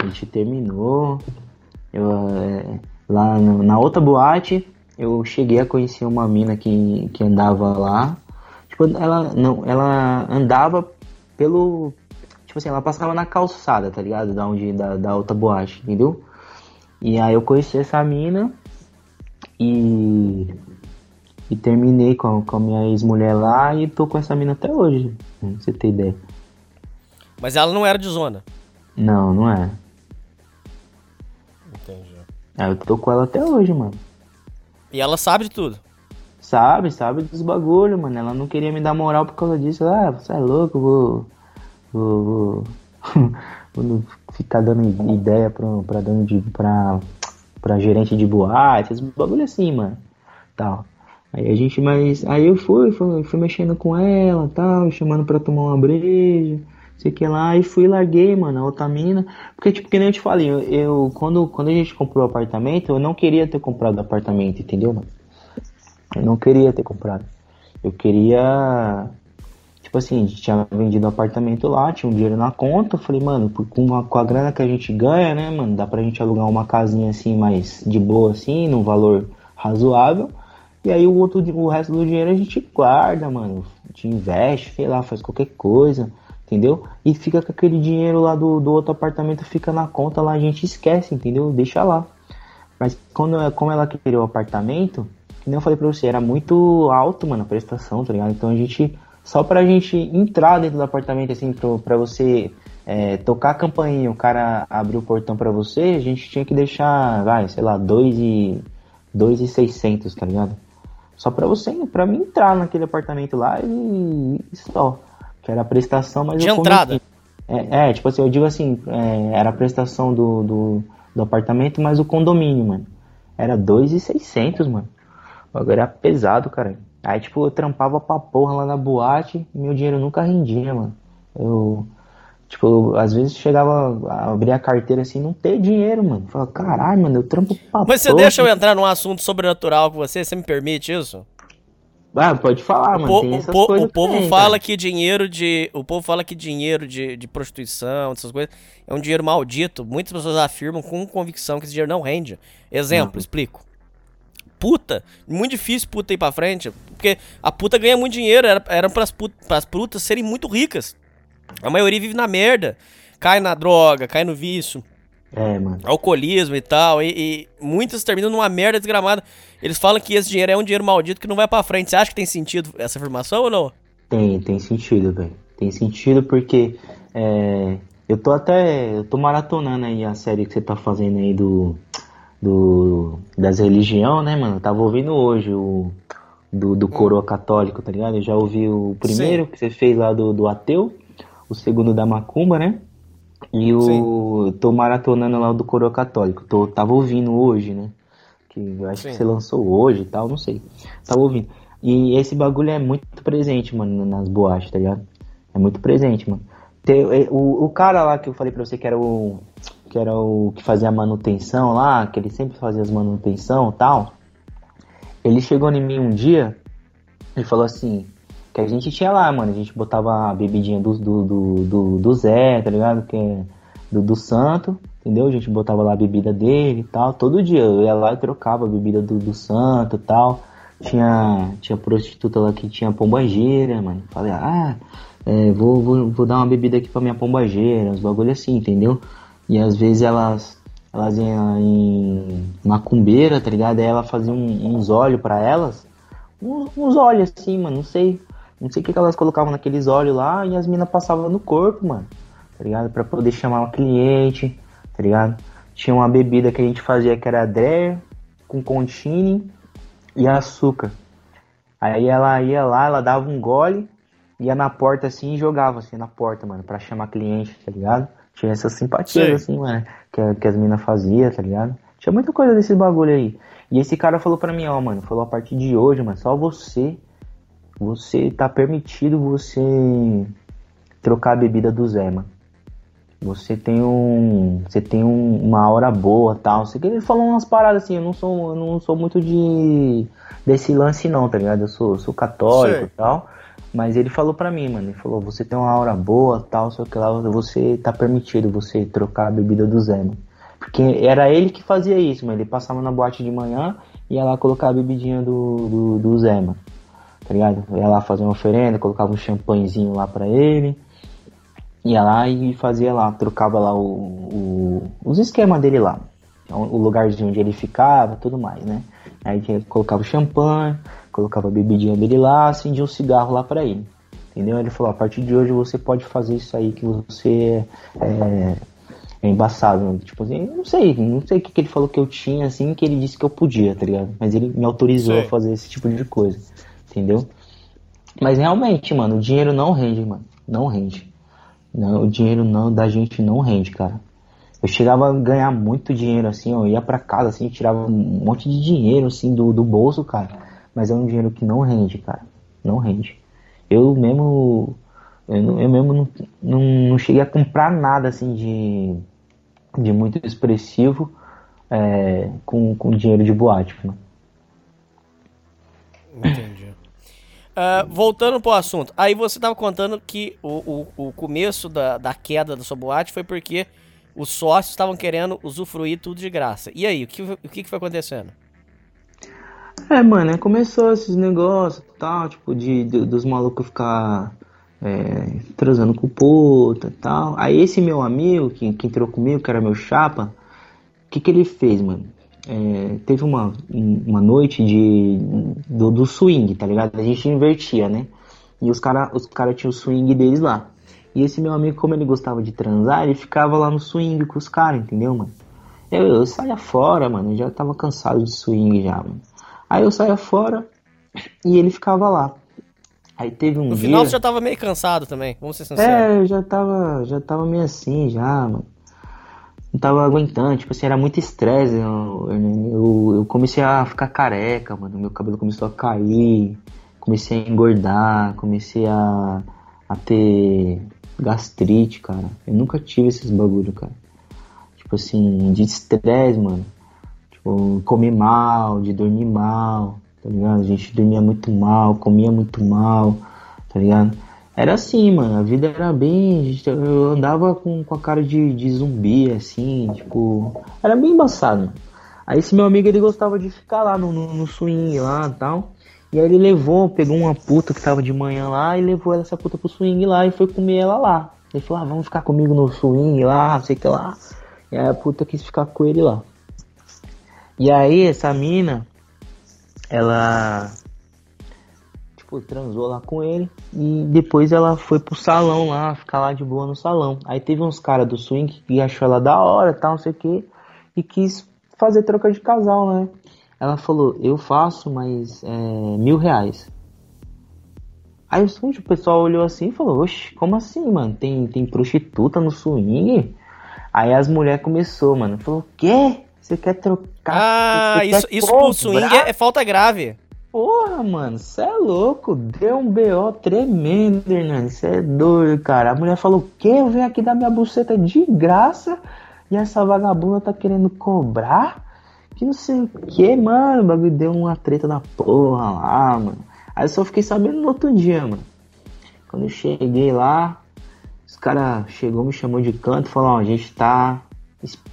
Speaker 4: A gente terminou. Eu, é, lá no- na outra boate, eu cheguei a conhecer uma mina que, que andava lá. Tipo, ela não, ela andava pelo. Tipo assim, ela passava na calçada, tá ligado? Da onde da, da outra boate, entendeu? E aí eu conheci essa mina e. E terminei com, com a minha ex-mulher lá e tô com essa mina até hoje. Pra você ter ideia.
Speaker 1: Mas ela não era de zona.
Speaker 4: Não, não é.
Speaker 1: Entendi.
Speaker 4: Ah, eu tô com ela até hoje, mano.
Speaker 1: E ela sabe de tudo.
Speaker 4: Sabe, sabe dos bagulho, mano. Ela não queria me dar moral por causa disso. Ah, você é louco, vou. Vou. Vou, [laughs] vou ficar dando ideia pra, pra dono de. pra. Pra gerente de boate, esses bagulho assim, mano. Tal. Aí a gente, mas. Aí eu fui, fui, fui mexendo com ela tal, chamando pra tomar uma breja. Sei que lá, e fui larguei, mano, a mina. Porque, tipo, que nem eu te falei, eu, eu- quando, quando a gente comprou o apartamento, eu não queria ter comprado apartamento, entendeu, mano? Eu não queria ter comprado. Eu queria. Tipo assim, a gente tinha vendido o apartamento lá, tinha um dinheiro na conta. Eu falei, mano, com a, com a grana que a gente ganha, né, mano, dá pra gente alugar uma casinha assim, mais de boa, assim, num valor razoável. E aí o outro, o resto do dinheiro a gente guarda, mano. A gente investe, sei lá, faz qualquer coisa, entendeu? E fica com aquele dinheiro lá do, do outro apartamento, fica na conta lá, a gente esquece, entendeu? Deixa lá. Mas quando, como ela queria o apartamento, que nem eu falei pra você, era muito alto, mano, a prestação, tá ligado? Então a gente, só pra gente entrar dentro do apartamento, assim, pro, pra você é, tocar a campainha, o cara abrir o portão pra você, a gente tinha que deixar, vai, sei lá, dois e, dois e seiscentos, tá ligado? Só pra você, pra mim entrar naquele apartamento lá e, e só. Que era a prestação, mas
Speaker 1: De
Speaker 4: eu
Speaker 1: entrada.
Speaker 4: É, é, tipo assim, eu digo assim, é, era a prestação do, do, do apartamento, mas o condomínio, mano. Era 2,600, mano. O bagulho era pesado, cara. Aí, tipo, eu trampava pra porra lá na boate e meu dinheiro nunca rendia, mano. Eu, tipo, às vezes chegava a abrir a carteira assim, não ter dinheiro, mano. Falava, caralho, mano, eu trampo pra
Speaker 1: Mas você
Speaker 4: porra.
Speaker 1: deixa eu entrar num assunto sobrenatural com você? Você me permite isso?
Speaker 4: Ah, pode falar,
Speaker 1: O,
Speaker 4: mano.
Speaker 1: o po-
Speaker 4: coisas
Speaker 1: o povo
Speaker 4: também,
Speaker 1: fala
Speaker 4: cara.
Speaker 1: que dinheiro de. O povo fala que dinheiro de, de prostituição, essas coisas, é um dinheiro maldito. Muitas pessoas afirmam com convicção que esse dinheiro não rende. Exemplo, explico. Puta, muito difícil puta ir pra frente. Porque a puta ganha muito dinheiro, era, era pras, put, pras putas serem muito ricas. A maioria vive na merda. Cai na droga, cai no vício
Speaker 4: É, mano.
Speaker 1: alcoolismo e tal, e, e muitas terminam numa merda desgramada. Eles falam que esse dinheiro é um dinheiro maldito que não vai pra frente. Você acha que tem sentido essa afirmação ou não?
Speaker 4: Tem, tem sentido, velho. Tem sentido porque é, eu tô até. Eu tô maratonando aí a série que você tá fazendo aí do. do das religião, né, mano? Eu tava ouvindo hoje o. Do, do coroa católico, tá ligado? Eu já ouvi o primeiro
Speaker 1: Sim.
Speaker 4: que você fez lá do, do ateu, o segundo da macumba, né? E o. Tô maratonando lá o do coroa católico. Tô, tava ouvindo hoje, né? Que eu acho
Speaker 1: Sim.
Speaker 4: que você lançou hoje e tal, não sei. Tava ouvindo. E esse bagulho é muito presente, mano, nas boates, tá ligado? É muito presente, mano. Tem, é, o, o cara lá que eu falei pra você que era o. Que era o que fazia a manutenção lá, que ele sempre fazia as manutenção e tal. Ele chegou em mim um dia e falou assim, que a gente tinha lá, mano, a gente botava a bebidinha do, do, do, do, do Zé, tá ligado? Que é do, do santo, entendeu? A gente botava lá a bebida dele e tal. Todo dia eu ia lá e trocava a bebida do, do santo e tal. Tinha, tinha prostituta lá que tinha pombageira, mano. Falei, ah, é, vou, vou, vou dar uma bebida aqui pra minha pombageira, uns bagulho assim, entendeu? E às vezes elas, elas iam em macumbeira, tá ligado? Aí ela fazia um- uns óleos pra elas. Uns, óleos assim, mano, não sei. Não sei o que, que elas colocavam naqueles óleos lá e as minas passavam no corpo, mano. Tá ligado? Pra poder chamar o cliente, tá ligado? Tinha uma bebida que a gente fazia que era Dreyer, com contine e açúcar. Aí ela ia lá, ela dava um gole, ia na porta assim e jogava assim na porta, mano, pra chamar cliente, tá ligado? Tinha essas simpatias
Speaker 1: Sei.
Speaker 4: assim, mano, que, que as minas faziam, tá ligado? Tinha muita coisa desse bagulho aí. E esse cara falou pra mim, ó, mano, falou a partir de hoje, mano, só você, você tá permitido você trocar a bebida do Zé, mano. Você tem um, você tem um- uma hora boa, tal. Sei que ele falou umas paradas assim. Eu não sou, eu não sou muito de desse lance não, tá ligado? Eu sou, sou católico e tal. Mas ele falou pra mim, mano. Ele falou: você tem uma hora boa, tal, o que lá. Você tá permitido você trocar a bebida do Zé, mano. Porque era ele que fazia isso, mano. Ele passava na boate de manhã e ia lá colocar a bebidinha do, do, do Zé, mano. Tá ligado? Ia lá fazer uma oferenda, colocava um champanhezinho lá pra ele ia lá e fazia lá, trocava lá o, o- os esquemas dele lá. O lugarzinho onde ele ficava, tudo mais, né? Aí colocava o champanhe, colocava a bebidinha dele lá, acendia um cigarro lá pra ele. Entendeu? Ele falou, a partir de hoje você pode fazer isso aí que você é, é embaçado. Tipo assim, não sei, não sei o que, que ele falou que eu tinha, assim, que ele disse que eu podia, tá ligado? Mas ele me autorizou
Speaker 1: Sei.
Speaker 4: a fazer esse tipo de coisa. Entendeu? Mas realmente, mano, o dinheiro não rende, mano. Não rende. Não, o dinheiro não da gente não rende, cara. Eu chegava a ganhar muito dinheiro assim, eu ia pra casa assim, tirava um monte de dinheiro assim do, do bolso, cara. Mas é um dinheiro que não rende, cara. Não rende. Eu mesmo eu, não- eu mesmo não, não, não cheguei a comprar nada assim de, de muito expressivo é, com, com dinheiro de boate, mano.
Speaker 1: Entendi. Uh, voltando pro assunto, aí você tava contando que o, o, o começo da, da queda da sua boate foi porque os sócios estavam querendo usufruir tudo de graça. E aí, o que, o que foi acontecendo?
Speaker 4: É, mano, começou esses negócios tal, tipo, de, de dos malucos ficar é, transando com puta e tal. Aí esse meu amigo que, que entrou comigo, que era meu chapa, o que, que ele fez, mano? É, teve uma, uma noite de, do, do swing, tá ligado? A gente invertia, né? E os caras os cara tinham o swing deles lá. E esse meu amigo, como ele gostava de transar, ele ficava lá no swing com os caras, entendeu, mano? Eu, eu saía fora, mano, eu já tava cansado de swing já, mano. Aí eu saía fora e ele ficava lá. Aí teve um
Speaker 1: no
Speaker 4: dia...
Speaker 1: No final você já tava meio cansado também, vamos ser sinceros.
Speaker 4: É, eu já tava, já tava meio assim já, mano. Não tava aguentando, tipo assim, era muito estresse. Eu, eu, eu, comecei a ficar careca, mano. Meu cabelo começou a cair, comecei a engordar, comecei a, a ter gastrite, cara. Eu nunca tive esses bagulho, cara. Tipo assim, de estresse, mano. Tipo, comer mal, de dormir mal, tá ligado? A gente dormia muito mal, comia muito mal, tá ligado? Era assim, mano, a vida era bem. Eu andava com, com a cara de, de zumbi, assim, tipo. Era bem embaçado. Aí esse meu amigo ele gostava de ficar lá no, no, no swing lá e tal. E aí ele levou, pegou uma puta que tava de manhã lá e levou essa puta pro swing lá e foi comer ela lá. Ele falou, ah, vamos ficar comigo no swing lá, sei que lá. E aí a puta quis ficar com ele lá. E aí essa mina, ela tipo, transou lá com ele e depois ela foi pro salão lá, ficar lá de boa no salão. Aí teve uns caras do swing que achou ela da hora, tal, não sei o que, e quis fazer troca de casal, né? Ela falou, eu faço, mas é, mil reais. Aí o pessoal olhou assim e falou, oxe, como assim, mano? Tem, tem prostituta no swing? Aí as mulheres começou, mano. Falou, o quê? Você quer trocar?
Speaker 1: Ah, isso, isso pro swing é, é falta grave.
Speaker 4: Porra, mano, você é louco. Deu um BO tremendo, Hernani. Você é doido, cara. A mulher falou: o quê? Eu venho aqui dar minha buceta de graça e essa vagabunda tá querendo cobrar? Que não sei o que, mano. O bagulho deu uma treta da porra lá, mano. Aí eu só fiquei sabendo no outro dia, mano. Quando eu cheguei lá, os caras chegou, me chamou de canto e falou: Ó, a gente tá,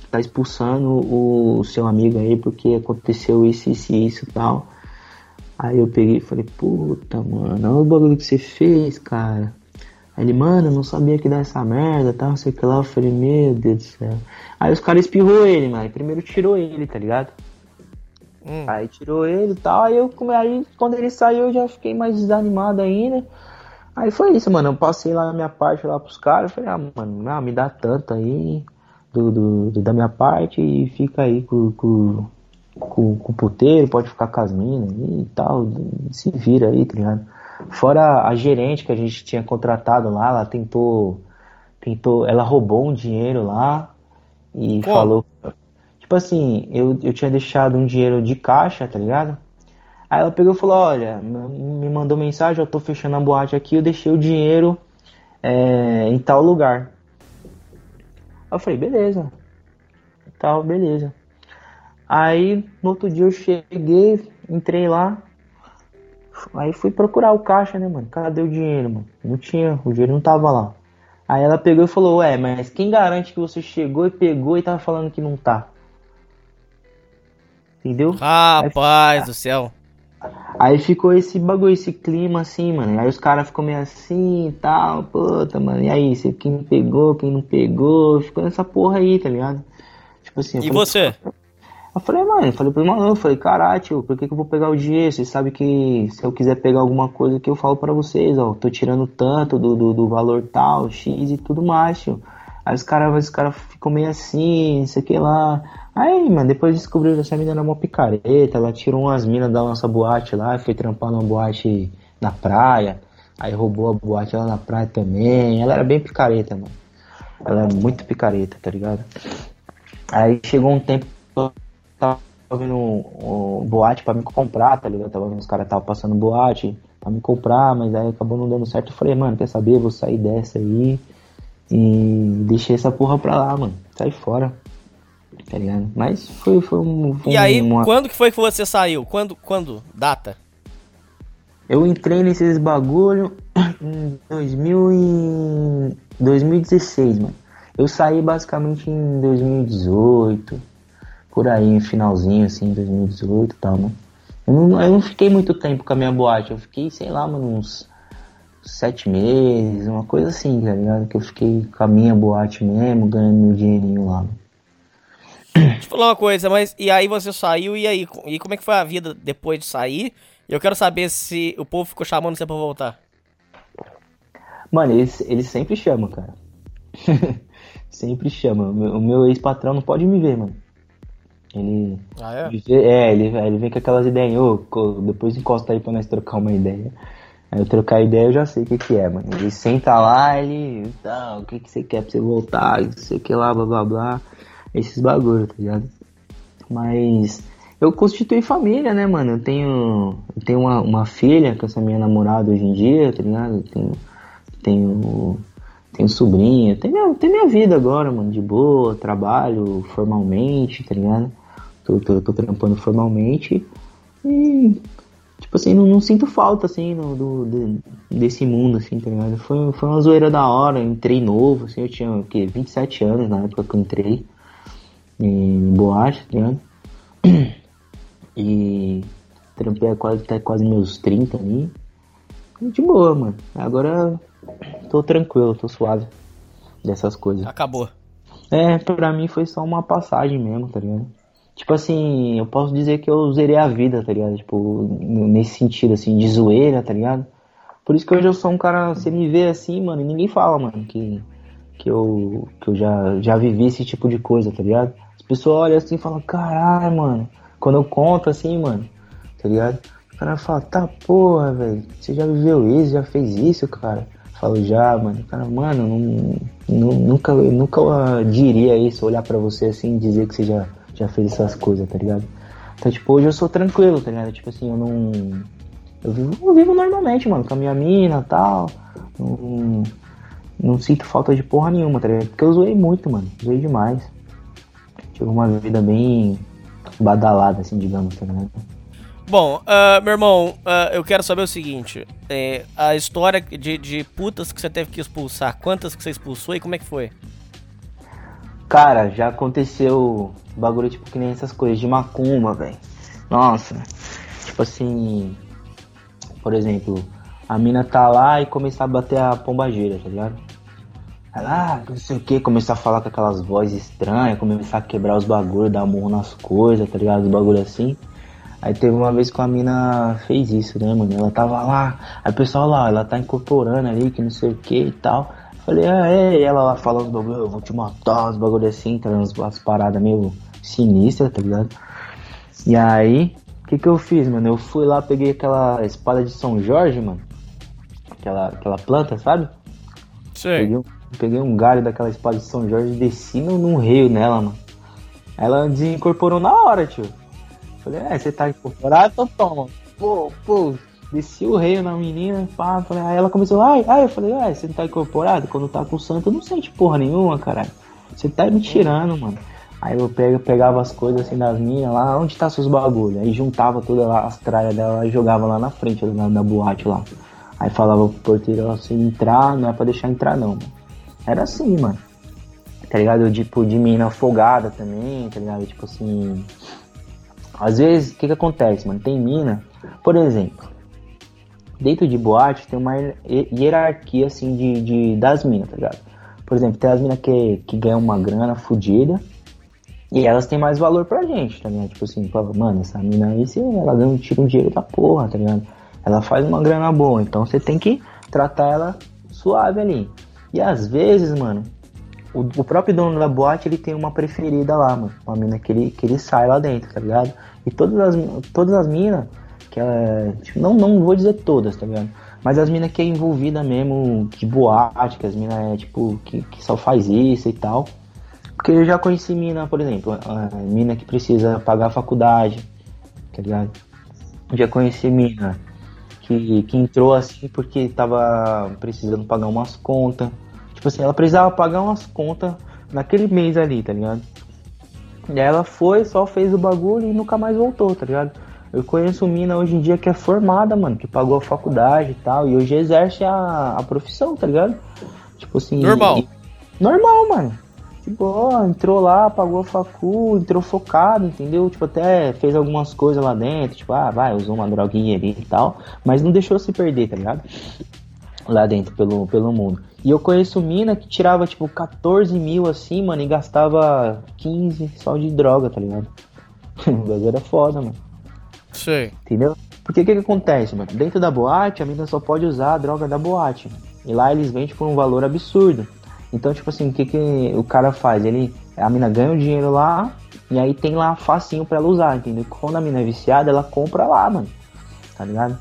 Speaker 4: tá expulsando o seu amigo aí porque aconteceu isso, isso isso e tal. Aí eu peguei e falei, puta, mano, olha o bagulho que você fez, cara. Aí ele, mano, eu não sabia que dar essa merda, tal, tá, não sei que lá. Eu falei, meu Deus do céu. Aí os caras espirrou ele, mano. Primeiro tirou ele, tá ligado? Hum. Aí tirou ele e tal. Aí eu aí quando ele saiu eu já fiquei mais desanimado ainda. Aí foi isso, mano. Eu passei lá na minha parte lá pros caras. Falei, ah, mano, ah, me dá tanto aí do, do, do, da minha parte e fica aí com, com com, com o puteiro, pode ficar com as minas e tal, se vira aí, tá ligado? Fora a gerente que a gente tinha contratado lá, ela tentou, tentou, ela roubou um dinheiro lá e Pô. falou, tipo assim, eu, eu tinha deixado um dinheiro de caixa, tá ligado? Aí ela pegou e falou, olha, me mandou mensagem, eu tô fechando a boate aqui, eu deixei o dinheiro é, em tal lugar. Eu falei, beleza. Tal, beleza. Aí no outro dia eu cheguei, entrei lá. Aí fui procurar o caixa, né, mano? Cadê o dinheiro, mano? Não tinha, o dinheiro não tava lá. Aí ela pegou e falou, ué, mas quem garante que você chegou e pegou e tava falando que não tá? Entendeu?
Speaker 1: Rapaz aí, do céu.
Speaker 4: Aí ficou esse bagulho, esse clima assim, mano. Aí os caras ficou meio assim e tal, puta, mano. E aí, quem pegou, quem não pegou, ficou nessa porra aí, tá ligado?
Speaker 1: Tipo assim. E falei, você?
Speaker 4: Eu falei, mano, eu falei pro maluco, eu falei, caralho, tio, por que, que eu vou pegar o dinheiro? Vocês sabem que se eu quiser pegar alguma coisa que eu falo para vocês, ó, tô tirando tanto do, do, do, valor tal, X e tudo mais, tio. Aí os caras os cara ficam meio assim, não sei o que lá. Aí, mano, depois descobriu que essa menina era uma picareta, ela tirou umas minas da nossa boate lá, foi trampar numa boate na praia, aí roubou a boate lá na praia também. Ela era bem picareta, mano. Ela é muito picareta, tá ligado? Aí chegou um tempo tava vendo um, um boate pra me comprar, tá ligado? Tava vendo os caras tava passando boate pra me comprar, mas aí acabou não dando certo. Eu falei, mano, quer saber? Eu vou sair dessa aí. E deixei essa porra pra lá, mano. Sai fora. Tá ligado? Mas foi, foi um. Foi
Speaker 1: e aí, uma... quando que foi que você saiu? Quando? Quando? Data?
Speaker 4: Eu entrei nesses bagulho [clears throat] em 2000 e... 2016, mano. Eu saí basicamente em 2018, por aí, finalzinho assim, 2018 e tal, mano. Eu não, eu não fiquei muito tempo com a minha boate, eu fiquei, sei lá, mano, uns sete meses, uma coisa assim, tá ligado? Que eu fiquei com a minha boate mesmo, ganhando meu dinheirinho lá. Mano.
Speaker 1: Deixa eu falar uma coisa, mas e aí você saiu, e aí? E como é que foi a vida depois de sair? Eu quero saber se o povo ficou chamando você pra voltar.
Speaker 4: Mano, eles, eles sempre chamam, cara. [laughs] sempre chamam. O meu, meu ex-patrão não pode me ver, mano. Ele.
Speaker 1: Ah, é?
Speaker 4: Ele é, ele, ele vem com aquelas ideias, ô, depois encosta aí pra nós trocar uma ideia. Aí eu trocar ideia eu já sei o que que é, mano. Ele senta lá, ele. Tá, o que que você quer pra você voltar? Não sei o que lá, blá blá blá. Esses bagulho, tá ligado? Mas eu constituí família, né, mano? Eu tenho, eu tenho uma, uma filha com essa minha namorada hoje em dia, tá ligado? Eu tenho, tenho, tenho sobrinha, tenho minha, minha vida agora, mano, de boa, trabalho formalmente, tá ligado? Tô, tô, tô trampando formalmente e, tipo assim, não, não sinto falta, assim, no, do, do, desse mundo, assim, tá ligado? Foi, foi uma zoeira da hora, entrei novo, assim, eu tinha, o quê, 27 anos na época que eu entrei em boate, tá ligado? [clears throat] E trampei quase, até quase meus 30 ali. De boa, mano. Agora tô tranquilo, tô suave dessas coisas.
Speaker 1: Acabou.
Speaker 4: É, pra mim foi só uma passagem mesmo, tá ligado? Tipo assim, eu posso dizer que eu zerei a vida, tá ligado? Tipo, nesse sentido, assim, de zoeira, tá ligado? Por isso que hoje eu sou um cara, você me vê assim, mano, e ninguém fala, mano, que, que eu, que eu já, já vivi esse tipo de coisa, tá ligado? As pessoas olham assim e falam, caralho, mano. Quando eu conto assim, mano, tá ligado? O cara fala, tá porra, velho, você já viveu isso, já fez isso, cara? Eu falo, já, mano. O cara, mano, não, não, nunca, nunca diria isso, olhar pra você assim e dizer que você já, já fez essas coisas, tá ligado? Então, tipo, hoje eu sou tranquilo, tá ligado? Tipo assim, eu não. Eu vivo, eu vivo normalmente, mano, com a minha mina e tal. Não, não sinto falta de porra nenhuma, tá ligado? Porque eu zoei muito, mano. Zoei demais. Tive uma vida bem badalada, assim, digamos, tá ligado?
Speaker 1: Bom, uh, meu irmão, uh, eu quero saber o seguinte: é, a história de, de putas que você teve que expulsar, quantas que você expulsou e como é que foi?
Speaker 4: Cara, já aconteceu bagulho tipo que nem essas coisas de macumba, velho. Nossa, tipo assim, por exemplo, a mina tá lá e começar a bater a pombageira, tá ligado? Ela, ah, não sei o que, começar a falar com aquelas vozes estranhas, começar a quebrar os bagulhos, dar amor nas coisas, tá ligado? Os bagulhos assim. Aí teve uma vez que a mina fez isso, né, mano? Ela tava lá, aí o pessoal lá, ela tá incorporando ali, que não sei o que e tal. Falei, ah, é, e ela lá falando os bagulhos, eu vou te matar, os bagulhos assim, tá ligado? As paradas meio sinistras, tá ligado? E aí, o que que eu fiz, mano? Eu fui lá, peguei aquela espada de São Jorge, mano. Aquela, aquela planta, sabe?
Speaker 1: Sim.
Speaker 4: Peguei Peguei um galho daquela espada de São Jorge e desci num, rio nela, mano. Ela desincorporou na hora, tio. Falei, é, você tá incorporado? Então toma. Pô, pô, desci o rei na menina, pá, falei, aí ela começou, ai, ai, eu falei, ai, você não tá incorporado? Quando tá com o santo, não sente porra nenhuma, caralho. Você tá me tirando, mano. Aí eu pegava as coisas assim das minhas lá, onde tá seus bagulho? Aí juntava todas as tralhas dela e jogava lá na frente da boate lá. Aí falava pro porteiro assim, entrar, não é pra deixar entrar não, mano. Era assim, mano. Tá ligado? Tipo, de mina afogada também, tá ligado? Tipo assim. Às vezes, o que que acontece, mano? Tem mina, por exemplo, dentro de boate tem uma hierarquia, assim, de, de das minas, tá ligado? Por exemplo, tem as minas que, que ganham uma grana fodida e elas têm mais valor pra gente, tá ligado? Tipo assim, mano, essa mina aí, se ela ganha, tira um dinheiro da porra, tá ligado? Ela faz uma grana boa, então você tem que tratar ela suave ali. E às vezes, mano, o, o, próprio dono da boate, ele tem uma preferida lá, mano. Uma mina que ele, que ele sai lá dentro, tá ligado? E todas as, todas as minas, que ela. Tipo, não, não vou dizer todas, tá ligado? Mas as minas que é envolvida mesmo de boate, que as minas é tipo, que, que só faz isso e tal. Porque eu já conheci mina, por exemplo, a mina que precisa pagar a faculdade, tá ligado? Já conheci mina que, que entrou assim porque tava precisando pagar umas contas. Tipo assim, ela precisava pagar umas contas naquele mês ali, tá ligado? E aí ela foi, só fez o bagulho e nunca mais voltou, tá ligado? Eu conheço mina hoje em dia que é formada, mano, que pagou a faculdade e tal, e hoje exerce a, a profissão, tá ligado? Tipo assim.
Speaker 1: Normal.
Speaker 4: e- normal, mano. Ó, entrou lá, pagou a facu, entrou focado, entendeu? Tipo, até fez algumas coisas lá dentro, tipo, ah, vai, usou uma droguinha ali e tal, mas não deixou se perder, tá ligado? Lá dentro, pelo, pelo mundo. E eu conheço mina que tirava, tipo, 14 mil assim, mano, e gastava 15 só de droga, tá ligado? [laughs] o bagulho era foda, mano.
Speaker 1: Sei.
Speaker 4: Entendeu? Porque o que, que acontece, mano? Dentro da boate, a mina só pode usar a droga da boate. mano. E lá eles vendem por um valor absurdo. Então, tipo assim, o que, que o cara faz? Ele, a mina ganha o dinheiro lá, e aí tem lá facinho pra ela usar, entendeu? Quando a mina é viciada, ela compra lá, mano. Tá ligado?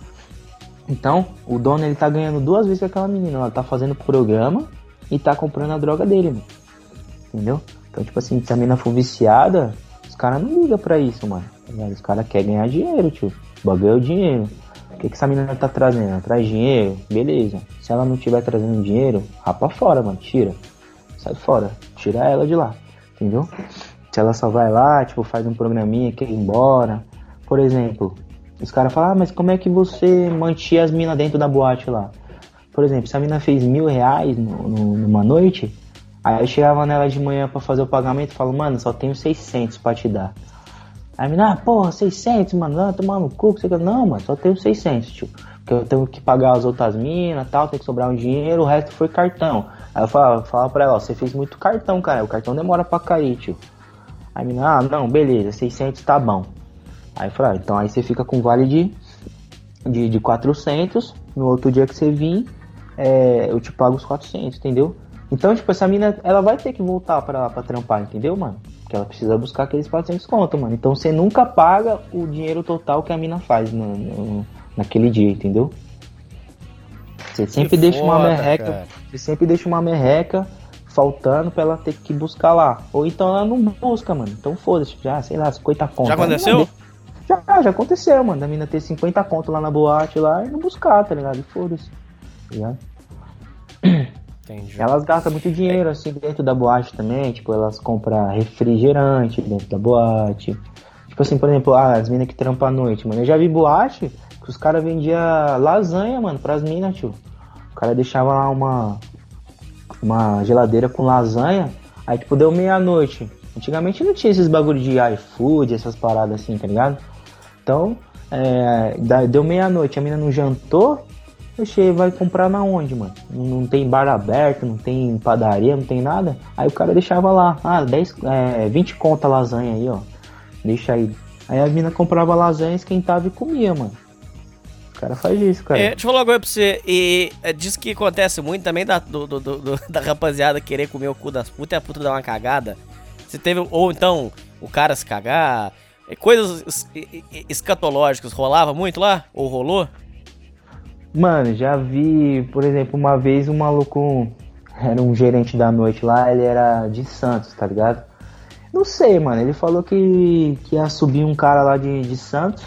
Speaker 4: Então, o dono ele tá ganhando duas vezes com aquela menina. Ela tá fazendo programa e tá comprando a droga dele, mano. Entendeu? Então, tipo assim, se a mina for viciada, os caras não ligam pra isso, mano. tá? Os caras querem ganhar dinheiro, tio. O bagulho é o dinheiro. Que, que essa menina tá trazendo? Ela traz dinheiro, beleza. Se ela não tiver trazendo dinheiro, rapa fora, mano. Tira. Sai fora. Tira ela de lá. Entendeu? Se ela só vai lá, tipo, faz um programinha, quer ir embora. Por exemplo, os caras falam, ah, mas como é que você mantinha as minas dentro da boate lá? Por exemplo, se a mina fez mil reais no- no- numa noite, aí eu chegava nela de manhã pra fazer o pagamento e falo, mano, só tenho 600 pra te dar. Aí mina, ah, porra, 600, mano, não, tomar no cu, você. Não, mano, só tenho 600, tio. Porque eu tenho que pagar as outras minas tal, tem que sobrar um dinheiro, o resto foi cartão. Aí eu falava, falava pra ela, ó, você fez muito cartão, cara, o cartão demora pra cair, tio. Aí mina, ah, não, beleza, 600 tá bom. Aí eu ah, então aí você fica com vale de, de, de 400, no outro dia que você vir, é, eu te pago os 400, entendeu? Então, tipo, essa mina, ela vai ter que voltar pra, pra trampar, entendeu, mano? Porque ela precisa buscar aqueles 400 conto, mano. Então você nunca paga o dinheiro total que a mina faz no, no- naquele dia, entendeu? Você sempre deixa uma
Speaker 1: foda,
Speaker 4: merreca,
Speaker 1: cara.
Speaker 4: você sempre deixa uma merreca faltando pra ela ter que buscar lá. Ou então ela não busca, mano. Então foda-se, já, sei lá, 50 conto.
Speaker 1: Já aconteceu?
Speaker 4: já, já aconteceu, mano. Da mina ter 50 conto lá na boate lá e não buscar, tá ligado? E foda-se. Tá ligado? [clears throat]
Speaker 1: Entendi.
Speaker 4: Elas gastam muito dinheiro assim dentro da boate também. Tipo, elas compram refrigerante dentro da boate. Tipo assim, por exemplo, ah, as minas que trampam à noite, mano. Eu já vi boate que os caras vendiam lasanha, mano, pras minas, tio. O cara deixava lá uma, uma geladeira com lasanha. Aí, tipo, deu meia-noite. Antigamente não tinha esses bagulho de iFood, essas paradas assim, tá ligado? Então, é, deu meia-noite, a mina não jantou. Oxê, vai comprar na onde, mano? Não tem bar aberto, não tem padaria, não tem nada. Aí o cara deixava lá, ah, 10, é, 20 conta lasanha aí, ó. Deixa aí. Aí a mina comprava lasanha, esquentava e comia, mano. O cara faz isso, cara.
Speaker 1: É, deixa eu falar uma coisa pra você. E é, diz que acontece muito também da, do, do- do- [laughs] da rapaziada querer comer o cu das putas e a puta dar uma cagada. Você teve. Ou então o cara se cagar. Coisas es- escatológicas rolava muito lá? Ou rolou?
Speaker 4: Mano, já vi, por exemplo, uma vez um maluco era um gerente da noite lá, ele era de Santos, tá ligado? Não sei, mano, ele falou que, que ia subir um cara lá de, de Santos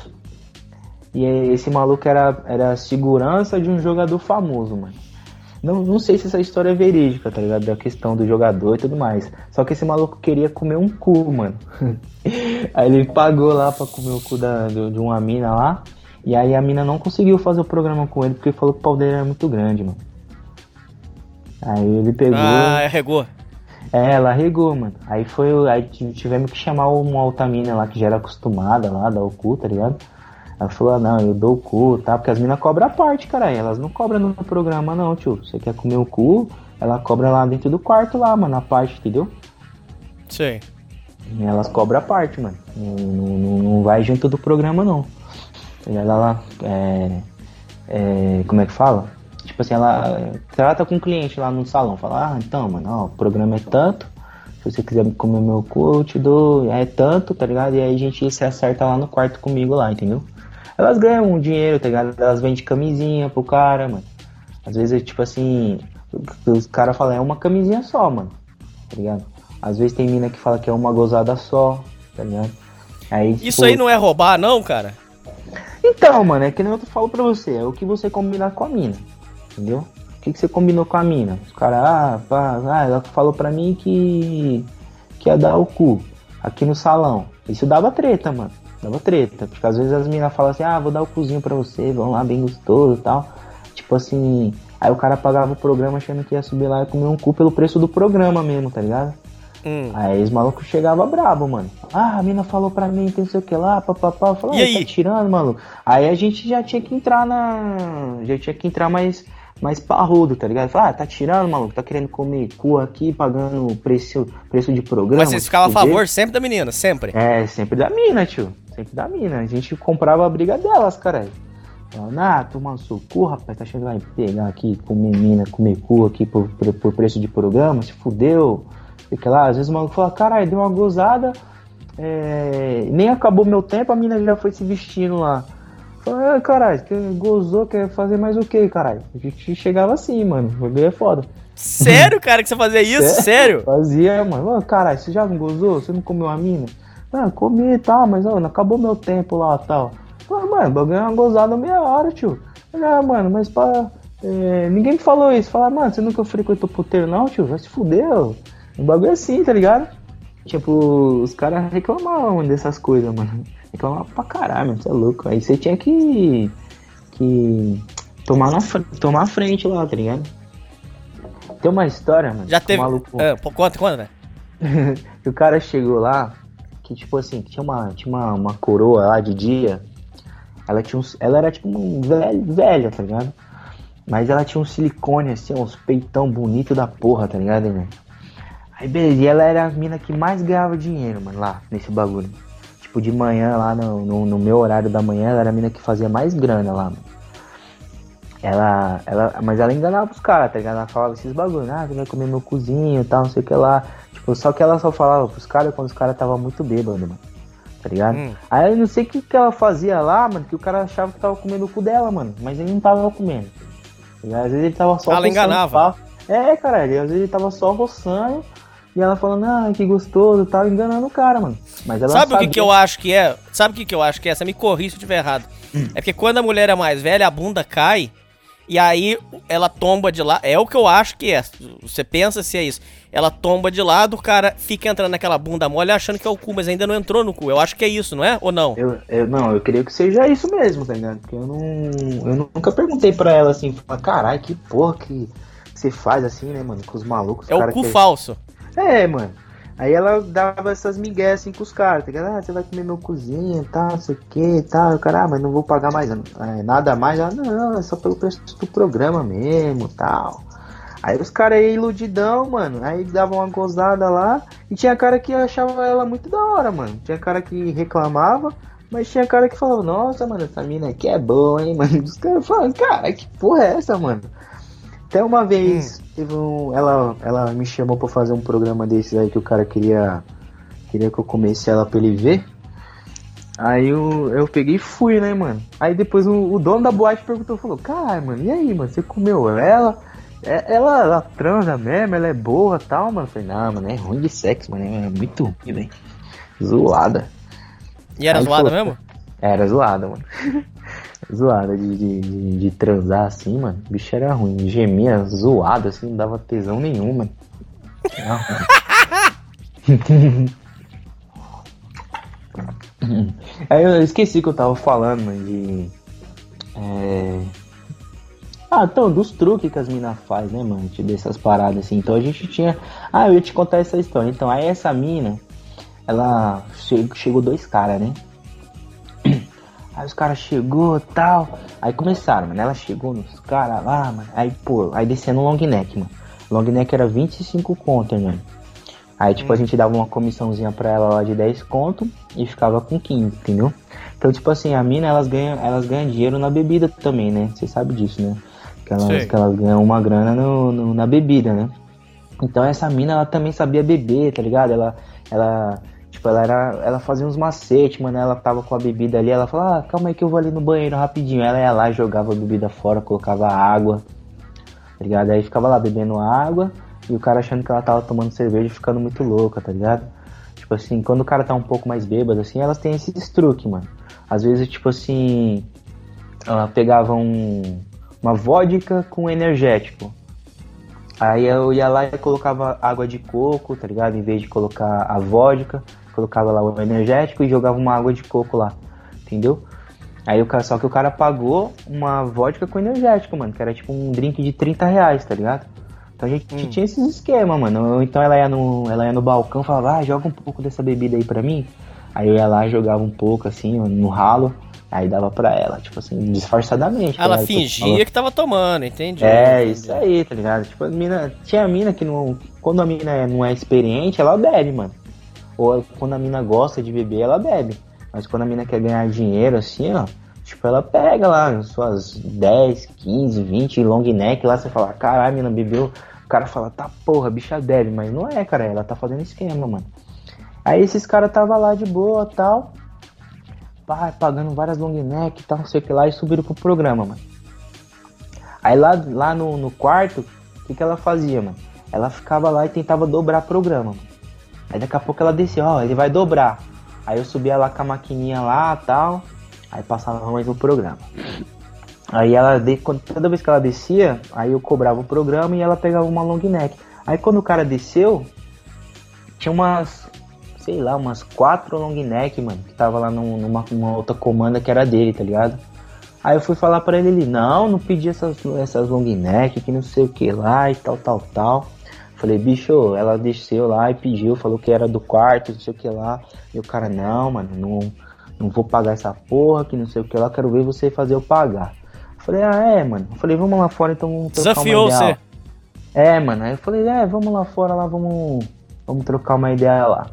Speaker 4: e esse maluco era, era segurança de um jogador famoso, mano. Não, não sei se essa história é verídica, tá ligado? Da questão do jogador e tudo mais. Só que esse maluco queria comer um cu, mano. [laughs] aí ele pagou lá pra comer o cu da, do- de uma mina lá. E aí a mina não conseguiu fazer o programa com ele porque falou que o pau dele era muito grande, mano. Aí ele pegou.
Speaker 1: Ah, regou.
Speaker 4: É, ela regou, mano. Aí foi. Aí tivemos que chamar uma outra mina lá que já era acostumada lá, dar o cu, tá ligado? Ela falou, ah, não, eu dou o cu, tá? Porque as minas cobram a parte, caralho. Elas não cobram no programa, não, tio. Você quer comer o cu, ela cobra lá dentro do quarto lá, mano, a parte, entendeu?
Speaker 1: Sei.
Speaker 4: Elas cobram a parte, mano. Não- não- não vai junto do programa, não. Ela lá, é, é, como é que fala? Tipo assim, ela é, trata com o cliente lá no salão. Fala, ah, então, mano, ó, o programa é tanto. Se você quiser comer meu cu, eu te dou. É tanto, tá ligado? E aí a gente se acerta lá no quarto comigo lá, entendeu? Elas ganham um dinheiro, tá ligado? Elas vendem camisinha pro cara, mano. Às vezes, tipo assim, os caras falam, é uma camisinha só, mano. Tá ligado? Às vezes tem mina que fala que é uma gozada só, tá ligado? Aí,
Speaker 1: Isso
Speaker 4: tipo,
Speaker 1: aí não é roubar, não, cara?
Speaker 4: Então, mano, é que nem eu falo pra você, é o que você combinar com a mina, entendeu? O que, que você combinou com a mina? Os caras, ah, pá, ah, ela falou pra mim que, que ia dar o cu aqui no salão. Isso dava treta, mano. Dava treta. Porque às vezes as meninas falam assim, ah, vou dar o cozinho pra você, vão lá bem gostoso e tal. Tipo assim, aí o cara pagava o programa achando que ia subir lá e comer um cu pelo preço do programa mesmo, tá ligado?
Speaker 1: Hum.
Speaker 4: Aí os malucos chegavam brabo, mano. Ah, a mina falou pra mim, tem não sei o que lá, papapá. Eu falei,
Speaker 1: E aí?
Speaker 4: tá tirando, maluco. Aí a gente já tinha que entrar na. Já tinha que entrar mais, mais parrudo, tá ligado? Falar, ah, tá tirando, maluco, tá querendo comer cu aqui, pagando preço, preço de programa.
Speaker 1: Mas vocês ficavam a favor sempre da menina, sempre.
Speaker 4: É, sempre da mina, tio. Sempre da mina. A gente comprava a briga delas, caralho. Falando, ah, toma seu cu, rapaz, tá achando que vai pegar aqui, comer mina, comer cu aqui por, por, por preço de programa, se fudeu. Fica lá, às vezes o maluco fala, caralho, deu uma gozada, é, nem acabou meu tempo, a mina já foi se vestindo lá. Fala, ah, caralho, que gozou, quer fazer mais o que, caralho? A gente chegava assim, mano, o bagulho é foda.
Speaker 1: Sério, [laughs] cara, que você fazia isso? Sério?
Speaker 4: Fazia, mano. Caralho, você já não gozou? Você não comeu a mina? Ah, comi e tal, mas ó, acabou meu tempo lá e tal. Falei, mano, bagulho é uma gozada meia hora, tio. Ah, mano, mas pra. é, ninguém me falou isso. Falar, mano, você nunca frequentou puteiro, não, tio? Vai se fuder, ó. O bagulho assim, tá ligado? Tipo, os caras reclamavam dessas coisas, mano. Reclamavam pra caralho, mano, você é louco. Aí você tinha que. que. tomar, na, tomar a frente lá, tá ligado? Tem uma história, mano.
Speaker 1: Já teve.
Speaker 4: maluco-
Speaker 1: Ah, conta, conta, né? [laughs]
Speaker 4: que o cara chegou lá, que tipo assim, que tinha uma, tinha uma, uma coroa lá de dia. Ela tinha uns, ela era tipo um velho, velha, tá ligado? Mas ela tinha um silicone assim, uns peitão bonito da porra, tá ligado, irmão? Aí beleza, e ela era a mina que mais ganhava dinheiro, mano, lá nesse bagulho. Tipo, de manhã lá no, no, no meu horário da manhã, ela era a mina que fazia mais grana lá, mano. Ela, ela, mas ela enganava os caras, tá ligado? Ela falava esses bagulho, ah, você vai comer meu cozinho e tal, não sei o que lá. Tipo, só que ela só falava pros caras quando os caras tava muito bêbado, mano. Tá ligado?
Speaker 1: Hum.
Speaker 4: Aí eu não sei o que, que ela fazia lá, mano, que o cara achava que tava comendo o cu dela, mano. Mas ele não tava comendo. Tá? Às vezes ele tava só
Speaker 1: Ela
Speaker 4: roçando
Speaker 1: enganava.
Speaker 4: pau. É, cara, às vezes ele tava só roçando e ela falando, ah, que gostoso tal, enganando o cara, mano. Mas ela
Speaker 1: Sabe o que, que eu acho que é? Sabe o que, que eu acho que é? Você me corrija se eu estiver errado.
Speaker 4: Hum.
Speaker 1: É porque quando a mulher é mais velha, a bunda cai e aí ela tomba de lado. É o que eu acho que é. Você pensa se é isso. Ela tomba de lado, o cara fica entrando naquela bunda mole achando que é o cu, mas ainda não entrou no cu. Eu acho que é isso, não é? Ou não?
Speaker 4: Eu, eu- não, eu creio que seja isso mesmo, tá ligado? Porque eu não. Eu nunca perguntei pra ela assim, caralho, que porra que você faz assim, né, mano? Com os malucos.
Speaker 1: É o cu
Speaker 4: que-
Speaker 1: falso.
Speaker 4: É, mano. Aí ela dava essas migué assim com os caras, tá ligado? Ah, você vai comer meu cozinho e tal, não sei o que tal. O cara, ah, mas não vou pagar mais é, nada mais. Não, é só pelo preço do programa mesmo tal. Aí os caras aí iludidão, mano. Aí davam uma gozada lá. E tinha cara que achava ela muito da hora, mano. Tinha cara que reclamava. Mas tinha cara que falava, nossa, mano, essa mina aqui é boa, hein, mano. Os caras falavam, cara, que porra é essa, mano? Até uma vez, teve um, ela, ela me chamou pra fazer um programa desses aí que o cara queria queria que eu comesse ela pra ele ver. Aí eu, eu peguei e fui, né, mano? Aí depois o, o dono da boate perguntou, falou, caralho, mano, e aí, mano, você comeu ela? É- Ela, ela transa mesmo, ela é boa e tal, mano. Eu falei, não, mano, é ruim de sexo, mano, é muito ruim, velho. Zoada.
Speaker 1: E era
Speaker 4: Aí
Speaker 1: zoada
Speaker 4: falou,
Speaker 1: mesmo?
Speaker 4: Era zoada, mano. [laughs] zoada de, de, de, de transar assim, mano. O bicho era ruim. Gemia zoado, assim, não dava tesão nenhum, mano. [laughs] Aí eu esqueci que eu tava falando, mano, de. É... Ah, então, dos truques que as minas faz, né, mano? Tipo, dessas paradas assim. Então a gente tinha. Ah, eu ia te contar essa história. Então, aí essa mina, ela che- chegou dois caras, né? Aí os caras chegou tal. Aí começaram, mano. Ela chegou nos caras lá, mano. Aí, pô, aí descendo o long neck, mano. Long neck era 25 conto, mano. Aí, tipo, a gente dava uma comissãozinha pra ela lá de 10 conto e ficava com 15, entendeu? Então, tipo assim, a mina, elas ganham, elas ganham dinheiro na bebida também, né? Você sabe disso, né? Que elas, que elas ganham uma grana no, no- na bebida, né? Então essa mina, ela também sabia beber, tá ligado? Ela, ela, tipo, ela era, ela fazia uns macetes, mano. Ela tava com a bebida ali, ela falava, ah, calma aí que eu vou ali no banheiro rapidinho. Ela ia lá, jogava a bebida fora, colocava água, tá ligado? Aí ficava lá bebendo água e o cara achando que ela tava tomando cerveja ficando muito louca, tá ligado? Tipo assim, quando o cara tá um pouco mais bêbado, assim, elas têm esses truques, mano. Às vezes, tipo assim, ela pegava um, uma vodka com energético. Aí eu ia lá e colocava água de coco, tá ligado? Em vez de colocar a vodka. Colocava lá o energético e jogava uma água de coco lá, entendeu? Aí o cara, só que o cara pagou uma vodka com energético, mano, que era tipo um drink de 30 reais, tá ligado? Então a gente
Speaker 1: Hum.
Speaker 4: tinha esses esquemas, mano. Então ela ia no, ela ia no balcão e falava, ah, joga um pouco dessa bebida aí pra mim. Aí eu ia lá, jogava um pouco assim, no ralo, aí dava pra ela, tipo assim, disfarçadamente. tá
Speaker 5: Ela
Speaker 4: ligado?
Speaker 5: fingia que tava tomando, entendi.
Speaker 4: É,
Speaker 5: entendi.
Speaker 4: isso aí, tá ligado? Tipo, a mina, tinha mina que não. Quando a mina não é experiente, ela bebe, mano. Ou quando a mina gosta de beber, ela bebe. Mas quando a mina quer ganhar dinheiro, assim, ó, tipo, ela pega lá suas 10, 15, 20 long neck lá, você fala, caralho, a mina bebeu. O cara fala, tá porra, bicha bebe, mas não é, cara, ela tá fazendo esquema, mano. Aí esses caras tava lá de boa tal. Pá, pagando várias long neck e tal, não sei o que lá, e subiram pro programa, mano. Aí lá, lá no, no quarto, o que, que ela fazia, mano? Ela ficava lá e tentava dobrar programa, mano. Aí daqui a pouco ela descia, ó, ele vai dobrar. Aí eu subia lá com a maquininha lá tal. Aí passava mais um programa. Aí ela, toda vez que ela descia, aí eu cobrava o programa e ela pegava uma long neck. Aí quando o cara desceu, tinha umas, sei lá, umas quatro long neck, mano, que tava lá num- numa, numa outra comanda que era dele, tá ligado? Aí eu fui falar pra ele, ele, não, não pedi essas, essas long neck, que não sei o que lá e tal, tal, tal. Falei, bicho, ela desceu lá e pediu, falou que era do quarto, não sei o que lá. E o cara, não, mano, não, não vou pagar essa porra, que não sei o que lá, quero ver você fazer eu pagar. Falei, ah, é, mano. Falei, vamos lá fora então vamos trocar
Speaker 5: Desafiou
Speaker 4: uma ideia.
Speaker 5: você.
Speaker 4: É, mano. Aí eu falei, é, vamos lá fora lá, vamos, vamos trocar uma ideia lá.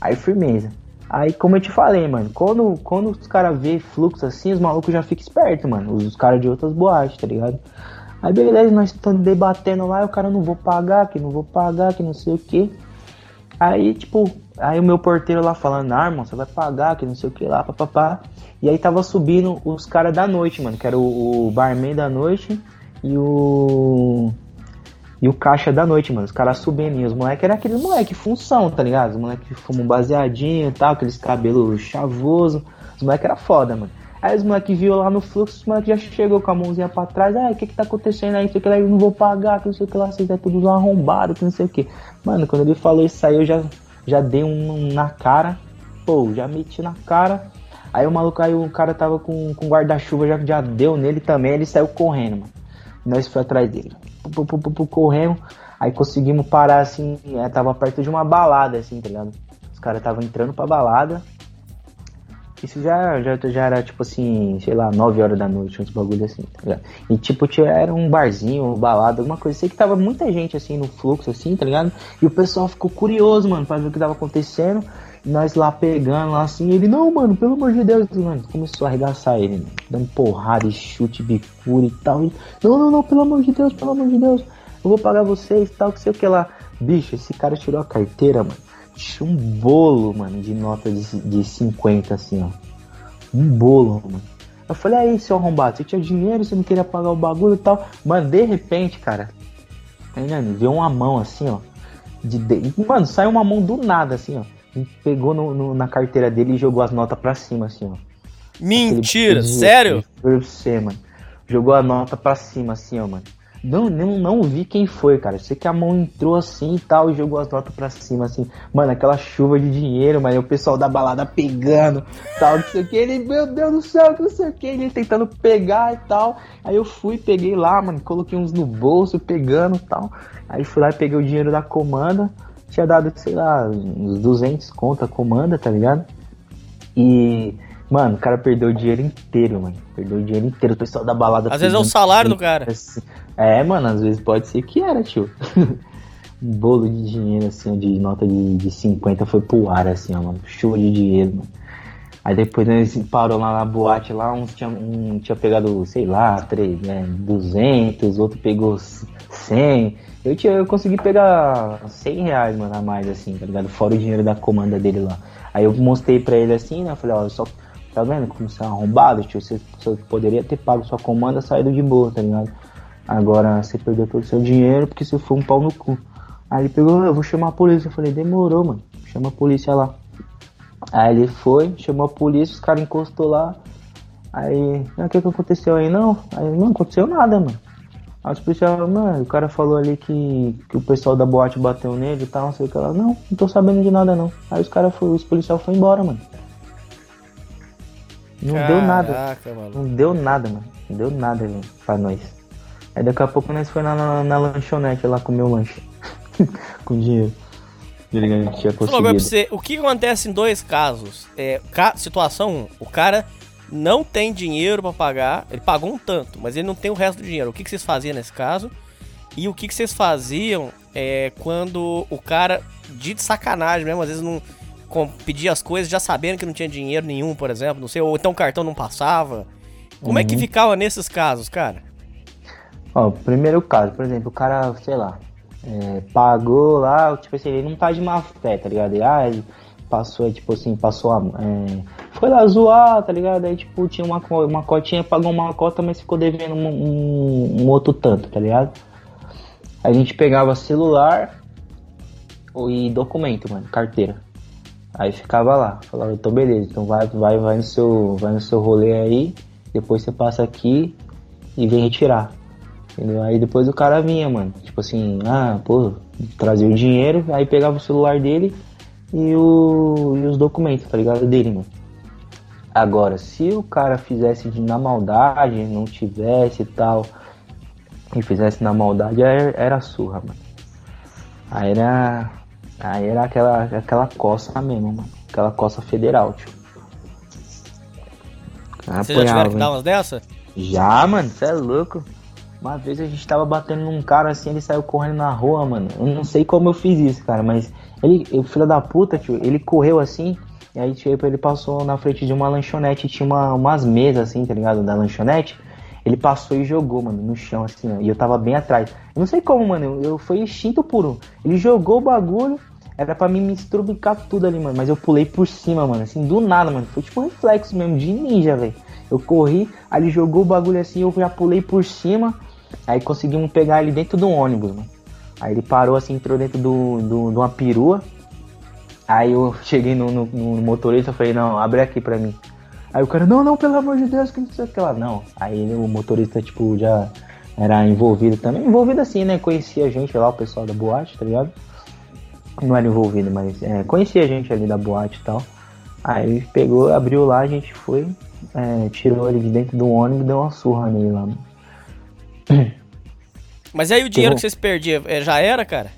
Speaker 4: Aí firmeza. Aí, como eu te falei, mano, quando, quando os caras vê fluxo assim, os malucos já ficam espertos, mano. Os, os caras de outras boates, tá ligado? Aí beleza, nós estamos debatendo lá, o cara não vou pagar, que não vou pagar, que não sei o que. Aí, tipo, aí o meu porteiro lá falando, ah, irmão, você vai pagar, que não sei o que lá, papapá. E aí tava subindo os caras da noite, mano, que era o, o barman da noite e o. E o caixa da noite, mano. Os caras subindo. E os moleques eram aqueles moleque função, tá ligado? Os moleques fumam baseadinho e tal, aqueles cabelos chavoso. Os moleques era foda, mano. Aí os moleques viu lá no fluxo, os moleques já chegou com a mãozinha pra trás. Ah, o que que tá acontecendo aí? Não sei o que lá, eu não vou pagar, que não sei o que lá, vocês é tudo arrombado, que não sei o que. Mano, quando ele falou isso aí, eu já, já dei um na cara. Pô, já meti na cara. Aí o maluco, aí o cara tava com, com guarda-chuva, já, já deu nele também, ele saiu correndo, mano. Nós foi atrás dele. Pu, pu, corremos. Aí conseguimos parar assim. é, tava perto de uma balada, assim, tá ligado? Os caras estavam entrando pra balada. Isso já, já, já era tipo assim, sei lá, 9 horas da noite, uns bagulho assim, tá ligado? E tipo, tinha, era um barzinho, uma balada, alguma coisa. Sei que tava muita gente assim no fluxo, assim, tá ligado? E o pessoal ficou curioso, mano, pra ver o que tava acontecendo. Nós lá pegando lá assim, ele, não, mano, pelo amor de Deus, mano, começou a arregaçar ele, dando porrada e chute, bicura e tal. E, não, não, não, pelo amor de Deus, pelo amor de Deus, eu vou pagar vocês e tal, que sei o que lá. Bicho, esse cara tirou a carteira, mano. Um bolo, mano, de nota de, de 50, assim, ó. Um bolo, mano. Eu falei, aí, seu arrombado, você tinha dinheiro, você não queria pagar o bagulho e tal. Mano, de repente, cara, tá entendendo? Uma mão assim, ó. De, de- Mano, saiu uma mão do nada, assim, ó. E pegou no- no- na carteira dele e jogou as notas pra cima, assim, ó.
Speaker 5: Mentira,
Speaker 4: Aquele-
Speaker 5: sério?
Speaker 4: Juro pra você, mano. Jogou a nota pra cima, assim, ó, mano. Não, não, não vi quem foi, cara. Eu sei que a mão entrou assim e tal e jogou as notas pra cima, assim. Mano, aquela chuva de dinheiro. E o pessoal da balada pegando, tal, não sei o que. Ele, meu Deus do céu, não sei o que. Ele tentando pegar e tal. Aí eu fui, peguei lá, mano. Coloquei uns no bolso, pegando e tal. Aí fui lá e peguei o dinheiro da comanda. Tinha dado, sei lá, uns 200 conto a comanda, tá ligado? E, mano, o cara perdeu o dinheiro inteiro, mano. Perdeu o dinheiro inteiro. O pessoal da balada.
Speaker 5: Às vezes é o salário do cara.
Speaker 4: assim. É, mano, às vezes pode ser que era, tio. um [laughs] bolo de dinheiro, assim, de nota de, de 50 foi pro ar, assim, ó, mano. Chuva de dinheiro, mano. Aí depois nós parou lá na boate, lá uns tinha, um tinha pegado, sei lá, 3, né, 200, outro pegou 100. Eu, tinha, eu consegui pegar 100 reais, mano, a mais, assim, tá ligado? Fora o dinheiro da comanda dele lá. Aí eu mostrei pra ele assim, né? Eu falei, ó, só, tá vendo como você é arrombado, tio? Você, você poderia ter pago sua comanda saído de boa, tá ligado? Agora você perdeu todo o seu dinheiro porque você foi um pau no cu. Aí ele pegou, eu vou chamar a polícia. Eu falei, demorou, mano. Chama a polícia lá. Aí ele foi, chamou a polícia, os caras encostou lá. Aí, "Ah, o que que aconteceu aí? Não, aí não aconteceu nada, mano. Aí os policiais mano, o cara falou ali que, que o pessoal da boate bateu nele e tal, não sei o que lá. Não, não tô sabendo de nada não. Aí os caras os policiais foram embora, mano. Não deu nada.
Speaker 5: Caraca, maluco.
Speaker 4: Não deu nada, mano. Não deu nada, velho, pra nós. Aí daqui a pouco nós foi na, na, na lanchonete lá comer o lanche. [laughs] Com dinheiro.
Speaker 5: Agora pra você, o que acontece em dois casos? É, ca- situação 1, um, o cara não tem dinheiro pra pagar, ele pagou um tanto, mas ele não tem o resto do dinheiro. O que, que vocês faziam nesse caso? E o que, que vocês faziam é, quando o cara, de sacanagem mesmo, às vezes não com- pedia as coisas já sabendo que não tinha dinheiro nenhum, por exemplo, não sei, ou então o cartão não passava. Como é que ficava nesses casos, cara?
Speaker 4: Ó, primeiro caso, por exemplo, o cara, sei lá, é, pagou lá, tipo assim, ele não tá de má fé, tá ligado? E, ah, ele passou, tipo assim, passou a. é, foi lá zoar, tá ligado? Aí, tipo, tinha uma, uma cotinha, pagou uma cota, mas ficou devendo um, um- um outro tanto, tá ligado? A gente pegava celular e documento, mano, carteira. Aí ficava lá, falava, então beleza, então vai, vai, vai no seu, vai no seu rolê aí, depois você passa aqui e vem retirar. Entendeu? Aí depois o cara vinha, mano. Tipo assim, ah, pô, trazia o dinheiro, aí pegava o celular dele e, o, e os documentos, tá ligado? Dele, mano. Agora, se o cara fizesse de- na maldade, não tivesse e tal, e fizesse na maldade, era, era surra, mano. Aí era. Aí era aquela, aquela coça mesmo, mano. Aquela coça federal, tio.
Speaker 5: Vocês já tiveram que dar umas dessa?
Speaker 4: Já, mano, você é louco. Uma vez a gente tava batendo num cara assim, ele saiu correndo na rua, mano. Eu não sei como eu fiz isso, cara, mas ele, o filho da puta, tio, ele correu assim, e aí, tipo, ele passou na frente de uma lanchonete, tinha uma, umas mesas assim, tá ligado? Da lanchonete. Ele passou e jogou, mano, no chão, assim, ó. E eu tava bem atrás. Eu não sei como, mano. Eu, eu fui instinto puro. Ele jogou o bagulho. Era pra mim me estrubicar tudo ali, mano. Mas eu pulei por cima, mano. Assim, do nada, mano. Foi tipo um reflexo mesmo, de ninja, velho. Eu corri, aí ele jogou o bagulho assim, eu já pulei por cima. Aí conseguimos pegar ele dentro do ônibus, mano. Aí ele parou assim, entrou dentro do, do, de uma perua. Aí eu cheguei no, no, no motorista e falei, não, abre aqui pra mim. Aí o cara, não, não, pelo amor de Deus, que não sei o que lá. Não. Aí o motorista, tipo, já era envolvido também. Envolvido assim, né? Conhecia a gente lá, o pessoal da boate, tá ligado? Não era envolvido, mas é, conhecia a gente ali da boate e tal. Aí pegou, abriu lá, a gente foi, é, tirou ele de dentro do ônibus deu uma surra nele lá. mano.
Speaker 5: Mas aí o dinheiro que vocês perdiam é, já era, cara?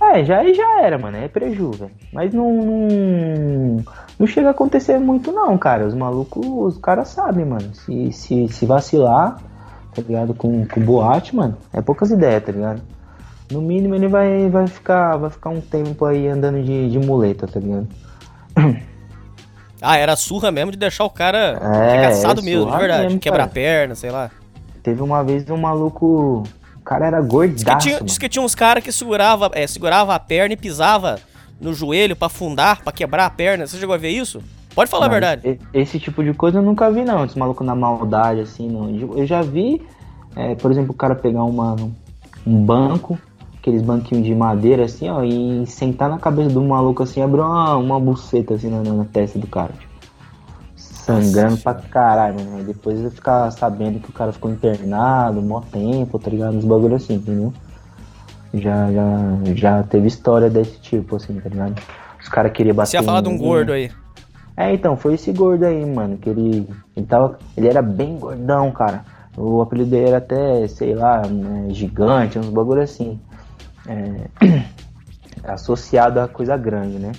Speaker 4: É, já já era, mano. É preju, velho. Mas não, não. Não chega a acontecer muito, não, cara. Os malucos, os caras sabem, mano. Se, se, se vacilar, tá ligado? Com, com boate, mano, é poucas ideias, tá ligado? No mínimo ele vai, vai, ficar, vai ficar um tempo aí andando de, de muleta, tá ligado?
Speaker 5: Ah, era surra mesmo de deixar o cara
Speaker 4: É, é
Speaker 5: mesmo, de verdade.
Speaker 4: mesmo,
Speaker 5: Quebrar perna, sei lá.
Speaker 4: Teve uma vez um maluco. O cara era
Speaker 5: Diz que
Speaker 4: gordaço.
Speaker 5: tinha, diz que tinha uns caras que segurava, é, segurava a perna e pisava no joelho pra afundar, pra quebrar a perna. Você chegou a ver isso? Pode falar a verdade.
Speaker 4: Esse tipo de coisa eu nunca vi, não. Esse maluco na maldade, assim, não. Eu já vi, é, por exemplo, o cara pegar uma, um banco, aqueles banquinhos de madeira, assim, ó, e sentar na cabeça do maluco, assim, abrir uma, uma buceta, assim, na, na testa do cara, tipo. Sangrando pra caralho, mano. Aí depois eu ficar sabendo que o cara ficou internado, mó tempo, tá ligado? Uns bagulho assim, entendeu? Já, já, já teve história desse tipo, assim, tá ligado? Os caras queriam bater
Speaker 5: Você ia falar de um gordo aí.
Speaker 4: é, então, foi esse gordo aí, mano, que ele, ele tava, ele era bem gordão, cara. O apelido dele era até, sei lá, né, gigante, uns bagulho assim. É, [clears throat] associado a coisa grande, né?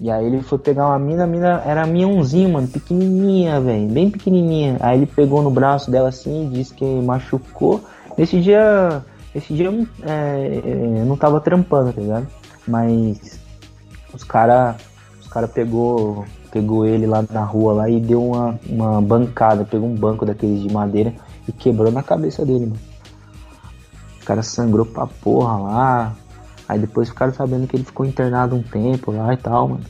Speaker 4: E aí ele foi pegar uma mina, a mina era minhãozinho, mano, pequenininha, velho, bem pequenininha. Aí ele pegou no braço dela assim, disse que machucou. Nesse dia, esse dia eu não, é, eu não tava trampando, tá ligado? Mas os cara, os cara pegou, pegou ele lá na rua lá e deu uma, uma bancada, pegou um banco daqueles de madeira e quebrou na cabeça dele, mano. O cara sangrou pra porra lá. Aí depois ficaram sabendo que ele ficou internado um tempo lá e tal, mano.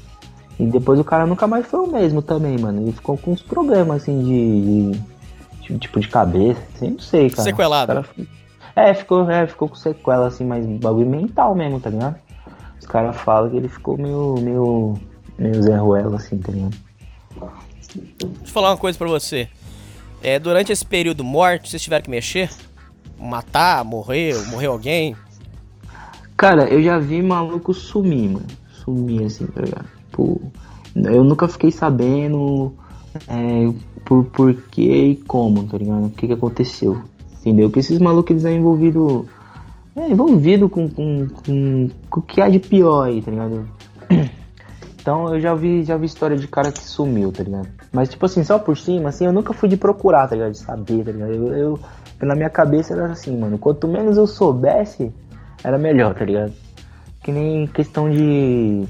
Speaker 4: E depois o cara nunca mais foi o mesmo também, mano. Ele ficou com uns problemas assim de. de- tipo de cabeça, assim, não sei, cara.
Speaker 5: Sequelado.
Speaker 4: Cara É, ficou, é, ficou com sequela, assim, mas bagulho mental mesmo, tá ligado? Os caras falam que ele ficou meio. meio. meio Zé Ruela, assim, tá ligado?
Speaker 5: Deixa eu falar uma coisa pra você. É, durante esse período morte, vocês tiveram que mexer? matar, morrer, morreu alguém?
Speaker 4: Cara, eu já vi maluco sumir, mano. Sumir assim, tá ligado? Pô, eu nunca fiquei sabendo é, por, por que e como, tá ligado? O que, que aconteceu. Entendeu? Porque esses malucos eles são envolvidos. É, envolvido com, com, com, com o que há de pior aí, tá ligado? [clears throat] Então eu já vi, já vi história de cara que sumiu, tá ligado? Mas tipo assim, só por cima, assim, eu nunca fui de procurar, tá ligado? De saber, tá ligado? Eu, eu pela minha cabeça era assim, mano, quanto menos eu soubesse, era melhor, tá ligado? Que nem questão de.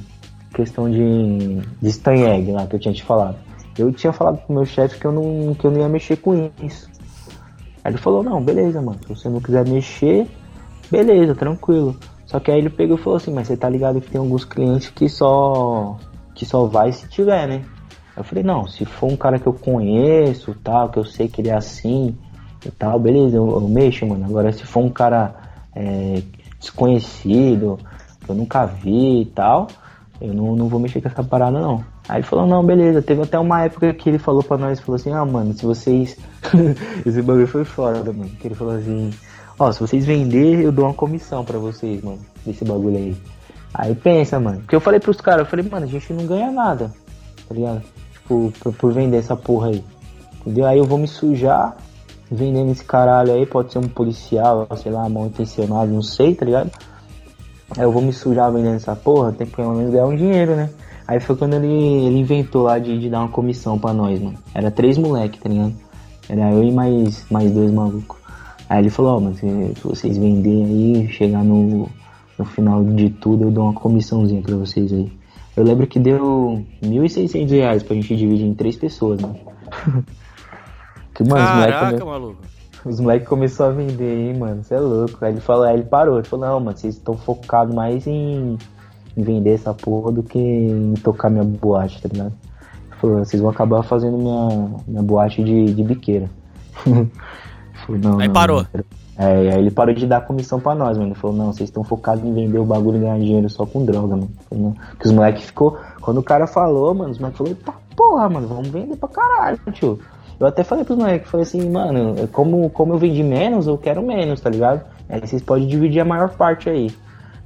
Speaker 4: questão de. de Stan Egg lá que eu tinha te falado. Eu tinha falado pro meu chefe que eu não, que eu não ia mexer com isso. Aí ele falou, não, beleza, mano. Se você não quiser mexer, beleza, tranquilo. Só que aí ele pegou e falou assim, mas você tá ligado que tem alguns clientes que só. que só vai se tiver, né? Eu falei, não, se for um cara que eu conheço, tal, que eu sei que ele é assim e tal, beleza, eu, eu mexo, mano. Agora se for um cara é, desconhecido, que eu nunca vi e tal, eu não, não vou mexer com essa parada não. Aí ele falou, não, beleza. Teve até uma época que ele falou pra nós, falou assim, ah, mano, se vocês. [laughs] Esse bagulho foi fora, mano. Que ele falou assim, ó, se vocês vender, eu dou uma comissão pra vocês, mano, desse bagulho aí. Aí pensa, mano. Porque eu falei pros caras, eu falei, mano, a gente não ganha nada, tá ligado? Tipo, por, por vender essa porra aí. Entendeu? Aí eu vou me sujar vendendo esse caralho aí, pode ser um policial, sei lá, mal intencionado, não sei, tá ligado? Aí eu vou me sujar vendendo essa porra, tem que pelo menos ganhar um dinheiro, né? Aí foi quando ele, ele inventou lá de, de dar uma comissão pra nós, mano. Era três moleque, tá ligado? Era eu e mais, mais dois malucos. Aí ele falou, ó, oh, mas se, se vocês venderem aí, chegar no, no final de tudo, eu dou uma comissãozinha pra vocês aí. Eu lembro que deu 1.600 reais pra gente dividir em três pessoas, né? [laughs]
Speaker 1: que, mano, Caraca, os moleque,
Speaker 4: maluco. Os moleques começaram a vender aí, mano. Você é louco. Aí ele falou, aí ele parou. Ele falou, não, mano, vocês estão focados mais em em vender essa porra do que em tocar minha boate, tá ligado? Falou, vocês vão acabar fazendo minha, minha boate de, de biqueira. [laughs]
Speaker 1: Falei, não, aí não, parou. Não.
Speaker 4: É, aí ele parou de dar comissão pra nós, mano. Ele falou, não, vocês estão focados em vender o bagulho e ganhar dinheiro só com droga, mano. Falei, que os moleques ficou. Quando o cara falou, mano, os moleques falaram, tá porra, mano, vamos vender pra caralho, tio. Eu até falei pros moleques, falei assim, mano, como, como eu vendi menos, eu quero menos, tá ligado? Aí vocês podem dividir a maior parte aí.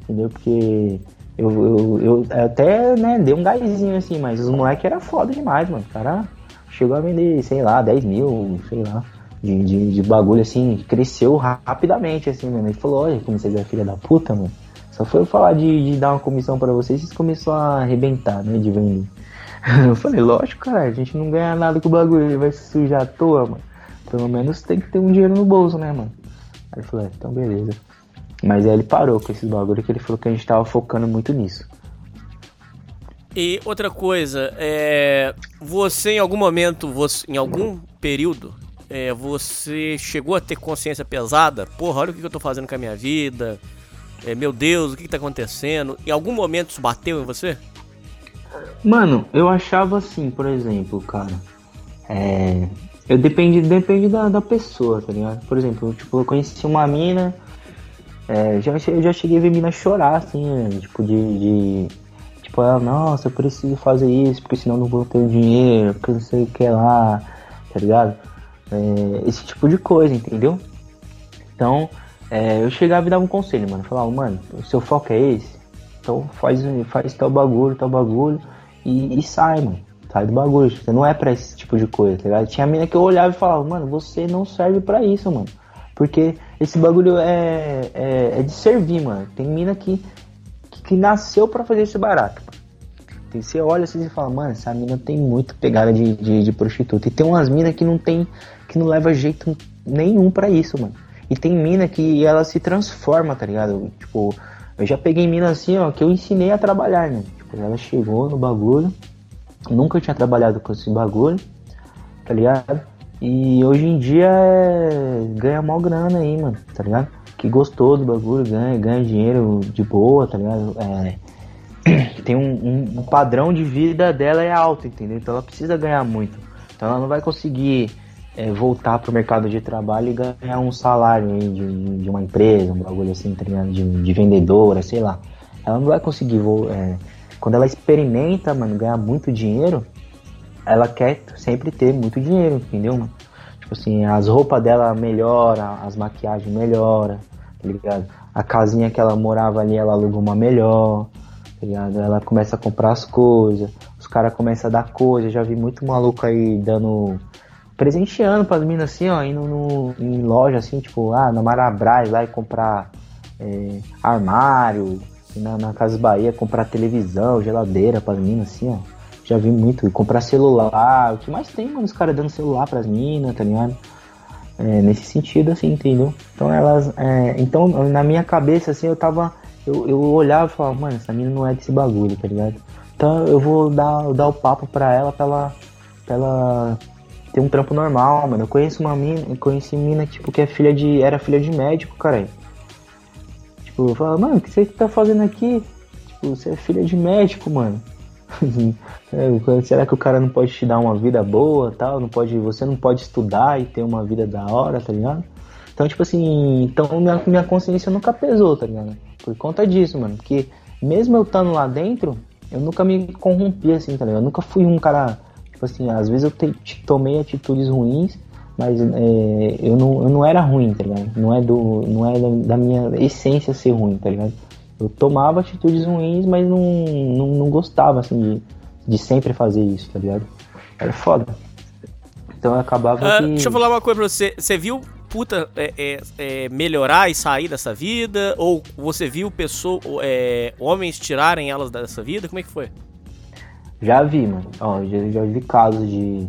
Speaker 4: Entendeu? Porque eu, eu, eu até, né, dei um gásinho assim, mas os moleques era foda demais, mano. O cara chegou a vender, sei lá, 10 mil, sei lá, de, de, de bagulho assim, cresceu rapidamente, assim, mano. Ele falou, olha como vocês é filha da puta, mano. Só foi eu falar de, de dar uma comissão para vocês, vocês começaram a arrebentar, né, de vender. [laughs] Eu falei, lógico, cara, a gente não ganha nada com o bagulho, ele vai se sujar à toa, mano. Pelo menos tem que ter um dinheiro no bolso, né, mano? Aí ele falou, é, então beleza. Mas aí ele parou com esses bagulho que ele falou que a gente tava focando muito nisso.
Speaker 1: E outra coisa, é, você em algum momento, você, em algum período, é, você chegou a ter consciência pesada? Porra, olha o que eu tô fazendo com a minha vida. É, meu Deus, o que, que tá acontecendo? Em algum momento isso bateu em você?
Speaker 4: Mano, eu achava assim, por exemplo, cara. É. Eu depende, depende da, da pessoa, tá ligado? Por exemplo, tipo, eu conheci uma mina é, já, eu já cheguei a ver mina chorar, assim, né? tipo, de, de Tipo, ela, nossa, eu preciso fazer isso, porque senão não vou ter dinheiro, porque não sei o que lá, tá ligado? É, esse tipo de coisa, entendeu? Então, é, eu chegava e dava um conselho, mano. Falava, mano, o seu foco é esse? Então faz, faz tal bagulho, tal bagulho e, e sai, mano. Sai do bagulho. Você não é pra esse tipo de coisa, tá ligado? Tinha mina que eu olhava e falava, mano, você não serve para isso, mano. Porque esse bagulho é, é, é, de servir, mano. Tem mina que, que, que nasceu para fazer esse barato. Tem, você olha assim e fala, mano, essa mina tem muito pegada de, de, de prostituta. E tem umas minas que não tem. que não leva jeito nenhum para isso, mano. E tem mina que ela se transforma, tá ligado? Tipo, eu já peguei mina assim, ó, que eu ensinei a trabalhar, né? Tipo, ela chegou no bagulho, nunca tinha trabalhado com esse bagulho, tá ligado? E hoje em dia é... ganha mal grana aí, mano, tá ligado? Que gostou do bagulho, ganha, ganha dinheiro de boa, tá ligado? É... [clears throat] Tem um, um, um, padrão de vida dela é alto, entendeu? Então ela precisa ganhar muito. Então ela não vai conseguir é, voltar pro mercado de trabalho e ganhar um salário de, de uma empresa, um bagulho assim, tá? De, de vendedora, sei lá. Ela não vai conseguir. É... Quando ela experimenta, mano, ganhar muito dinheiro, ela quer sempre ter muito dinheiro, entendeu, mano? Tipo, Tipo assim, as roupas dela melhora, as maquiagens melhora, tá ligado? A casinha que ela morava ali, ela aluga uma melhor, tá ligado? Ela começa a comprar as coisas, os caras começam a dar coisa, já vi muito maluco aí dando presenteando pras minas assim, ó, indo no, em loja assim, tipo, ah, na Marabras lá e comprar é, armário, na, na Casa Bahia comprar televisão, geladeira pras minas assim, ó. Já vi muito, e comprar celular, o que mais tem, mano, os caras dando celular pras minas, tá ligado? É, nesse sentido, assim, entendeu? Então elas. é, então, na minha cabeça, assim, eu tava. Eu, eu olhava e falava, mano, essa mina não é desse bagulho, tá ligado? Então eu vou dar, dar o papo pra ela, pra ela, pra ela ter um trampo normal, mano. Eu conheço uma mina, conheci mina, tipo, que é filha de. Era filha de médico, cara. Tipo, eu falava, mano, o que você tá fazendo aqui? Tipo, você é filha de médico, mano. [laughs] É, Será que o cara não pode te dar uma vida boa tal? Não pode, você não pode estudar e ter uma vida da hora, tá ligado? Então, tipo assim, então minha, minha consciência nunca pesou, tá ligado? Por conta disso, mano. Porque mesmo eu estando lá dentro, eu nunca me corrompi assim, tá ligado? Eu nunca fui um cara, tipo assim, às vezes eu te- tomei atitudes ruins, mas é, eu, não, eu não era ruim, tá ligado? Não é, do, não é da, da minha essência ser ruim, tá ligado? Eu tomava atitudes ruins, mas não, não, não gostava, assim, de, de sempre fazer isso, tá ligado? Era foda. Então eu acabava
Speaker 1: Ah,
Speaker 4: que...
Speaker 1: deixa eu falar uma coisa pra você. Você viu puta é, é, é, melhorar e sair dessa vida? Ou você viu pessoa, é, homens tirarem elas dessa vida? Como é que foi?
Speaker 4: Já vi, mano. Ó, já, já vi casos de.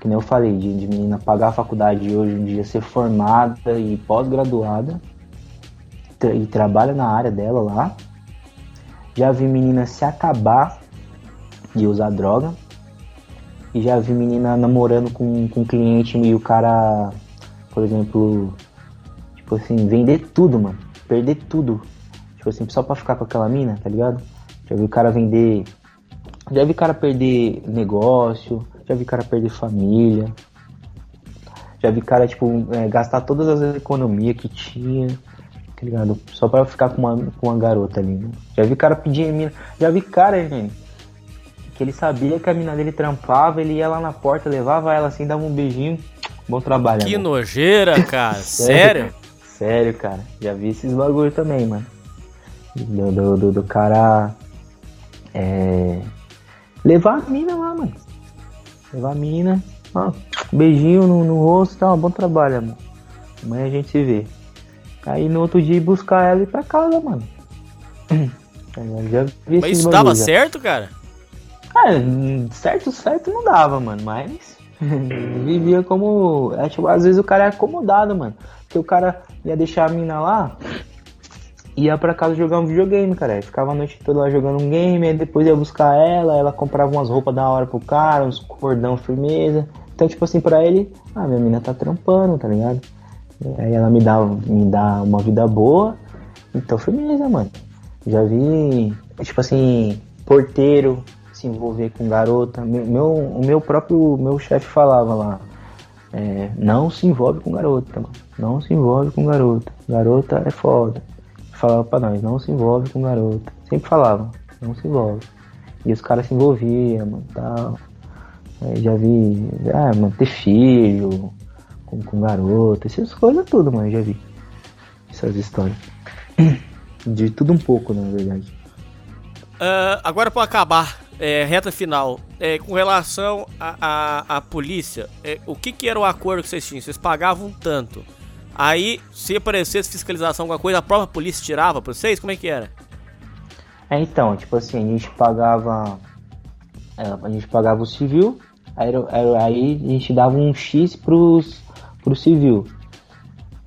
Speaker 4: Que nem eu falei, de, de menina pagar a faculdade e hoje em dia ser formada e pós-graduada tra- e trabalha na área dela lá. Já vi menina se acabar de usar droga. E já vi menina namorando com, com um cliente e o cara, por exemplo, tipo assim, vender tudo, mano. Perder tudo. Tipo assim, só pra ficar com aquela mina, tá ligado? Já vi o cara vender já vi cara perder negócio, já vi cara perder família, já vi cara, tipo, é, gastar todas as economias que tinha, tá ligado? Só pra ficar com uma, com uma garota ali, né? Já vi cara pedir mina, já vi cara, gente, que ele sabia que a mina dele trampava, ele ia lá na porta, levava ela assim, dava um beijinho, bom trabalho,
Speaker 1: Que
Speaker 4: amor.
Speaker 1: nojeira, cara. [laughs] Sério?
Speaker 4: Sério, cara. Já vi esses bagulho também, mano. Do, do, do, do cara. É. Levar a mina lá, mano. Levar a mina. Ó, beijinho no, no rosto, tá? Bom trabalho, amor. Amanhã a gente se vê. Aí no outro dia ir buscar ela e ir pra casa, mano. [clears throat] Eu já vi
Speaker 1: Mas isso dava
Speaker 4: já.
Speaker 1: certo, cara?
Speaker 4: Ah, certo, certo não dava, mano, mas [laughs] vivia como. É, tipo, às vezes o cara é acomodado, mano. Porque o cara ia deixar a mina lá, ia pra casa jogar um videogame, cara. Ficava a noite toda lá jogando um game, aí depois ia buscar ela, ela comprava umas roupas da hora pro cara, uns cordão firmeza. Então, tipo assim, pra ele, ah, minha mina tá trampando, tá ligado? Aí ela me dá, me dá uma vida boa, então firmeza, mano. Já vi, tipo assim, porteiro se envolver com garota. Meu, meu- o meu próprio meu chefe falava lá, é, não se envolve com garota, mano. Não se envolve com garota. Garota é foda. Falava pra nós, não se envolve com garota. Sempre falava, não se envolve. E os caras se envolviam, mano, tal. Aí já vi, ah, mano, ter filho com, com garota, essas coisas tudo, mano, já vi. Essas histórias. De tudo um pouco, na verdade.
Speaker 1: Ah, agora pra acabar, é, reta final, é, com relação à polícia, é, o que, que era o acordo que vocês tinham? Vocês pagavam tanto. Aí, se aparecesse fiscalização, alguma coisa, a própria polícia tirava pra vocês? Como é que era?
Speaker 4: É, então, tipo assim, a gente pagava. é, A gente pagava o civil, aí, aí a gente dava um X pros, pro civil.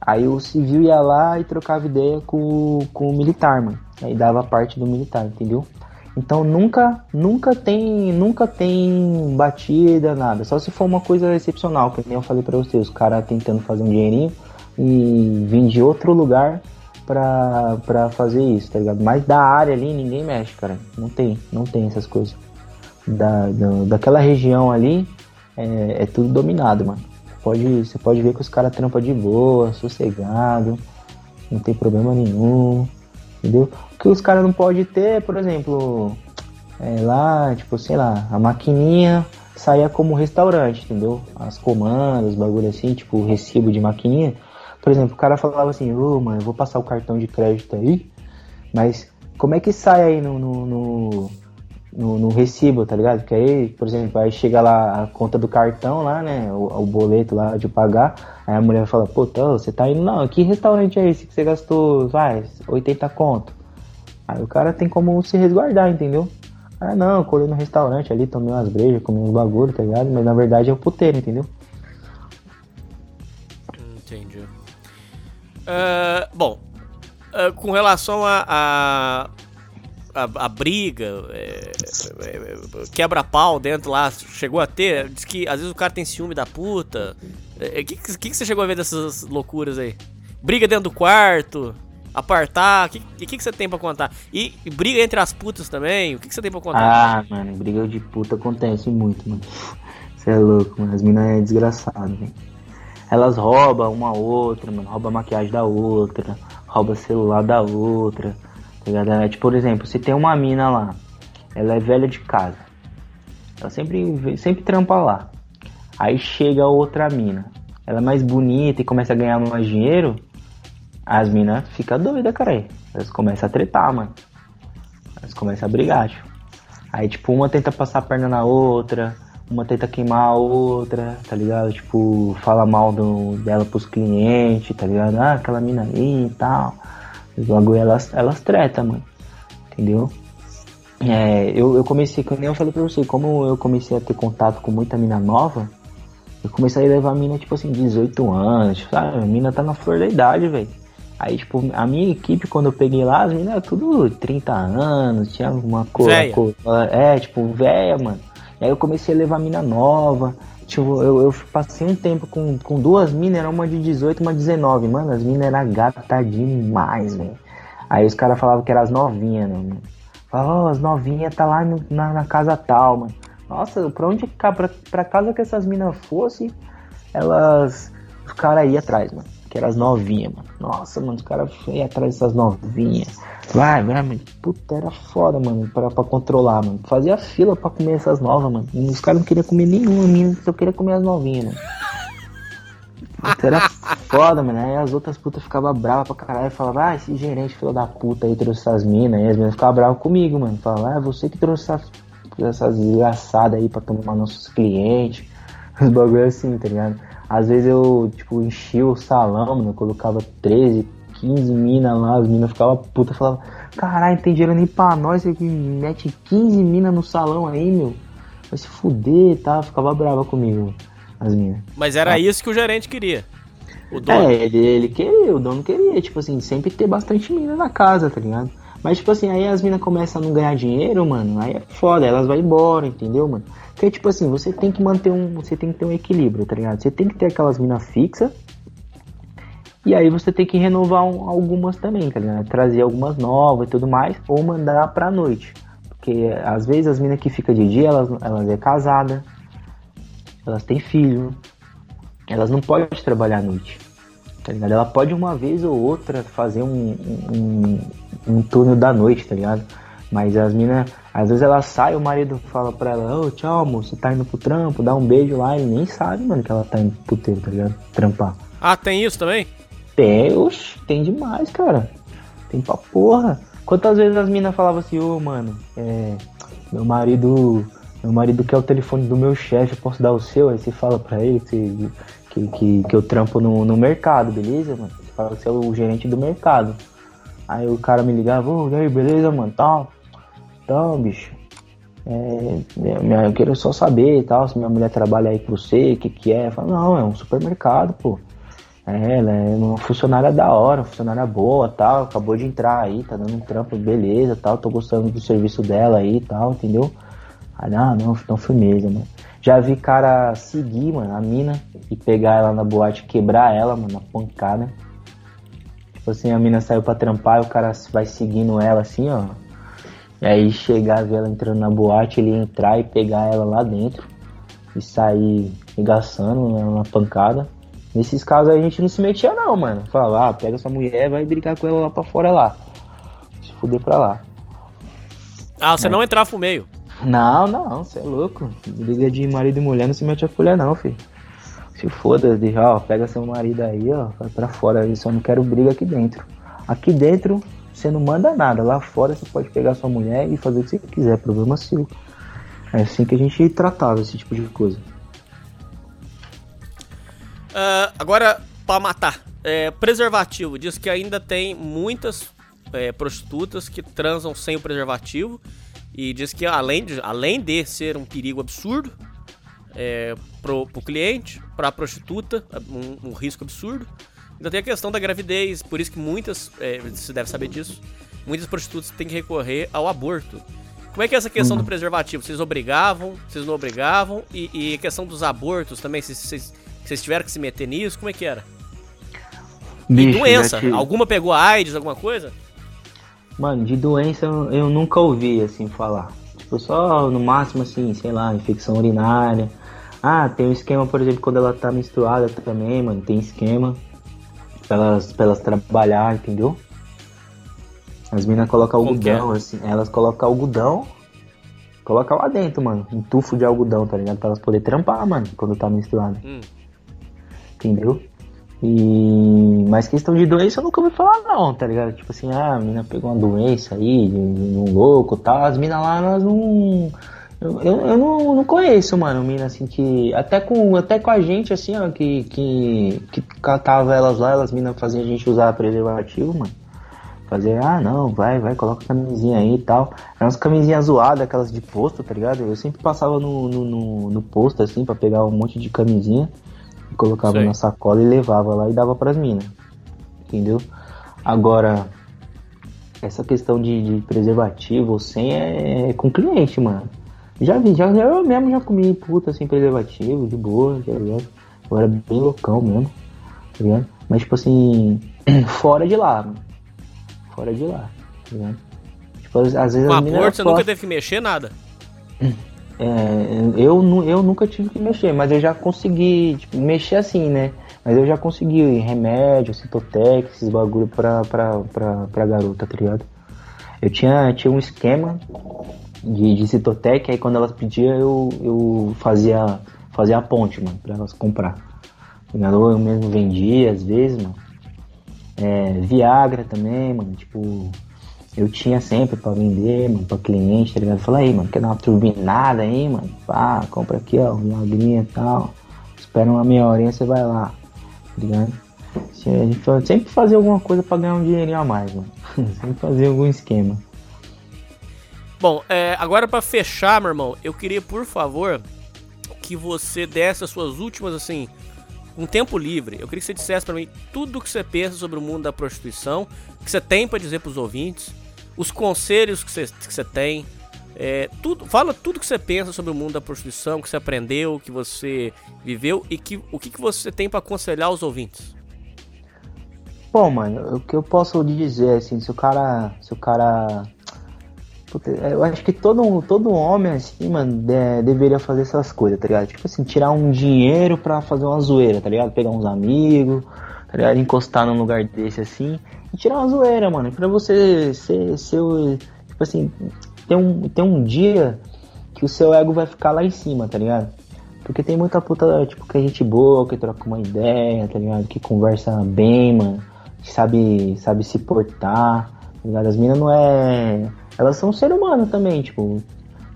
Speaker 4: Aí o civil ia lá e trocava ideia com, com o militar, mano. Aí dava parte do militar, entendeu? Então nunca, nunca tem, nunca tem batida, nada. Só se for uma coisa excepcional, que nem eu falei pra vocês, os caras tentando fazer um dinheirinho e vir de outro lugar pra, fazer isso, tá ligado? Mas da área ali ninguém mexe, cara. Não tem, não tem essas coisas. Da, da- daquela região ali é, é tudo dominado, mano. Pode, você pode ver que os caras trampam de boa, sossegado, não tem problema nenhum, entendeu? O que os caras não podem ter, por exemplo, é lá, tipo, sei lá, a maquininha saía como restaurante, entendeu? As comandas, bagulho assim, tipo recibo de maquininha. Por exemplo, o cara falava assim, ô mano, eu vou passar o cartão de crédito aí, mas como é que sai aí no, no, no, no, no recibo, tá ligado? Porque aí, por exemplo, aí chega lá a conta do cartão lá, né? O, o boleto lá de pagar, aí a mulher fala, pô, você tá indo, não, que restaurante é esse que você gastou, vai, 80 conto? Aí o cara tem como se resguardar, entendeu? Ah, não, eu colei no restaurante ali, tomei umas brejas, comi uns bagulho, tá ligado? Mas na verdade é o puteiro, entendeu?
Speaker 1: Ah, bom, ah, com relação a, a, a, a briga, é, é, é, quebra-pau dentro lá, chegou a ter? Diz que às vezes o cara tem ciúme da puta. O é, que, que, que você chegou a ver dessas loucuras aí? Briga dentro do quarto, apartar, o que, que, que você tem pra contar? E, e briga entre as putas também, o que, que você tem pra contar?
Speaker 4: Ah, mano, briga de puta acontece muito, mano. Você é louco, mano. As minas é desgraçado, velho. Elas roubam uma outra, mano. Rouba maquiagem da outra, rouba celular da outra. Tá ligado? É, tipo, por exemplo, se tem uma mina lá, ela é velha de casa. Ela sempre, sempre trampa lá. Aí chega outra mina. Ela é mais bonita e começa a ganhar mais dinheiro. As minas ficam doidas, cara. Elas começam a tretar, mano. Elas começam a brigar, tio. Aí, tipo, uma tenta passar a perna na outra, uma tenta queimar a outra, tá ligado? Tipo, fala mal do, dela pros clientes, tá ligado? Ah, aquela mina aí e tal. Logo elas, elas tretam, mano. Entendeu? É, eu, eu comecei, como eu falei pra você, como eu comecei a ter contato com muita mina nova, eu comecei a levar a mina, tipo assim, 18 anos, sabe? A mina tá na flor da idade, velho. Aí, tipo, a minha equipe, quando eu peguei lá, as meninas tudo 30 anos, tinha uma cor. Cor- é, tipo, velha, mano. Aí eu comecei a levar mina nova. Tipo, eu, eu passei um tempo com, com duas minas, era uma de 18 e uma de 19. Mano, as minas eram gata demais, velho. Aí os caras falavam que eram as novinhas, né, mano? Falavam, ó, as novinhas tá lá no- na, na casa tal, mano. Nossa, pra onde pra, pra casa que essas minas fossem, elas. Os caras iam atrás, mano. Que eram as novinhas, mano. Nossa, mano, os caras iam atrás dessas novinhas. Vai, vai, mano. Puta, era foda, mano, pra, pra controlar, mano. Fazia fila pra comer essas novas, mano. E os caras não queriam comer nenhuma minha, só queria comer as novinhas, mano. Puta, era foda, mano. Aí as outras putas ficavam bravas pra caralho e falavam, ah, esse gerente filho da puta aí trouxe essas minas. Aí as minas ficavam bravas comigo, mano. Falavam, ah, você que trouxe essas, essas desgraçadas aí pra tomar nossos clientes. Os bagulho assim, tá ligado? Às vezes eu, tipo, enchia o salão, mano. Eu colocava 13, 15 minas lá. As minas ficavam putas. Falavam, caralho, não tem dinheiro nem pra nós. Você que mete 15 minas no salão aí, meu. Vai se fuder e tal. Ficava brava comigo, as minas.
Speaker 1: Mas era isso que o gerente queria. O dono.
Speaker 4: É, ele, ele queria, o dono queria, tipo assim, sempre ter bastante mina na casa, tá ligado? Mas, tipo assim, aí as minas começam a não ganhar dinheiro, mano, aí é foda, elas vão embora, entendeu, mano? Porque, tipo assim, você tem que manter um. Você tem que ter um equilíbrio, tá ligado? Você tem que ter aquelas minas fixas. E aí você tem que renovar um- algumas também, tá ligado? Trazer algumas novas e tudo mais, ou mandar pra noite. Porque às vezes as minas que ficam de dia, elas, elas é casada, elas têm filho, elas não podem trabalhar à noite. Tá ligado? Ela pode uma vez ou outra fazer um, um, um turno da noite, tá ligado? Mas as minas, às vezes ela sai, o marido fala pra ela, ô tchau, amor, você tá indo pro trampo, dá um beijo lá, e nem sabe, mano, que ela tá indo pro puteiro, tá ligado? Trampar.
Speaker 1: Ah, tem isso também?
Speaker 4: Tem, oxe, tem demais, cara. Tem pra porra. Quantas vezes as minas falavam assim, ô mano, é, meu marido. Meu marido quer o telefone do meu chefe, eu posso dar o seu? Aí você fala pra ele que, você- que, que, que eu trampo no, no mercado, beleza, mano? Você fala que você é o gerente do mercado. Aí o cara me ligava, ô, e aí, beleza, mano? Tal. Então, bicho. É, eu quero só saber tal, se minha mulher trabalha aí com você, o que que é. Eu falo, não, é um supermercado, pô. É, ela é uma funcionária da hora, funcionária boa tal, acabou de entrar aí, tá dando um trampo, beleza tal, tô gostando do serviço dela aí tal, entendeu? Aí, ah, não, então firmeza, mano. Já vi cara seguir, mano, a mina e pegar ela na boate, quebrar ela, mano, na pancada. Tipo assim, a mina saiu pra trampar e o cara vai seguindo ela assim, ó. E aí chegar, ver ela entrando na boate, ele entrar e pegar ela lá dentro e sair regaçando né, na pancada. Nesses casos aí a gente não se metia não, mano. Falava, ah, pega essa mulher, vai brincar com ela lá pra fora lá. Se fuder pra lá.
Speaker 1: Ah, você não entrava pro meio.
Speaker 4: Não, não, você é louco. Briga de marido e mulher não se mete a colher não, filho. Se foda, diz, ó, pega seu marido aí, ó, vai pra fora. Eu só não quero briga aqui dentro. Aqui dentro você não manda nada. Lá fora você pode pegar sua mulher e fazer o que você quiser, problema seu. É assim que a gente tratava esse tipo de coisa.
Speaker 1: Ah, agora, pra matar. É, preservativo. Diz que ainda tem muitas é, prostitutas que transam sem o preservativo. E diz que além de, além de ser um perigo absurdo é, pro, pro cliente, pra prostituta, um, um risco absurdo. Ainda tem a questão da gravidez, por isso que muitas, é, você deve saber disso, muitas prostitutas têm que recorrer ao aborto. Como é que é essa questão do preservativo? Vocês obrigavam, vocês não obrigavam? E, e a questão dos abortos também, vocês, vocês, vocês tiveram que se meter nisso? Como é que era? E
Speaker 4: Bicho, já
Speaker 1: doença?
Speaker 4: tive-
Speaker 1: Alguma pegou AIDS, alguma coisa?
Speaker 4: Mano, de doença eu, eu nunca ouvi assim falar. Tipo, só no máximo assim, sei lá, infecção urinária. Ah, tem um esquema, por exemplo, quando ela tá menstruada também, mano, tem esquema pra elas, pra elas trabalhar, entendeu? As minas colocam
Speaker 1: que
Speaker 4: algodão, assim, elas colocam algodão, colocam lá dentro, mano, um tufo de algodão, tá ligado? Pra elas poderem trampar, mano, quando tá menstruada
Speaker 1: Hum.
Speaker 4: entendeu? E mas questão de doença eu nunca ouvi falar não, tá ligado? Tipo assim, ah, a mina pegou uma doença aí, de, um louco e tal, as minas lá, elas não. Eu, eu, eu não, não conheço, mano, mina assim que. Até com, até com a gente, assim, ó, que, que, que catava elas lá, elas minas faziam a gente usar preservativo, mano. Fazer, ah não, vai, vai, coloca camisinha aí e tal. Eram umas camisinhas zoadas, aquelas de posto, tá ligado? Eu sempre passava no, no, no, no posto, assim, pra pegar um monte de camisinha colocava
Speaker 1: Sei.
Speaker 4: na sacola e levava lá e dava pras minas. Entendeu? Agora, essa questão de, de preservativo sem é, é com cliente, mano. Já vi, já, eu mesmo já comi puta sem preservativo, de boa, tá ligado? Eu era bem loucão mesmo, tá ligado? Mas tipo assim, [clears throat] fora de lá, mano. Fora de lá, tá ligado? Tipo, às, às vezes
Speaker 1: Com
Speaker 4: as minas
Speaker 1: aborto você nunca teve que mexer nada. [clears throat]
Speaker 4: é, eu, eu nunca tive que mexer, mas eu já consegui, tipo, mexer assim, né? Mas eu já consegui remédio, citotec, esses bagulho pra, pra, pra, pra garota, tá ligado? Eu tinha, tinha um esquema de, de citotec, aí quando elas pediam eu, eu fazia, fazia a ponte, mano, pra elas comprar. Tá? Ou eu mesmo vendia às vezes, mano. É, Viagra também, mano, tipo, eu tinha sempre pra vender, mano, pra cliente, tá ligado? Fala aí, mano, quer dar uma turbinada aí, mano? Pá, compra aqui, ó, uma agrinha e tal. Espera uma meia horinha, você vai lá, tá ligado? A gente sempre fazia alguma coisa pra ganhar um dinheirinho a mais, mano. [laughs] sempre fazia algum esquema.
Speaker 1: Bom, é, agora pra fechar, meu irmão, eu queria, por favor, que você desse as suas últimas, assim, um tempo livre. Eu queria que você dissesse pra mim tudo o que você pensa sobre o mundo da prostituição, que você tem pra dizer pros ouvintes, os conselhos que você, tem. é, tudo, fala tudo que você pensa sobre o mundo da prostituição, que você aprendeu, que você viveu e que, o que, que você tem pra aconselhar os ouvintes.
Speaker 4: Bom, mano, o que eu posso dizer, assim, se o cara. Se o cara. Puta, eu acho que todo, todo homem, assim, mano, de- deveria fazer essas coisas, tá ligado? Tipo assim, tirar um dinheiro pra fazer uma zoeira, tá ligado? Pegar uns amigos, tá ligado? Encostar num lugar desse, assim, e tirar uma zoeira, mano. Pra você ser, o- tipo assim, ter um, ter um dia que o seu ego vai ficar lá em cima, tá ligado? Porque tem muita puta, tipo, que é gente boa, que troca uma ideia, tá ligado? Que conversa bem, mano. Que sabe, sabe se portar, tá ligado? As minas não é. Elas são ser humano também, tipo.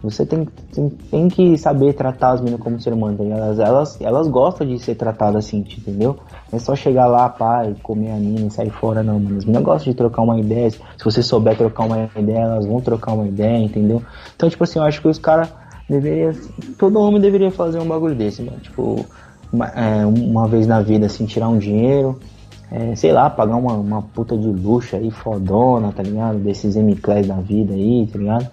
Speaker 4: Você tem, tem, tem que saber tratar as minas como ser humano, tá ligado? Elas, elas, elas gostam de ser tratadas assim, entendeu? Não é só chegar lá, pá, e comer a mina e sair fora, não, mano. As minas gostam de trocar uma ideia. Se você souber trocar uma ideia, elas vão trocar uma ideia, entendeu? Então, tipo assim, eu acho que os caras deveriam. Todo homem deveria fazer um bagulho desse, mano. Tipo, uma, é, uma vez na vida, assim, tirar um dinheiro. é, sei lá, pagar uma, uma puta de luxo aí, fodona, tá ligado? Desses M-Class da vida aí, tá ligado?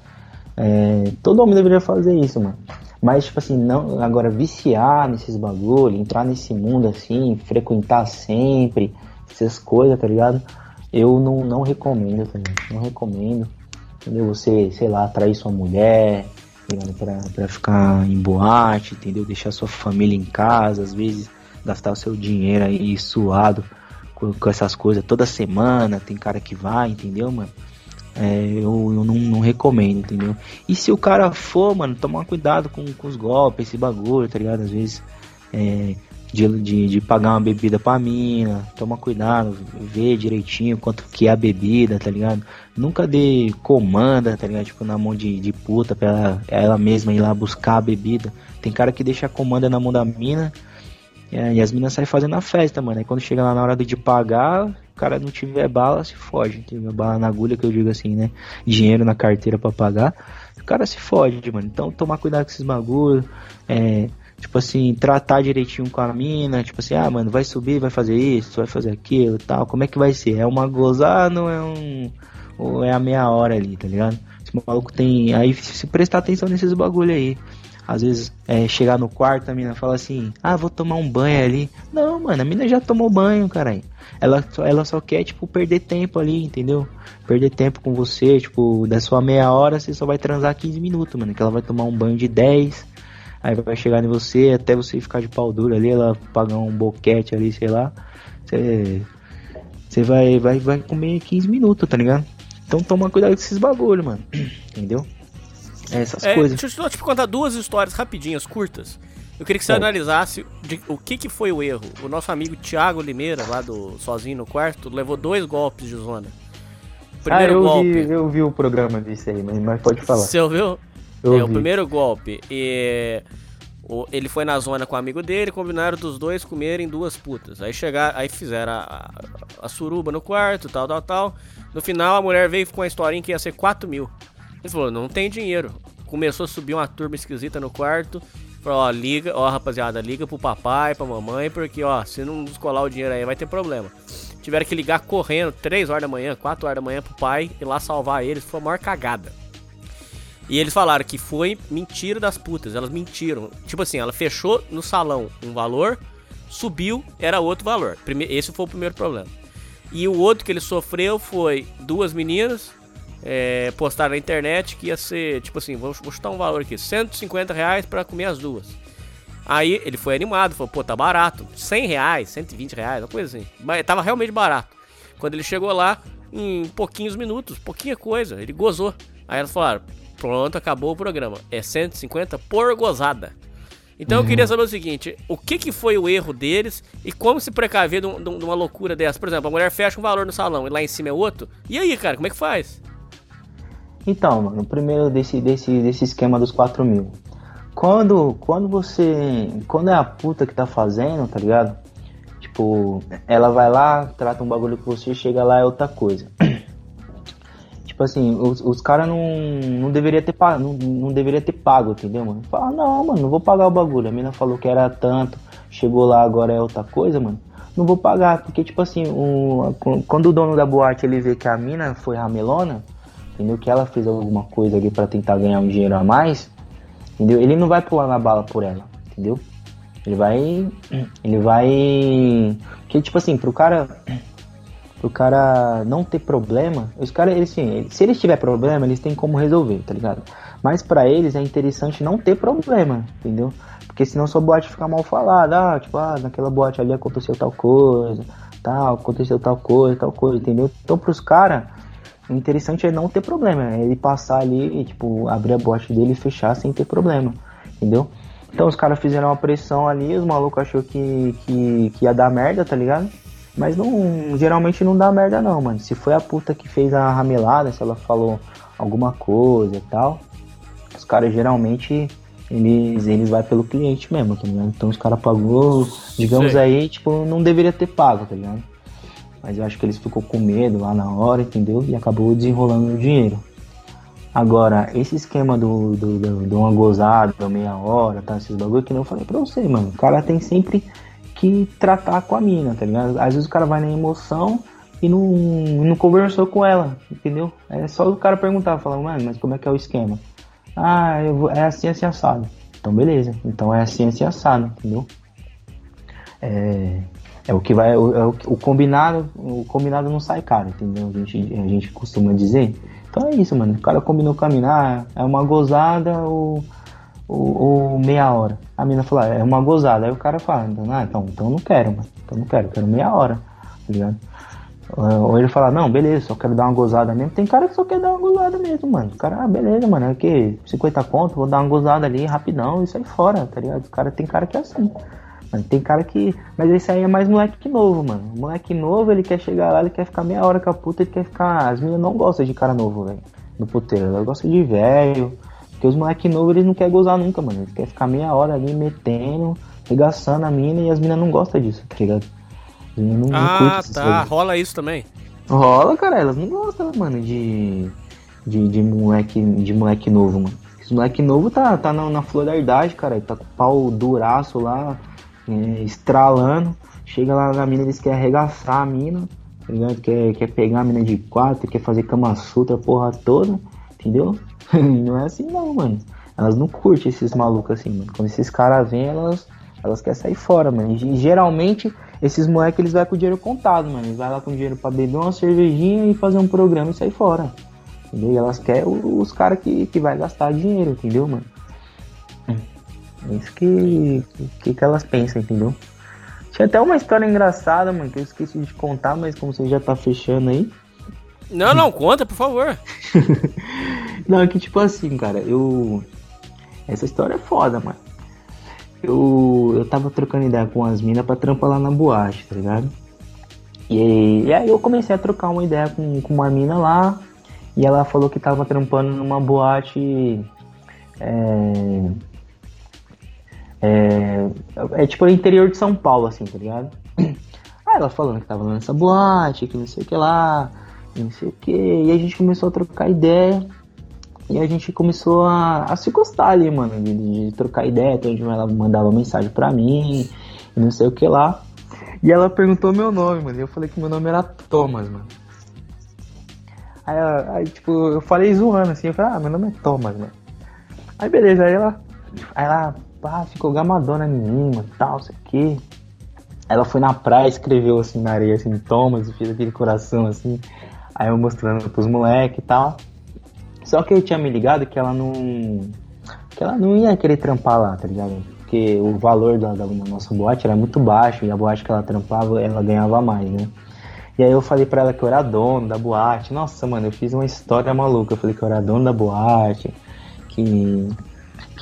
Speaker 4: É, todo homem deveria fazer isso, mano. Mas, tipo assim, não, agora viciar nesses bagulho, entrar nesse mundo assim, frequentar sempre, essas coisas, tá ligado? Eu não, não recomendo também. Não recomendo. Entendeu? Você, sei lá, atrair sua mulher, tá ligado? Pra, pra ficar em boate, entendeu? Deixar sua família em casa, às vezes gastar o seu dinheiro aí suado com, com essas coisas toda semana. Tem cara que vai, entendeu, mano? É, eu, eu não, não recomendo, entendeu? E se o cara for, mano, tomar cuidado com, com os golpes, esse bagulho, tá ligado? Às vezes é, de, de, de, pagar uma bebida pra mina, toma cuidado, vê direitinho quanto que é a bebida, tá ligado? Nunca dê comanda, tá ligado? Tipo, na mão de, de puta pra ela, ela mesma ir lá buscar a bebida. Tem cara que deixa a comanda na mão da mina é, e as minas saem fazendo a festa, mano. Aí quando chega lá na hora de pagar, cara não tiver bala, se foge. Tiver bala na agulha, que eu digo assim, né? Dinheiro na carteira para pagar, o cara se foge, mano. Então tomar cuidado com esses bagulho. É, tipo assim, tratar direitinho com a mina, tipo assim, ah, mano, vai subir, vai fazer isso, vai fazer aquilo tal. Como é que vai ser? É uma gozada ou é um. Ou é a meia hora ali, tá ligado? Esse maluco tem. Aí se prestar atenção nesses bagulho aí. Às vezes é, chegar no quarto, a mina fala assim, ah, vou tomar um banho ali. Não, mano, a mina já tomou banho, caralho. Ela, ela só quer, tipo, perder tempo ali, entendeu? Perder tempo com você, tipo, da sua meia hora, você só vai transar 15 minutos, mano. Que ela vai tomar um banho de 10, aí vai chegar em você, até você ficar de pau duro ali, ela pagar um boquete ali, sei lá. Você, você vai, vai, vai comer 15 minutos, tá ligado? Então toma cuidado com esses bagulho, mano. [clears throat] Entendeu? É, essas é, coisas.
Speaker 1: Deixa eu te contar duas histórias rapidinhas, curtas. Eu queria que você é. analisasse de, o que, que foi o erro. O nosso amigo Thiago Limeira, lá do Sozinho no Quarto, levou dois golpes de zona.
Speaker 4: Primeiro ah, eu golpe. Vi, eu vi o programa disso aí, mas, mas pode falar.
Speaker 1: Você ouviu? Eu é, vi. o primeiro golpe. E, o, ele foi na zona com o amigo dele, combinaram dos dois comerem duas putas. Aí chegaram, aí fizeram a, a, a suruba no quarto, tal, tal, tal. No final a mulher veio com a historinha que ia ser 4 mil. Ele falou, não tem dinheiro. Começou a subir uma turma esquisita no quarto. Falou, ó, liga, ó, rapaziada, liga pro papai, pra mamãe, porque, ó, se não descolar o dinheiro aí, vai ter problema. Tiveram que ligar correndo, 3 horas da manhã, 4 horas da manhã pro pai ir lá salvar eles. Foi a maior cagada. E eles falaram que foi mentira das putas, elas mentiram. Tipo assim, ela fechou no salão um valor, subiu, era outro valor. Esse foi o primeiro problema. E o outro que ele sofreu foi duas meninas é, postaram na internet que ia ser, tipo assim, vou, vou chutar um valor aqui, 150 reais pra comer as duas. Aí ele foi animado, falou, pô, tá barato, 100 reais, 120 reais, uma coisa assim. Mas tava realmente barato. Quando ele chegou lá, em pouquinhos minutos, pouquinha coisa, ele gozou. Aí elas falaram, pronto, acabou o programa. É 150 por gozada. Então uhum. eu queria saber o seguinte: o que, que foi o erro deles e como se precaver de, um, de, uma loucura dessa? Por exemplo, a mulher fecha um valor no salão e lá em cima é outro. E aí, cara, como é que faz?
Speaker 4: Então, mano, primeiro desse, desse, desse esquema dos 4 mil. Quando, quando você. Quando é a puta que tá fazendo, tá ligado? Tipo, ela vai lá, trata um bagulho com você, chega lá é outra coisa. [clears throat] tipo assim, os, os caras não, não deveria ter pago, não, não deveria ter pago, entendeu, mano? Fala, não, mano, não vou pagar o bagulho. A mina falou que era tanto, chegou lá, agora é outra coisa, mano. Não vou pagar, porque tipo assim, o, quando o dono da boate ele vê que a mina foi ramelona, entendeu? Que ela fez alguma coisa ali para tentar ganhar um dinheiro a mais, entendeu? Ele não vai pular na bala por ela, entendeu? Ele vai. [clears throat] Ele vai. Que tipo assim, pro cara. [clears throat] Pro cara não ter problema, os caras, eles, assim, se eles tiver problema, eles têm como resolver, tá ligado? Mas para eles é interessante não ter problema, entendeu? Porque senão sua boate fica mal falada, ah, tipo, ah, naquela boate ali aconteceu tal coisa, tal, aconteceu tal coisa, tal coisa, entendeu? Então pros caras, o interessante é não ter problema, é ele passar ali e, tipo, abrir a boate dele e fechar sem ter problema, entendeu? Então os caras fizeram uma pressão ali, os malucos achou que, que, que ia dar merda, tá ligado? Mas não, geralmente não dá merda não, mano. Se foi a puta que fez a ramelada, se ela falou alguma coisa e tal, os caras geralmente eles, eles vai pelo cliente mesmo, tá ligado? Então os caras pagou, digamos aí, tipo, não deveria ter pago, tá ligado? Mas eu acho que eles ficou com medo lá na hora, entendeu? E acabou desenrolando o dinheiro. Agora, esse esquema do, do, do, do uma gozada, meia hora, tá? Esses bagulho que não falei pra você, mano. O cara tem sempre que tratar com a mina, tá ligado? Às vezes o cara vai na emoção e não, não conversou com ela, entendeu? É só o cara perguntar, falar, mano, mas como é que é o esquema? Ah, eu vou, é assim, assim, assado. Então, beleza. Então é assim, assim, assado, entendeu? É, é o que vai. O, é o, o, combinado. O combinado não sai caro, entendeu? A gente, a gente costuma dizer. Então é isso, mano. O cara combinou caminhar, é uma gozada ou, ou, ou, meia hora. A mina falou, ah, é uma gozada. Aí o cara fala, ah, então, então não quero, mano. Então não quero, quero meia hora, tá ligado? Ou ele fala, não, beleza, só quero dar uma gozada mesmo. Tem cara que só quer dar uma gozada mesmo, mano. O cara, ah, beleza, mano, é que 50 conto, vou dar uma gozada ali rapidão e sair fora, tá ligado? O cara tem cara que é assim. Mano, tem cara que. Mas esse aí é mais moleque novo, mano. Moleque novo, ele quer chegar lá, ele quer ficar meia hora com a puta, ele quer ficar. As meninas não gostam de cara novo, velho. No puteiro. Elas gostam de velho. Porque os moleque novos, eles não querem gozar nunca, mano. Eles querem ficar meia hora ali metendo, regaçando a mina e as minas não gostam disso, tá ligado? As não, não
Speaker 1: Ah,
Speaker 4: essas
Speaker 1: tá. Rola isso também.
Speaker 4: Rola, cara, elas não gostam, mano, de. De, de moleque. De moleque novo, mano. Esse moleque novo tá, tá na, na flor da idade, cara. Ele tá com o pau duraço lá, é, estralando. Chega lá na mina, eles querem arregaçar a mina, tá ligado? Quer, quer pegar a mina de quatro, quer fazer cama sutra, porra toda, entendeu? [laughs] não é assim não, mano. Elas não curtem esses malucos assim, mano. Quando esses caras vêm, elas, elas querem sair fora, mano. E geralmente, esses moleques, eles vão com o dinheiro contado, mano. Eles vão lá com dinheiro pra beber uma cervejinha e fazer um programa e sair fora. Entendeu? E elas querem o- os caras que, que vai gastar dinheiro, entendeu, mano? É isso que, que, que elas pensam, entendeu? Tinha até uma história engraçada, mano, que eu esqueci de contar, mas como você já tá fechando aí.
Speaker 1: Não, não, conta, por favor. [laughs]
Speaker 4: Não, é que tipo assim, cara, eu. Essa história é foda, mano. Eu, eu tava trocando ideia com as minas pra trampar lá na boate, tá ligado? E, e aí eu comecei a trocar uma ideia com, com uma mina lá. E ela falou que tava trampando numa boate. É, é, é tipo no interior de São Paulo, assim, tá ligado? [clears throat] Aí ela falando que tava nessa boate, que não sei o que lá, não sei o que. E a gente começou a trocar ideia. E a gente começou a, a se gostar ali, mano, de, de trocar ideia. Então ela mandava mensagem pra mim, não sei o que lá. E ela perguntou meu nome, mano. E eu falei que meu nome era Thomas, mano. Aí, aí, tipo, eu falei zoando assim, eu falei, ah, meu nome é Thomas, mano. Aí beleza, aí ela. Aí ela pá, ficou gamadona mano, tal, isso aqui. Ela foi na praia, escreveu assim na areia, assim, Thomas, e fez aquele coração assim. Aí eu mostrando pros moleques e tal. Só que eu tinha me ligado que ela não. Que ela não ia querer trampar lá, tá ligado? Porque o valor da, da nossa boate era muito baixo e a boate que ela trampava, ela ganhava mais, né? E aí eu falei pra ela que eu era dono da boate. Nossa, mano, eu fiz uma história maluca. Eu falei que eu era dono da boate, que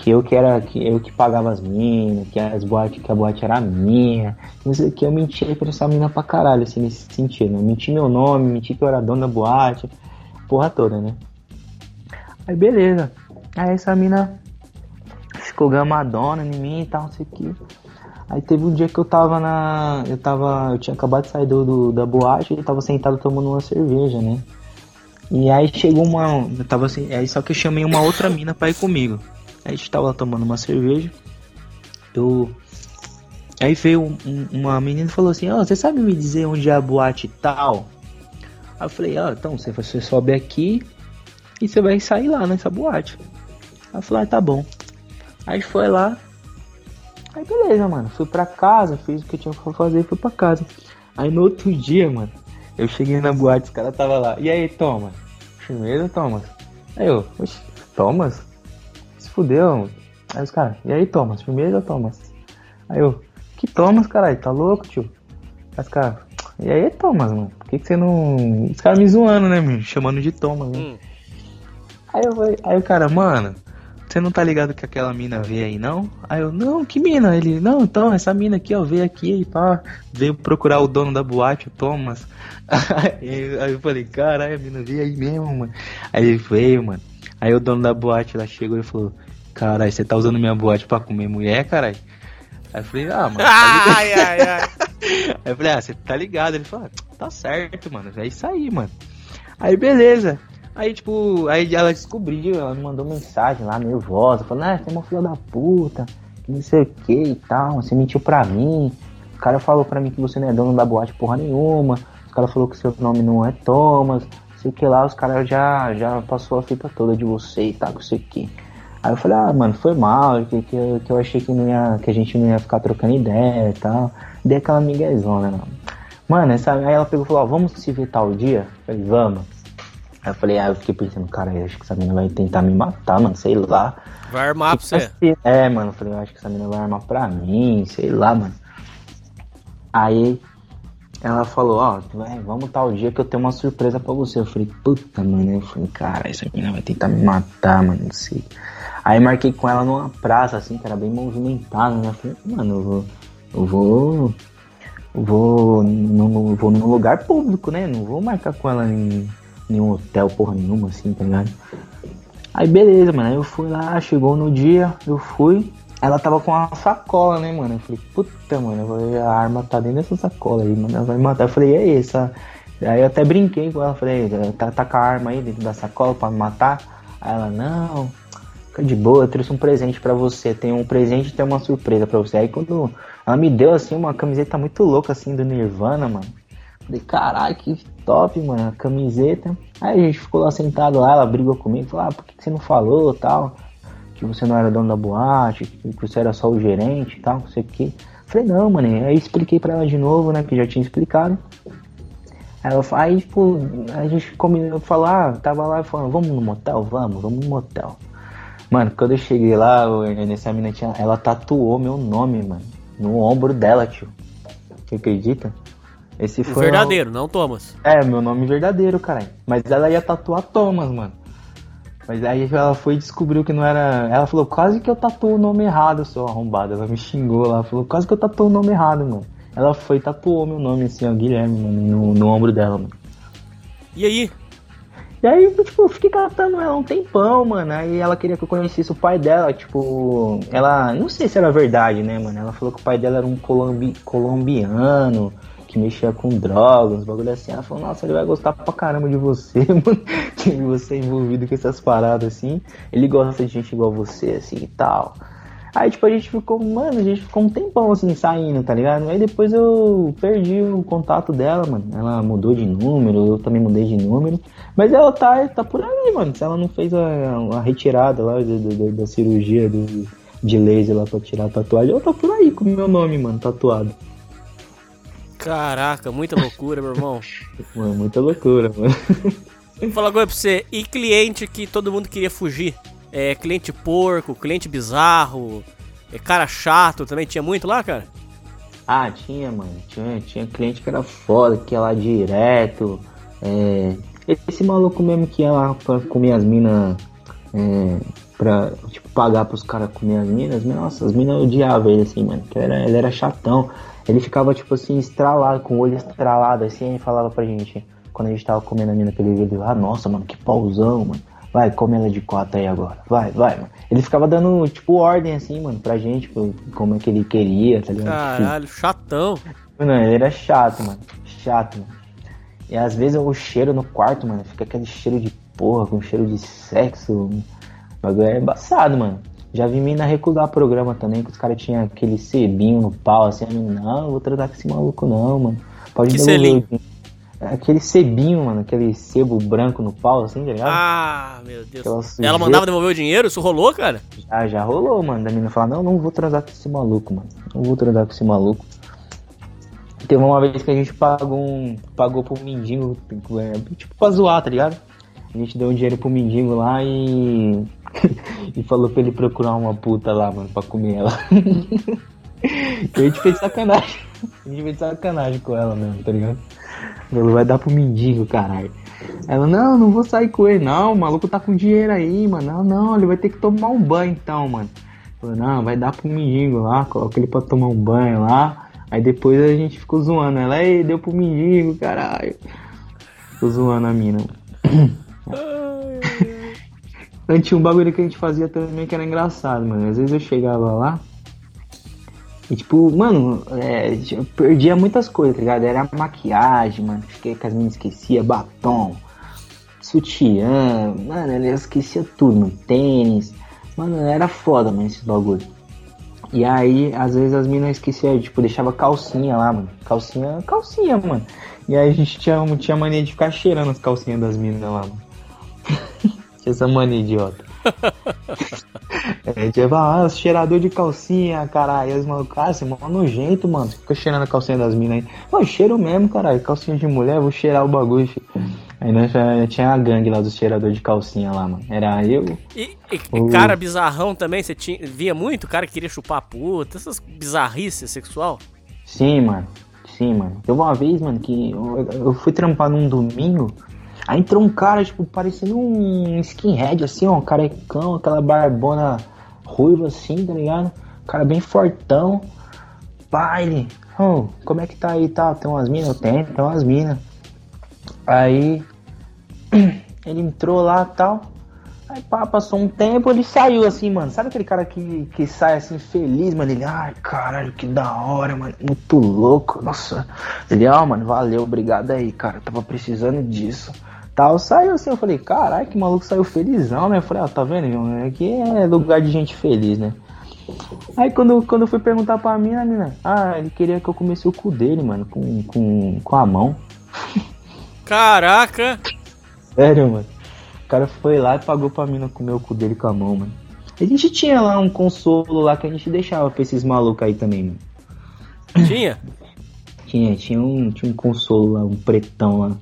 Speaker 4: que eu que era que eu que pagava as minas, que as boates, que a boate era minha. Não sei que eu menti pra essa mina pra caralho, assim, nesse sentido. Eu menti meu nome, menti que eu era dono da boate, porra toda, né? Aí beleza. Aí essa mina ficou gamadona em mim e tal, não sei o que. Aí teve um dia que eu tava na. Eu tava. Eu tinha acabado de sair do, do- da boate e tava sentado tomando uma cerveja, né? E aí chegou uma. Eu tava assim. Aí só que eu chamei uma outra mina pra ir comigo. A gente tava tomando uma cerveja. Eu. Aí veio um- um- uma menina falou assim, ó, você sabe me dizer onde é a boate tal? Aí eu falei, ó, então você, você sobe aqui e você vai sair lá nessa boate. Aí eu falei, ah, tá bom. Aí foi lá. Aí beleza, mano. Fui pra casa, fiz o que eu tinha pra fazer fui pra casa. Aí no outro dia, mano, eu cheguei na boate, os caras tava lá. E aí, Thomas? Firmeza, Thomas? Aí eu, Thomas? Fudeu. Aí os caras, e aí, Thomas? Firmeza, Thomas? Aí eu, que Thomas, caralho? Tá louco, tio? Aí os caras, e aí, Thomas, mano? Por que, que você não. Os caras me zoando, né, me chamando de Thomas, né?
Speaker 1: Hum.
Speaker 4: Aí, eu, falei- aí o cara, mano, você não tá ligado que aquela mina veio aí, não? Aí eu, não, que mina? Ele, não, então, essa mina aqui, ó, veio aqui e pá, veio procurar o dono da boate, o Thomas. Aí, [laughs] aí eu falei, caralho, a mina veio aí mesmo, mano. Aí ele veio, mano. Aí o dono da boate lá chegou e falou, caralho, você tá usando minha boate pra comer mulher, caralho? Aí eu falei, ah, mano. tá ligado?"
Speaker 1: Ai, ai, ai. [laughs]
Speaker 4: Aí eu falei, ah, você tá ligado? Ele falou, ah, tá certo, mano, é isso aí, mano. Aí beleza. Aí, tipo, aí ela descobriu, ela me mandou mensagem lá, nervosa, falando, ah, você é uma filha da puta, que não sei o que e tal, você mentiu pra mim. O cara falou pra mim que você não é dono da boate porra nenhuma. O cara falou que seu nome não é Thomas, não sei o que lá, os caras já, já passou a fita toda de você e tal, não sei o que. Aí eu falei, ah, mano, foi mal, que, que, eu- que eu achei que, não ia, que a gente não ia ficar trocando ideia e tal. Dei aquela miguezona, mano. Mano, essa, aí ela pegou e falou, ó, vamos se ver tal dia? Eu falei, vamos. Aí eu falei, ah, eu fiquei pensando, cara, eu acho que essa menina vai tentar me matar, mano, sei lá.
Speaker 1: Vai armar pra você.
Speaker 4: É, mano, eu falei, eu acho que essa menina vai armar pra mim, sei lá, mano. Aí ela falou, ó, vai, vamos tal dia que eu tenho uma surpresa pra você. Eu falei, puta, mano. Eu falei, cara, essa menina vai tentar me matar, mano, não sei. Aí marquei com ela numa praça, assim, que era bem movimentada, né? Falei, mano, eu vou. Eu vou. Eu vou. Num, vou num lugar público, né? Não vou marcar com ela em nenhum hotel, porra nenhuma, assim, tá ligado? Aí beleza, mano. Aí eu fui lá, chegou no dia, eu fui. Ela tava com uma sacola, né, mano? Eu falei, puta, mano, a arma tá dentro dessa sacola aí, mano. Ela vai me matar. Eu falei, é essa. Aí eu até brinquei com ela, falei, tá, tá com a arma aí dentro da sacola pra me matar? Aí ela, não, fica de boa, eu trouxe um presente pra você. Tem um presente e tem uma surpresa pra você. Aí quando ela me deu assim uma camiseta muito louca assim do Nirvana, mano. Falei, caralho, que top, mano, a camiseta. Aí a gente ficou lá sentado lá, ela brigou comigo, falou, ah, por que você não falou tal? Que você não era dono da boate, que você era só o gerente e tal, não sei o que. Falei, não, mano, aí expliquei pra ela de novo, né, que já tinha explicado. Ela, aí tipo, a gente combinou, falou, ah, tava lá falando, vamos no motel? Vamos, vamos no motel. Mano, quando eu cheguei lá, nessa mina tinha, ela tatuou meu nome, mano, no ombro dela, tio. Você acredita? Esse foi
Speaker 5: Verdadeiro, não Thomas.
Speaker 4: É, meu nome verdadeiro, caralho. Mas ela ia tatuar Thomas, mano. Mas aí ela foi e descobriu que não era. Ela falou, quase que eu tatuo o nome errado, seu arrombado. Ela me xingou lá, falou, quase que eu tatuo o nome errado, mano. Ela foi e tatuou meu nome assim, ó, Guilherme, no, no ombro dela, mano.
Speaker 5: E aí?
Speaker 4: E aí, tipo, eu fiquei catando ela um tempão, mano. Aí ela queria que eu conhecesse o pai dela, tipo, ela. Não sei se era verdade, né, mano? Ela falou que o pai dela era um colombi, colombiano que mexia com drogas, bagulho assim. Ela falou, nossa, ele vai gostar pra caramba de você, [laughs] mano. De você envolvido com essas paradas assim. Ele gosta de gente igual você, assim e tal. Aí, tipo, a gente ficou, mano, a gente ficou um tempão assim saindo, tá ligado? Aí depois eu perdi o contato dela, mano. Ela mudou de número, eu também mudei de número. Mas ela tá, tá por aí, mano. Se ela não fez a, a retirada lá da, da, da cirurgia do, de laser lá pra tirar a tatuagem, ela tá por aí com o meu nome, mano, tatuado.
Speaker 5: Caraca, muita loucura, meu irmão.
Speaker 4: Mano, muita loucura, mano.
Speaker 5: Vou falar agora pra você. E cliente que todo mundo queria fugir? É, cliente porco, cliente bizarro, é cara chato também. Tinha muito lá, cara?
Speaker 4: Ah, tinha, mano. Tinha, tinha cliente que era foda, que ia lá direto. É, esse maluco mesmo que ia lá pra comer as minas. É, pra, tipo, pagar pros caras comer as minas. Nossa, as minas odiavam ele assim, mano. Que era, ele era chatão. Ele ficava, tipo assim, estralado, com o olho estralado, assim, e falava pra gente, quando a gente tava comendo a mina aquele vídeo, ah, nossa, mano, que pauzão, mano. Vai, come ela de quatro aí agora. Vai, vai, mano. Ele ficava dando, tipo, ordem, assim, mano, pra gente, como é que ele queria, tá ligado?
Speaker 5: Caralho, chatão.
Speaker 4: Mano, ele era chato, mano. Chato, mano. E às vezes o cheiro no quarto, mano, fica aquele cheiro de porra, com cheiro de sexo. O bagulho é embaçado, mano. Já vi mina recusar programa também, que os caras tinham aquele sebinho no pau, assim, não, eu vou tratar com esse maluco não, mano. Pode
Speaker 5: Que selinho?
Speaker 4: aqui." Aquele sebinho, mano, aquele sebo branco no pau, assim, tá ligado?
Speaker 5: Ah, meu Deus. Ela mandava devolver o dinheiro? Isso rolou, cara?
Speaker 4: Já, já rolou, mano, da menina falar, não, não vou transar com esse maluco, mano. Não vou transar com esse maluco. Teve uma vez que a gente pagou um. pagou pro mendigo, é, tipo, pra zoar, tá ligado? A gente deu um dinheiro pro mendigo lá e. [laughs] e falou pra ele procurar uma puta lá, mano, pra comer ela. [laughs] e a gente fez sacanagem. A gente fez sacanagem com ela mesmo, tá ligado? Falou, vai dar pro mendigo, caralho. Ela, não, não vou sair com ele, não, o maluco tá com dinheiro aí, mano. Não, não, ele vai ter que tomar um banho então, mano. Falou, não, vai dar pro mendigo lá, coloca ele pra tomar um banho lá. Aí depois a gente ficou zoando ela, ei, deu pro mendigo, caralho. Ficou zoando a mina. Antes um bagulho que a gente fazia também que era engraçado, mano. Às vezes eu chegava lá e tipo, mano, é, eu perdia muitas coisas, tá ligado? Era maquiagem, mano, que as meninas esquecia, batom, sutiã, mano, ela esquecia tudo, mano, tênis. Mano, era foda, mano, esse bagulho. E aí, às vezes as minas esqueciam, tipo, deixava calcinha lá, mano. Calcinha, calcinha, mano. E aí a gente tinha, tinha mania de ficar cheirando as calcinhas das minas lá, mano. [laughs] tinha essa mania idiota. [laughs] É, tipo, ah, cheirador de calcinha, caralho. Aí os malucos, ah, você mó nojento, mano. Você fica cheirando a calcinha das minas aí. Pô, cheiro mesmo, caralho. Calcinha de mulher, vou cheirar o bagulho, filho. Aí nós tinha a gangue lá dos cheiradores de calcinha lá, mano. Era eu.
Speaker 5: E, e-
Speaker 4: Uh.
Speaker 5: cara bizarrão também, você tinha, via muito? Cara que queria chupar puta, essas bizarrices sexual?
Speaker 4: Sim, mano. assim, mano. Teve uma vez, mano, que eu, eu fui trampar num domingo. Aí entrou um cara, tipo, parecendo um skinhead, assim, ó, um carecão, aquela barbona ruiva, assim, tá ligado? Cara bem fortão. Baile. Oh, como é que tá aí, tá? Tem umas minas? Tenho, tem umas minas. Aí [clears throat] ele entrou lá tal. Aí pá, passou um tempo, ele saiu assim, mano. Sabe aquele cara que, que sai assim feliz, mano? Ele, ai, caralho, que da hora, mano. Muito louco, nossa. Ele, ó, mano, valeu, obrigado aí, cara. Tava precisando disso. Tal, saiu assim, eu falei, caralho, que maluco saiu felizão, né? Eu falei, ó, tá vendo, João? Aqui é lugar de gente feliz, né? Aí quando, quando eu fui perguntar pra mim, a mina, ah, ele queria que eu comesse o cu dele, mano, com, com, com a mão.
Speaker 1: Caraca!
Speaker 4: Sério, mano. O cara foi lá e pagou pra mina comer o cu dele com a mão, mano. A gente tinha lá um consolo lá que a gente deixava pra esses malucos aí também, mano.
Speaker 1: Tinha?
Speaker 4: Tinha, tinha um, tinha um consolo lá, um pretão lá,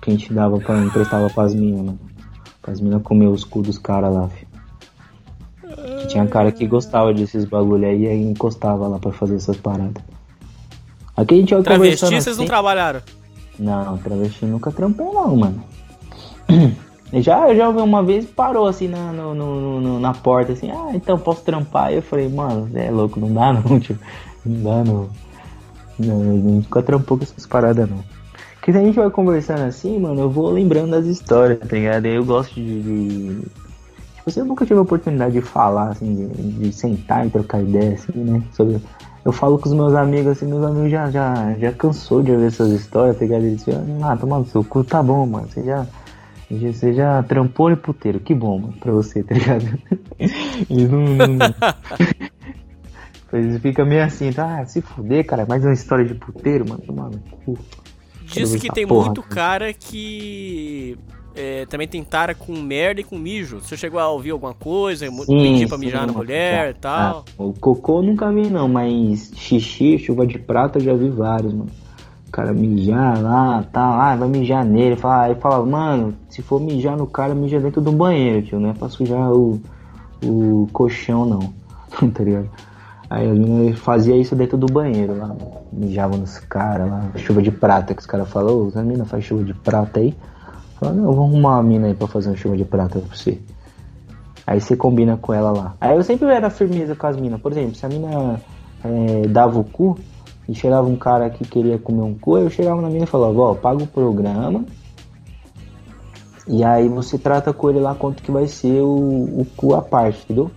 Speaker 4: que a gente dava pra, emprestava pras minas, mano. Pras minas comer os cu dos caras lá, filho. Que tinha cara que gostava desses bagulho aí e aí encostava lá pra fazer essas paradas. Aqui a gente vai
Speaker 1: Travesti, vocês não
Speaker 4: assim.
Speaker 1: trabalharam.
Speaker 4: Não, travesti nunca trampei não, mano. [clears throat] Já, já vi uma vez parou assim na, no, no- no- na porta, assim, ah, então posso trampar? Aí eu falei, mano, é louco, não dá não, [laughs] tio. Não dá não. Não, nunca trampou com essas paradas não. Que se a gente vai conversando assim, mano, eu vou lembrando das histórias, tá ligado? Eu gosto de. de- Tipo assim, eu nunca tive a oportunidade de falar, assim, de, de sentar e trocar ideia, assim, né? Sobre. Eu falo com os meus amigos, assim, meus amigos já, já, já cansou de ouvir essas histórias, tá ligado? Eles ficam, ah, toma no seu cu, tá bom, mano. Você já. Você já trampou em puteiro, que bom, mano, pra você, tá ligado? [laughs] Eles não. não... [laughs] Eles ficam meio assim, tá? Ah, se fuder, cara, mais uma história de puteiro, mano. Toma no cu.
Speaker 1: Diz que tem
Speaker 4: porra,
Speaker 1: muito
Speaker 4: cara.
Speaker 1: que é, também tem tara com merda e com mijo. Você chegou a ouvir alguma coisa, mu- pedir pra mijar na
Speaker 4: sim,
Speaker 1: mulher
Speaker 4: já.
Speaker 1: e tal.
Speaker 4: Ah, o cocô eu nunca vi não, mas xixi, chuva de prata eu já vi vários, mano. O cara mijar lá, tá lá, vai mijar nele. Fala, aí fala, mano, se for mijar no cara, mija dentro do banheiro, tio. Não é pra sujar o, o colchão, não. [laughs] tá ligado? Aí meninas faziam isso dentro do banheiro lá. Mijavam nos caras lá, chuva de prata que os caras falam, ô, as meninas faz chuva de prata aí. Fala, não, eu vou arrumar uma mina aí pra fazer uma chuva de prata pra você. Aí você combina com ela lá. Aí eu sempre era firmeza com as minas. Por exemplo, se a mina é, dava o cu e chegava um cara que queria comer um cu, eu chegava na mina e falava, ó, paga o programa. E aí você trata com ele lá quanto que vai ser o, o cu à parte, entendeu?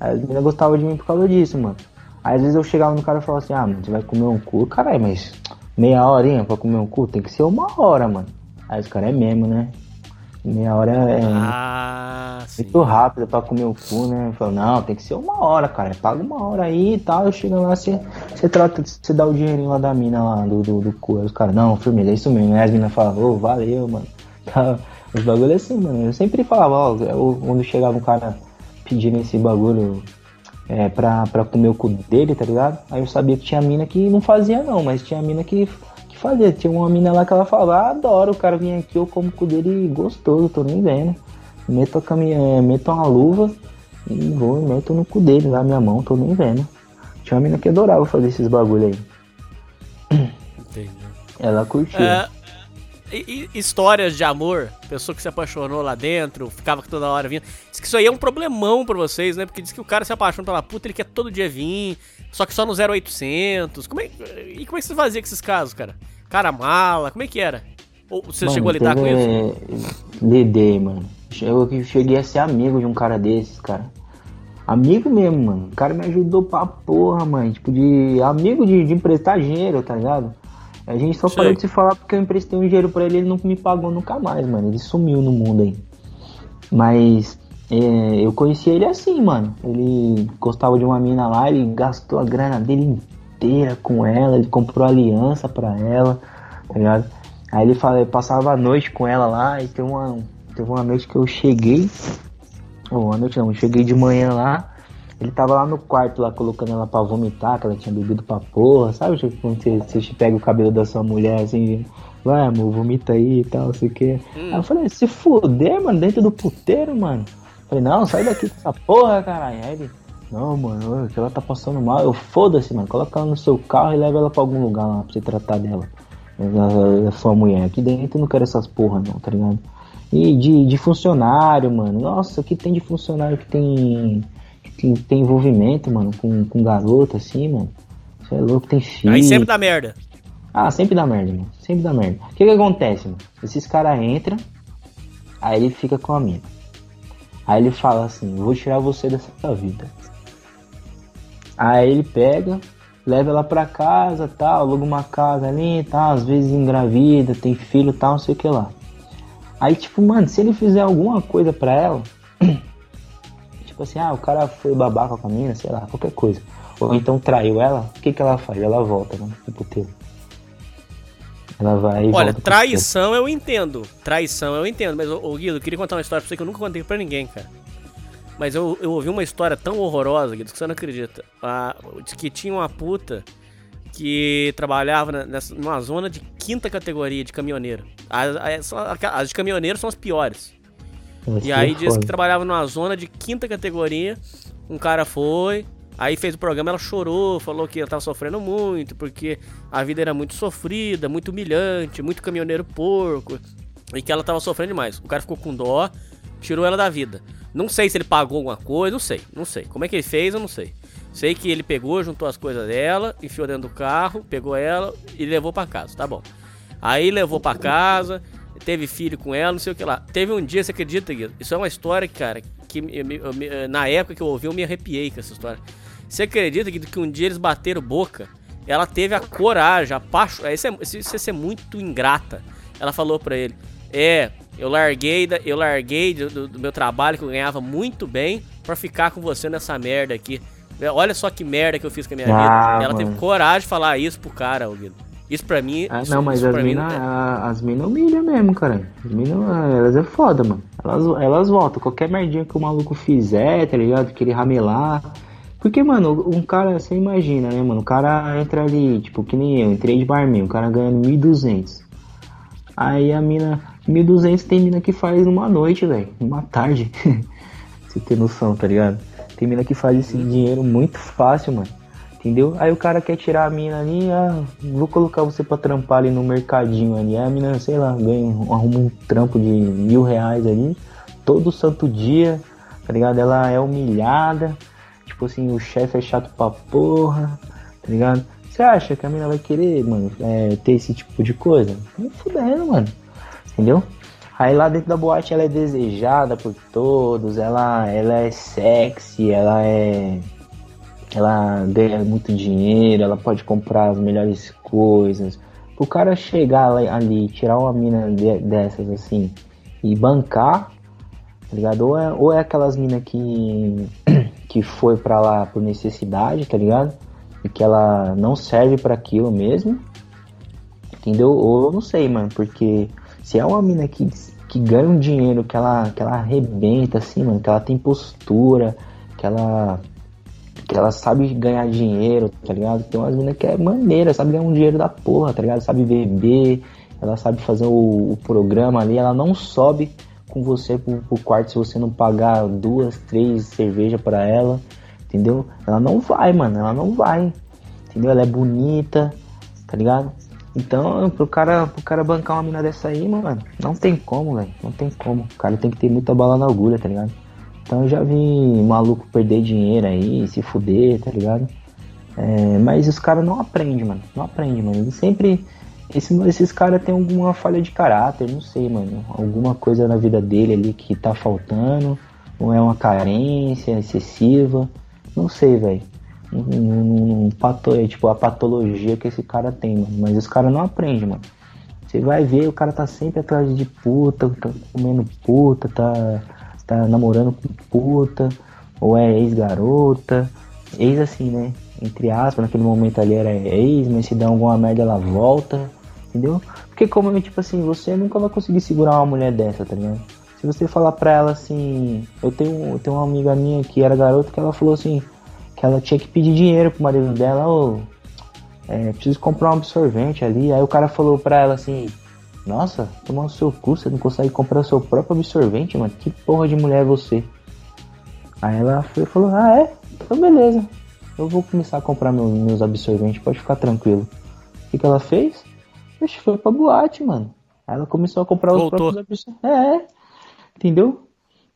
Speaker 4: Aí as meninas gostavam de mim por causa disso, mano. Aí às vezes eu chegava no cara e falava assim, ah, mano, você vai comer um cu? Caralho, mas meia horinha pra comer um cu? Tem que ser uma hora, mano. Aí os caras é mesmo, né? Meia hora é
Speaker 1: Ah, sim.
Speaker 4: muito rápido pra comer o cu, né? Eu falo, não, tem que ser uma hora, cara. Paga uma hora aí e tal. Eu chego lá, você, você trata, você dá o dinheirinho lá da mina lá, do, do, do cu. Aí os caras, não, firmeza, é isso mesmo. Aí as minas falam, ô, valeu, mano. Tá, [laughs] os bagulhos é assim, mano. Eu sempre falava, ó, eu- quando chegava um cara pedindo esse bagulho é, pra, pra comer o cu dele, tá ligado? Aí eu sabia que tinha mina que não fazia não, mas tinha mina que, que fazia. Tinha uma mina lá que ela falava, ah, adoro, o cara vinha aqui, eu como o cu dele gostoso, tô nem vendo. Meto, a caminha, meto uma luva e vou e meto no cu dele lá, minha mão, tô nem vendo. Tinha uma mina que adorava fazer esses bagulho aí.
Speaker 1: Entendi.
Speaker 4: Ela curtia.
Speaker 1: É, e- e- histórias de amor, pessoa que se apaixonou lá dentro, ficava toda hora vindo. Diz que isso aí é um problemão pra vocês, né? Porque diz que o cara se apaixona pela puta, ele quer todo dia vir, só que só no 0800. Como é, e como é que você fazia com esses casos, cara? Cara mala, como é que era? Ou você
Speaker 4: Mano,
Speaker 1: chegou a lidar com isso?
Speaker 4: Lidei, mano. Eu cheguei a ser amigo de um cara desses, cara. Amigo mesmo, mano. O cara me ajudou pra porra, mano. Tipo, de amigo de, de emprestar dinheiro, tá ligado? A gente só parou de se falar porque eu emprestei um dinheiro pra ele ele não me pagou nunca mais, mano. Ele sumiu no mundo aí. Mas é, eu conheci ele assim, mano. Ele gostava de uma mina lá, ele gastou a grana dele inteira com ela, ele comprou aliança pra ela, tá ligado? Aí ele fala, eu passava a noite com ela lá e teve uma, teve uma noite que eu cheguei. Ou a noite não, eu cheguei de manhã lá. Ele tava lá no quarto lá colocando ela pra vomitar, que ela tinha bebido pra porra, sabe? Tipo, quando você, você pega o cabelo da sua mulher assim, vai amor, vomita aí e tal, sei o que. Aí eu falei, se fuder, mano, dentro do puteiro, mano. Falei, não, sai daqui com essa porra, caralho. Aí ele, Não, mano, que ela tá passando mal. Eu foda-se, mano. Coloca ela no seu carro e leva ela pra algum lugar lá pra você tratar dela. Da sua mulher. Aqui dentro eu não quero essas porra, não, tá ligado? E de, de funcionário, mano. Nossa, o que tem de funcionário que tem. Tem, tem envolvimento, mano, com, com garota assim, mano. Você é louco, tem filho.
Speaker 1: Aí sempre dá merda.
Speaker 4: Ah, sempre dá merda, mano. Sempre dá merda. O que que acontece, mano? Esses caras entram, aí ele fica com a mina. Aí ele fala assim, vou tirar você dessa vida. Aí ele pega, leva ela pra casa, tal, aluga uma casa ali, tal, às vezes engravida, tem filho, tal, não sei o que lá. Aí, tipo, mano, se ele fizer alguma coisa pra ela, [clears throat] tipo assim, ah, o cara foi babaca com a mina, sei lá, qualquer coisa. Ou então traiu ela, o que que ela faz? Ela volta, mano, pro puteiro. Ela vai
Speaker 1: Olha, traição eu entendo. Traição eu entendo. Mas, ô, Guido, eu queria contar uma história pra você que eu nunca contei pra ninguém, cara. Mas eu, eu ouvi uma história tão horrorosa, Guido, que você não acredita. Ah, diz que tinha uma puta que trabalhava na- nessa, numa zona de quinta categoria de caminhoneiro. As, as- as de caminhoneiro são as piores. E aí
Speaker 4: é
Speaker 1: diz que
Speaker 4: foda.
Speaker 1: trabalhava numa zona de quinta categoria. Um cara foi, aí fez o programa, ela chorou, falou que ela tava sofrendo muito, porque a vida era muito sofrida, muito humilhante, muito caminhoneiro porco, e que ela tava sofrendo demais. O cara ficou com dó, tirou ela da vida. Não sei se ele pagou alguma coisa, não sei, não sei. Como é que ele fez, eu não sei. Sei que ele pegou, juntou as coisas dela, enfiou dentro do carro, pegou ela e levou pra casa, tá bom. Aí levou pra casa, teve filho com ela, não sei o que lá. Teve um dia, você acredita, Guido? Isso é uma história, cara, que eu eu me- na época que eu ouvi, eu me arrepiei com essa história. Você acredita, Guido, que um dia eles bateram boca? Ela teve a coragem, a paixão. Isso é, isso isso é ser muito ingrata. Ela falou pra ele: É, eu larguei, da- eu larguei do, do- meu trabalho que eu ganhava muito bem pra ficar com você nessa merda aqui. Olha só que merda que eu fiz com a minha
Speaker 4: Ah,
Speaker 1: vida. Ela teve
Speaker 4: mano.
Speaker 1: coragem de falar isso pro cara, Guido. Isso pra mim.
Speaker 4: Ah,
Speaker 1: isso-
Speaker 4: não, mas as minas
Speaker 1: é-
Speaker 4: as mina humilham mesmo, cara. As minas, elas é foda, mano. Elas, elas voltam. Qualquer merdinha que o maluco fizer, tá ligado? Que ele ramelar. Porque, mano, um cara, você imagina, né, mano? O cara entra ali, tipo, que nem eu, entrei de barman, o cara ganhando 1.200. Aí a mina, 1.200 tem mina que faz numa noite, velho. Numa tarde. [laughs] você tem noção, tá ligado? Tem mina que faz esse dinheiro muito fácil, mano. Entendeu? Aí o cara quer tirar a mina ali, ah, vou colocar você pra trampar ali no mercadinho ali. Aí a mina, sei lá, ganha, arruma um trampo de mil reais ali, todo santo dia, tá ligado? Ela é humilhada, tipo assim, o chefe é chato pra porra, tá ligado? Você acha que a mina vai querer, mano, é, ter esse tipo de coisa? Nem fudendo, mano. Entendeu? Aí lá dentro da boate ela é desejada por todos, ela, ela é sexy, ela é ela ganha muito dinheiro, ela pode comprar as melhores coisas. O cara chegar ali, tirar uma mina de- dessas assim e bancar, tá ligado? Ou é, ou é aquelas minas que, [clears throat] que foi pra lá por necessidade, tá ligado? E que ela não serve pra aquilo mesmo, entendeu? Ou eu não sei, mano, porque se é uma mina que, que ganha um dinheiro, que ela, que ela arrebenta, assim, mano, que ela tem postura, que ela ela sabe ganhar dinheiro, tá ligado? Tem umas minas que é maneira, sabe ganhar um dinheiro da porra, tá ligado? Sabe beber, ela sabe fazer o, o programa ali, ela não sobe com você pro, pro quarto se você não pagar duas, três cervejas pra ela, entendeu? Ela não vai, mano, ela não vai, entendeu? Ela é bonita, tá ligado? Então, pro cara, pro cara bancar uma mina dessa aí, mano, não tem como, velho, não tem como. O cara tem que ter muita bala na agulha, tá ligado? Então eu já vi maluco perder dinheiro aí, se fuder, tá ligado? É, mas os caras não aprendem, mano. Não aprendem, mano. Eles sempre. esse- esses caras têm alguma falha de caráter, não sei, mano. Alguma coisa na vida dele ali que tá faltando. Ou é uma carência excessiva. Não sei, velho. Um, um, um pato- é, tipo, a patologia que esse cara tem, mano. Mas os caras não aprendem, mano. Você vai ver, o cara tá sempre atrás de puta, tá comendo puta, tá, tá namorando com puta, ou é ex-garota. Ex assim, né? Entre aspas, naquele momento ali era ex, mas se dá alguma merda ela volta, entendeu? Porque como, tipo assim, você nunca vai conseguir segurar uma mulher dessa, tá ligado? Se você falar pra ela assim, eu tenho, eu tenho uma amiga minha que era garota que ela falou assim, que ela tinha que pedir dinheiro pro marido dela, ô, é, preciso comprar um absorvente ali. Aí o cara falou pra ela assim: Nossa, tomar o seu cu, você não consegue comprar o seu próprio absorvente, mano. Que porra de mulher é você? Aí ela foi e falou, ah é? Então beleza. Eu vou começar a comprar meu- meus absorventes, pode ficar tranquilo. O que, que ela fez? Oxe, foi pra boate, mano. Aí ela começou a comprar os
Speaker 1: Voltou.
Speaker 4: próprios absorventes. É, entendeu?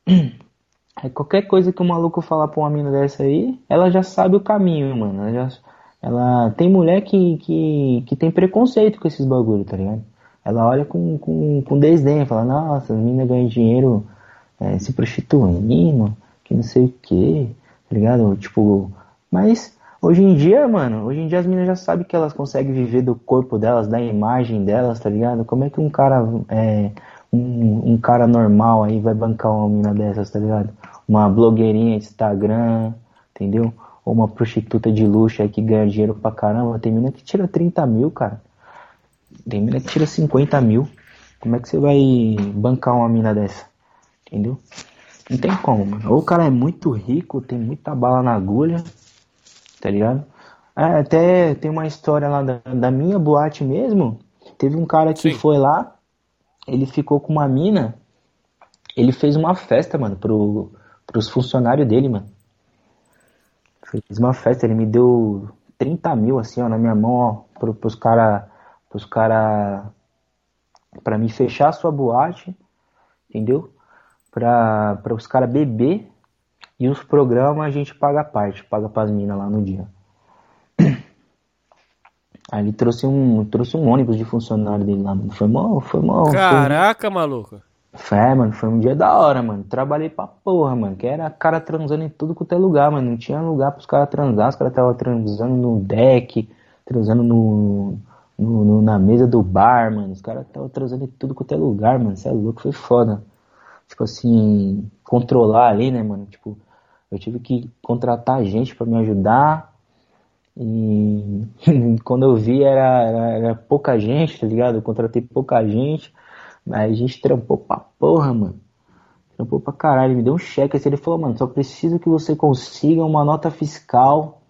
Speaker 4: [clears throat] Aí qualquer coisa que o maluco falar pra uma mina dessa aí, ela já sabe o caminho, mano. Ela, já, ela tem mulher que, que, que tem preconceito com esses bagulho, tá ligado? Ela olha com, com, com desdém, fala, nossa, as minas ganham dinheiro é, se prostituindo, que não sei o que, tá ligado? Tipo, mas hoje em dia, mano, hoje em dia as meninas já sabem que elas conseguem viver do corpo delas, da imagem delas, tá ligado? Como é que um cara, é, um, um cara normal aí vai bancar uma mina dessas, tá ligado? Uma blogueirinha de Instagram, entendeu? Ou uma prostituta de luxo aí que ganha dinheiro pra caramba. Tem mina que tira 30 mil, cara. Tem mina que tira 50 mil. Como é que você vai bancar uma mina dessa? Entendeu? Não tem como, mano. Ou o cara é muito rico, tem muita bala na agulha, tá ligado? É, até tem uma história lá da, da minha boate mesmo. Teve um cara que
Speaker 1: Sim.
Speaker 4: foi lá, ele ficou com uma mina, ele fez uma festa, mano, pro, pros funcionários dele, mano. Fez uma festa, ele me deu 30 mil, assim, ó, na minha mão, ó, pro, pros cara, pros cara, pra me fechar a sua boate, entendeu? Pra, pra os caras beber e os programas a gente paga a parte, paga pras minas lá no dia. [clears throat] Aí ele trouxe um, trouxe um ônibus de funcionário dele lá, mano. Foi mó, foi foi-
Speaker 1: Caraca, maluco.
Speaker 4: Fé, mano, foi um dia da hora, mano. Trabalhei pra porra, mano. Que era cara transando em tudo quanto é lugar, mano. Não tinha lugar pros caras transar. Os caras estavam transando no deck, transando no, no- no- na mesa do bar, mano. Os caras estavam transando em tudo quanto é lugar, mano. Você é louco, foi foda. Tipo assim, controlar ali, né, mano? Tipo, eu tive que contratar gente pra me ajudar. E [laughs] quando eu vi era, era, era pouca gente, tá ligado? Eu contratei pouca gente. Aí a gente trampou pra porra, mano. Trampou pra caralho. Ele me deu um cheque assim. Ele falou, mano, só preciso que você consiga uma nota fiscal,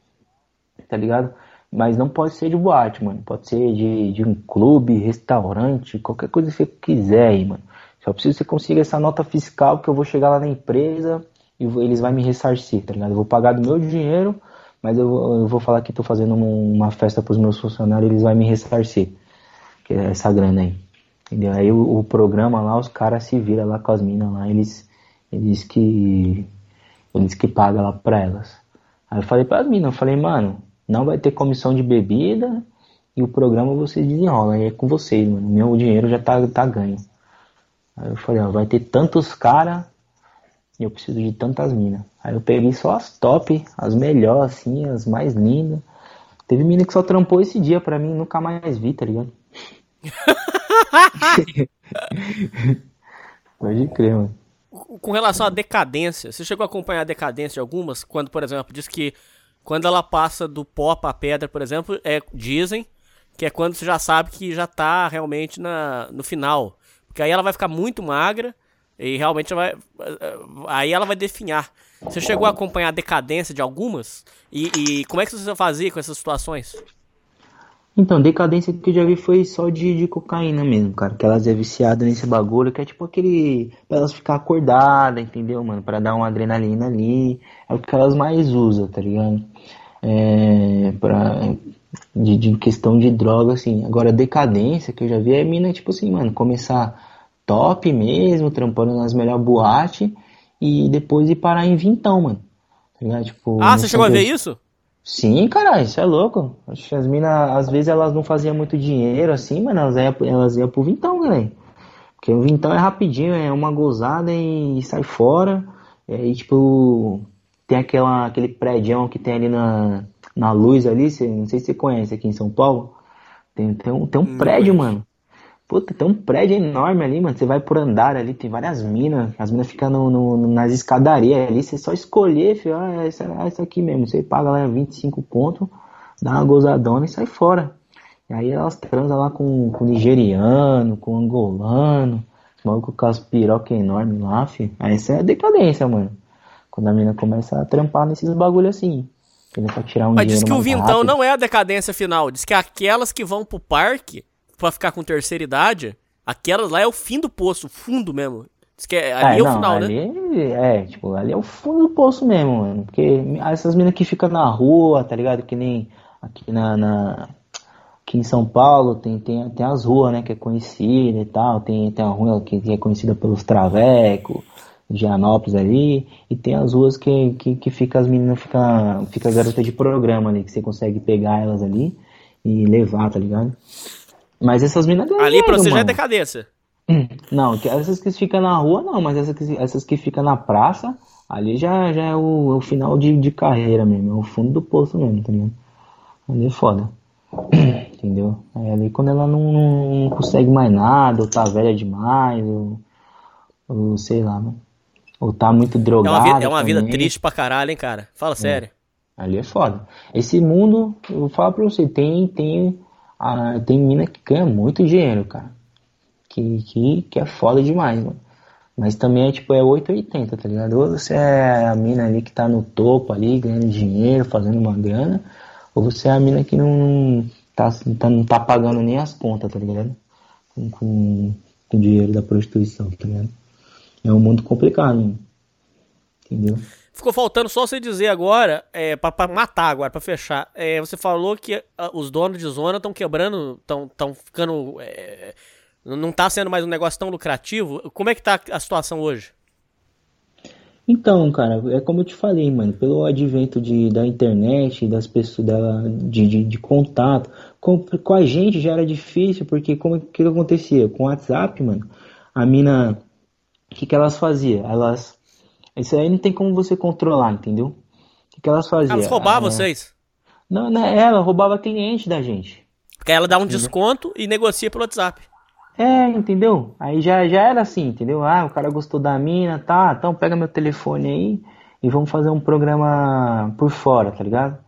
Speaker 4: tá ligado? Mas não pode ser de boate, mano. Pode ser de, de um clube, restaurante, qualquer coisa que você quiser aí, mano. Só preciso que você consiga essa nota fiscal que eu vou chegar lá na empresa e eles vão me ressarcir, tá ligado? Eu vou pagar do meu dinheiro, mas eu, vou- eu vou falar que tô fazendo um- uma festa pros meus funcionários e eles vão me ressarcir. Que é essa grana aí. Entendeu? Aí o, o programa lá, os caras se viram lá com as minas lá, eles, eles que. Eles que pagam lá pra elas. Aí eu falei pras minas, eu falei, mano, não vai ter comissão de bebida e o programa vocês desenrolam, aí é com vocês, mano. Meu dinheiro já tá, tá ganho. Aí eu falei, ó, vai ter tantos caras e eu preciso de tantas minas. Aí eu peguei só as top, as melhores, assim, as mais lindas. Teve mina que só trampou esse dia pra mim, nunca mais vi, tá ligado? [laughs] Pode crer, mano.
Speaker 1: Com relação à decadência, você chegou a acompanhar a decadência de algumas? Quando, por exemplo, diz que quando ela passa do pó pra pedra, por exemplo, é, dizem que é quando você já sabe que já tá realmente na, no final. Porque aí ela vai ficar muito magra e realmente vai. Aí ela vai definhar. Você chegou a acompanhar a decadência de algumas? E, e como é que você fazia com essas situações?
Speaker 4: Então, decadência que eu já vi foi só de, de cocaína mesmo, cara. Que elas é viciada nesse bagulho, que é tipo aquele. Pra elas ficar acordadas, entendeu, mano? Pra dar uma adrenalina ali. É o que elas mais usam, tá ligado? É. Pra. De, de questão de droga, assim. Agora, decadência que eu já vi é mina, tipo assim, mano, começar top mesmo, trampando nas melhores boates e depois ir parar em vintão, mano. Tá ligado? Tipo,
Speaker 1: Ah, você chegou a ver isso?
Speaker 4: Sim, cara, isso é louco. Acho que as minas, às vezes, elas não faziam muito dinheiro assim, mas elas iam, elas iam pro vintão, velho. Porque o vintão é rapidinho, é uma gozada e sai fora. E aí, tipo, tem aquela, aquele prédio que tem ali na, na luz ali, cê- não sei se você conhece aqui em São Paulo. Tem, tem um, tem um prédio, mano. Puta, tem um prédio enorme ali, mano. Você vai por andar ali, tem várias minas. As minas ficam no, no- nas escadarias ali. Você só escolher, filho, ah, essa, ah, essa aqui mesmo. Você paga lá 25 pontos, dá uma gozadona e sai fora. E aí elas transam lá com, com nigeriano, com angolano. Os malucos com as pirocas enormes lá, filho. Aí essa é a decadência, mano. Quando a mina começa a trampar nesses bagulho assim. Querendo tirar um
Speaker 1: Mas diz que o vintão
Speaker 4: rápido.
Speaker 1: não é a decadência final. Diz que aquelas que vão pro parque pra ficar com terceira idade, aquelas lá é o fim do poço, o fundo mesmo. Diz que é- ali é, o
Speaker 4: não,
Speaker 1: final, né?
Speaker 4: ali É, tipo, ali é o fundo do poço mesmo, mano. Porque essas minas que ficam na rua, tá ligado? Que nem aqui na. na- aqui em São Paulo tem, tem, tem as ruas, né? Que é conhecida e tal. Tem, tem a rua que, é conhecida pelos Traveco, Gianópolis ali. E tem as ruas que, que, que fica as meninas, fica, fica a garota de programa ali, que você consegue pegar elas ali e levar, tá ligado? Mas essas minas ganham
Speaker 1: Ali pra você já é decadência. [clears throat]
Speaker 4: Não, que- essas que ficam na rua não, mas essas que, essas que ficam na praça, ali já, já é o, é o final de, de carreira mesmo, é o fundo do poço mesmo, tá ligado? Ali é foda. [clears throat] Entendeu? Aí ali quando ela não, não consegue mais nada, ou tá velha demais, ou, ou sei lá, mano. Ou tá muito
Speaker 1: É
Speaker 4: drogada.
Speaker 1: uma, vida, é uma vida triste pra caralho, hein, cara? Fala sério.
Speaker 4: Ali é foda. Esse mundo, eu vou falar pra você, tem, tem, ah, tem mina que ganha muito dinheiro, cara. Que, que, que é foda demais, mano. Mas também é tipo, é 880, tá ligado? Ou você é a mina ali que tá no topo ali, ganhando dinheiro, fazendo uma grana, ou você é a mina que não, tá, tá- não tá pagando nem as contas, tá ligado? Com, com, com o dinheiro da prostituição, tá ligado? É um mundo complicado, mano. Entendeu?
Speaker 1: Ficou faltando só você dizer agora, é, pra matar agora, pra fechar. É, você falou que ah, os donos de zona estão quebrando, estão tão ficando. é, não tá sendo mais um negócio tão lucrativo. Como é que tá a situação hoje?
Speaker 4: Então, cara, é como eu te falei, mano, pelo advento de, da internet, das pessoas, da, de, de, de contato, com, com a gente já era difícil, porque como que, que acontecia? Com o WhatsApp, mano, a mina, o que, que elas faziam? Elas, isso aí não tem como você controlar, entendeu? O que, elas faziam?
Speaker 1: Elas roubavam
Speaker 4: Ah,
Speaker 1: vocês.
Speaker 4: Não, não, ela roubava cliente da gente.
Speaker 1: Porque ela dá um desconto e negocia pelo WhatsApp.
Speaker 4: É, entendeu? Aí já, já era assim, entendeu? Ah, o cara gostou da mina, tá? Então pega meu telefone aí e vamos fazer um programa por fora, tá ligado?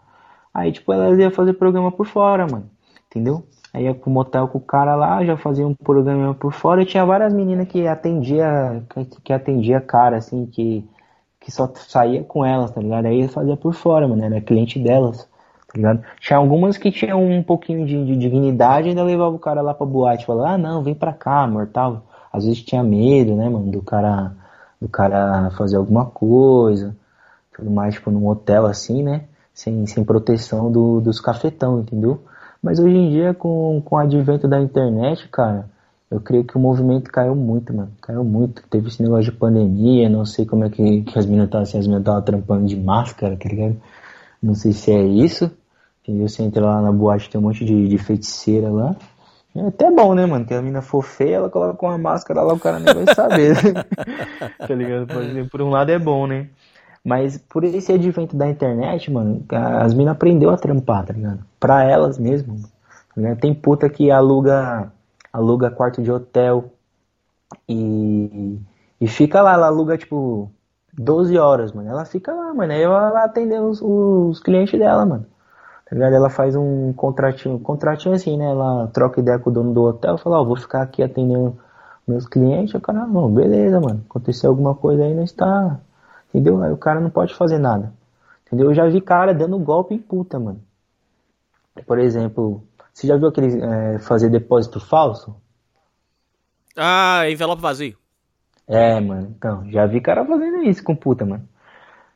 Speaker 4: Aí, tipo, elas iam fazer programa por fora, mano. Entendeu? Aí ia pro motel com o cara lá, já fazia um programa por fora e tinha várias meninas que atendia, que, que atendia cara, assim, que, que só saía com elas, tá ligado? Aí fazia por fora, mano, era cliente delas, tá ligado? Tinha algumas que tinham um pouquinho de, de dignidade e ainda levava o cara lá pra boate, falava, ah, não, vem pra cá, amor, tal. Às vezes tinha medo, né, mano, do cara, do cara fazer alguma coisa, tudo mais, tipo, num hotel assim, né, sem, sem proteção do, dos cafetão, entendeu? Mas hoje em dia, com, com o advento da internet, cara, eu creio que o movimento caiu muito, mano. Caiu muito. Teve esse negócio de pandemia, não sei como é que, que as meninas estavam assim, as meninas estavam trampando de máscara, tá ligado? Não sei se é isso. Entendeu? Você entra lá na boate, tem um monte de, de feiticeira lá. É até bom, né, mano? Que a mina for feia, ela coloca uma máscara lá, o cara nem vai saber. [laughs] tá ligado? Por- Por um lado é bom, né? Mas por esse advento da internet, mano, as minas aprendeu a trampar, tá ligado? Pra elas mesmo. tá ligado? Tem puta que aluga, aluga quarto de hotel e, e fica lá, ela aluga tipo 12 horas, mano. Ela fica lá, mano. Aí ela os, os clientes dela, mano. Tá ligado? Ela faz um contratinho, contratinho assim, né? Ela troca ideia com o dono do hotel, fala, ó, vou ficar aqui atendendo meus clientes. O cara, não, beleza, mano. Aconteceu alguma coisa aí, não está. Entendeu? Aí o cara não pode fazer nada. Entendeu? Eu já vi cara dando golpe em puta, mano. Por exemplo, você já viu aquele é, fazer depósito falso?
Speaker 1: Ah, envelope vazio.
Speaker 4: É, mano. Então, já vi cara fazendo isso com puta, mano.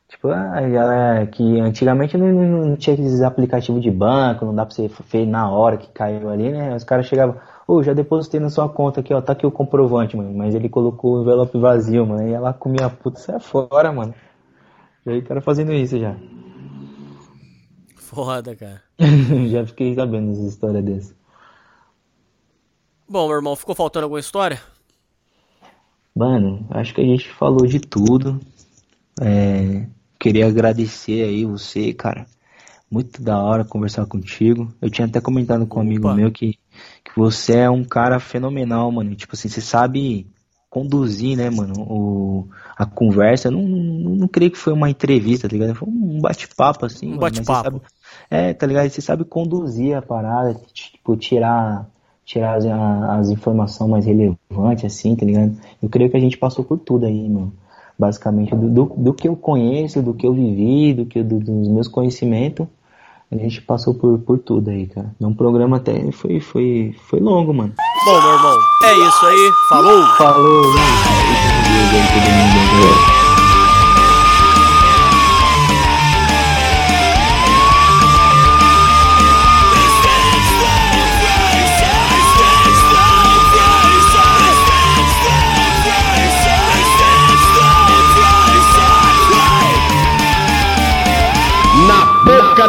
Speaker 4: Tipo, ah, ela, que antigamente não, não, tinha aqueles aplicativos de banco, não dá pra você ver na hora que caiu ali, né? Os caras chegavam, ô, já depositei na sua conta aqui, ó, tá aqui o comprovante, mano. Mas ele colocou o envelope vazio, mano. E ela comia puta, sai fora, mano. Já vi cara fazendo isso já.
Speaker 1: Foda, cara. [laughs]
Speaker 4: já fiquei sabendo dessas histórias dessas.
Speaker 1: Bom, meu irmão, ficou faltando alguma história?
Speaker 4: Mano, acho que a gente falou de tudo. É, queria agradecer aí você, cara. Muito da hora conversar contigo. Eu tinha até comentado com um amigo
Speaker 1: Opa.
Speaker 4: meu que, que você é um cara fenomenal, mano. Tipo assim, você sabe conduzir, né, mano, o, a conversa. Não, não, não creio que foi uma entrevista, tá ligado? Foi um bate-papo, assim.
Speaker 1: Um bate-papo.
Speaker 4: É, tá ligado? Você sabe conduzir a parada, tipo, tirar, tirar as, as informações mais relevantes, assim, tá ligado? Eu creio que a gente passou por tudo aí, mano. Basicamente, do, do, do que eu conheço, do que eu vivi, do que do- dos meus conhecimentos, A gente passou por, por tudo aí, cara. É um programa até foi, foi, foi longo, mano.
Speaker 5: Bom, meu irmão, é isso aí. Falou!
Speaker 4: Falou, né?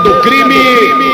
Speaker 2: Do crime.